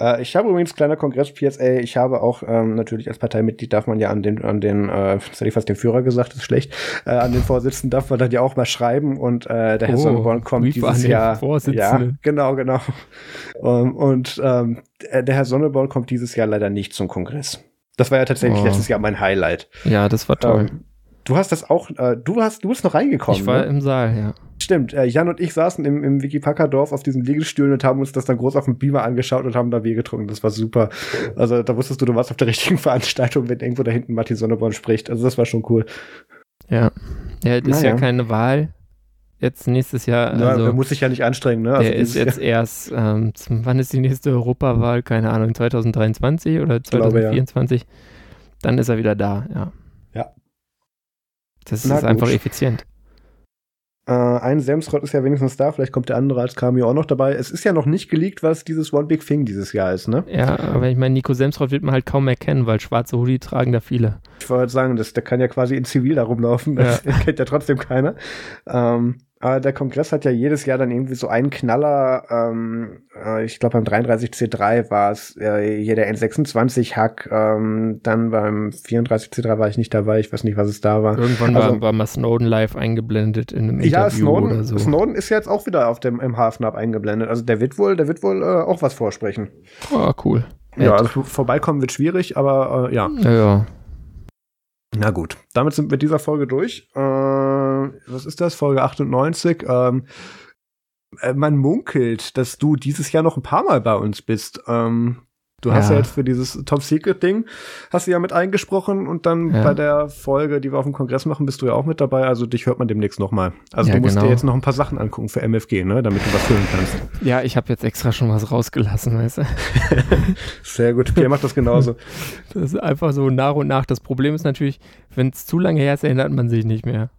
Äh, ich habe übrigens, kleiner Kongress PSA, ich habe auch ähm, natürlich als Parteimitglied darf man ja an den, an den, äh, das hätte ich fast den Führer gesagt, ist schlecht, äh, an den Vorsitzenden darf man dann ja auch mal schreiben und äh, der Herr Oh, Sonneborn kommt dieses den Jahr. Ja, genau, genau. Ähm, und ähm, der der Herr Sonneborn kommt dieses Jahr leider nicht zum Kongress. Das war ja tatsächlich Oh. letztes Jahr mein Highlight. Ja, das war toll. Ähm, du hast das auch, äh, du hast, du bist noch reingekommen. ich war ne? im Saal, ja. Stimmt, äh, Jan und ich saßen im, im Wikipaka-Dorf auf diesen Liegestühlen und haben uns das dann groß auf dem Beamer angeschaut und haben da Bier getrunken. Das war super. Also da wusstest du, du warst auf der richtigen <laughs> Veranstaltung, wenn irgendwo da hinten Martin Sonneborn spricht. Also das war schon cool. Ja. Ja, das ist Naja. ja keine Wahl. Jetzt nächstes Jahr. Ja, Also, der muss sich ja nicht anstrengen, ne? Also der ist jetzt <laughs> erst, ähm, wann ist die nächste Europawahl? Keine Ahnung, 2023 oder glaube, ja. 2024? Dann ist er wieder da, ja. Ja. Das Na ist einfach gut. effizient. Äh, ein Semsrott ist ja wenigstens da, vielleicht kommt der andere als Cameo auch noch dabei. Es ist ja noch nicht geleakt, was dieses One Big Thing dieses Jahr ist, ne? Ja, aber ich meine, Nico Semsrott wird man halt kaum erkennen, weil schwarze Hoodie tragen da viele. Ich wollte sagen, das, der kann ja quasi in Zivil da rumlaufen, das <laughs> kennt ja trotzdem keiner. Ähm, aber der Kongress hat ja jedes Jahr dann irgendwie so einen Knaller, ähm, äh, ich glaube beim 33C3 war es äh, hier der N26-Hack, ähm, dann beim 34C3 war ich nicht dabei, ich weiß nicht, was es da war. Irgendwann Also- war, war mal Snowden live eingeblendet in einem Ja, Interview Snowden, oder so. Snowden ist jetzt auch wieder auf dem im Hafnab eingeblendet. Also der wird wohl, der wird wohl äh, auch was vorsprechen. Oh, cool. Ja, also vorbeikommen wird schwierig, aber äh, ja. Ja, ja. Na gut, damit sind wir mit dieser Folge durch. Äh, was ist das? Folge 98. Ähm, äh, man munkelt, dass du dieses Jahr noch ein paar Mal bei uns bist. Ähm, du hast ja Ja. jetzt für dieses Top Secret Ding hast du ja mit eingesprochen und dann Ja. bei der Folge, die wir auf dem Kongress machen, bist du ja auch mit dabei. Also dich hört man demnächst noch mal. Also Ja, du musst genau. dir jetzt noch ein paar Sachen angucken für MFG, ne, damit du was füllen kannst. ja, ich habe jetzt extra schon was rausgelassen, weißt du? <laughs> Sehr gut. Pierre macht das genauso. <laughs> Das ist einfach so nach und nach. Das Problem ist natürlich, wenn es zu lange her ist, erinnert man sich nicht mehr.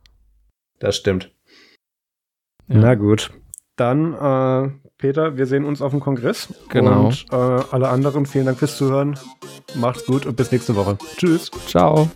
Das stimmt. Ja. Na gut. Dann, äh, Peter, wir sehen uns auf dem Kongress. Genau. Und äh, alle anderen, vielen Dank fürs Zuhören. Macht's gut und bis nächste Woche. Tschüss. Ciao.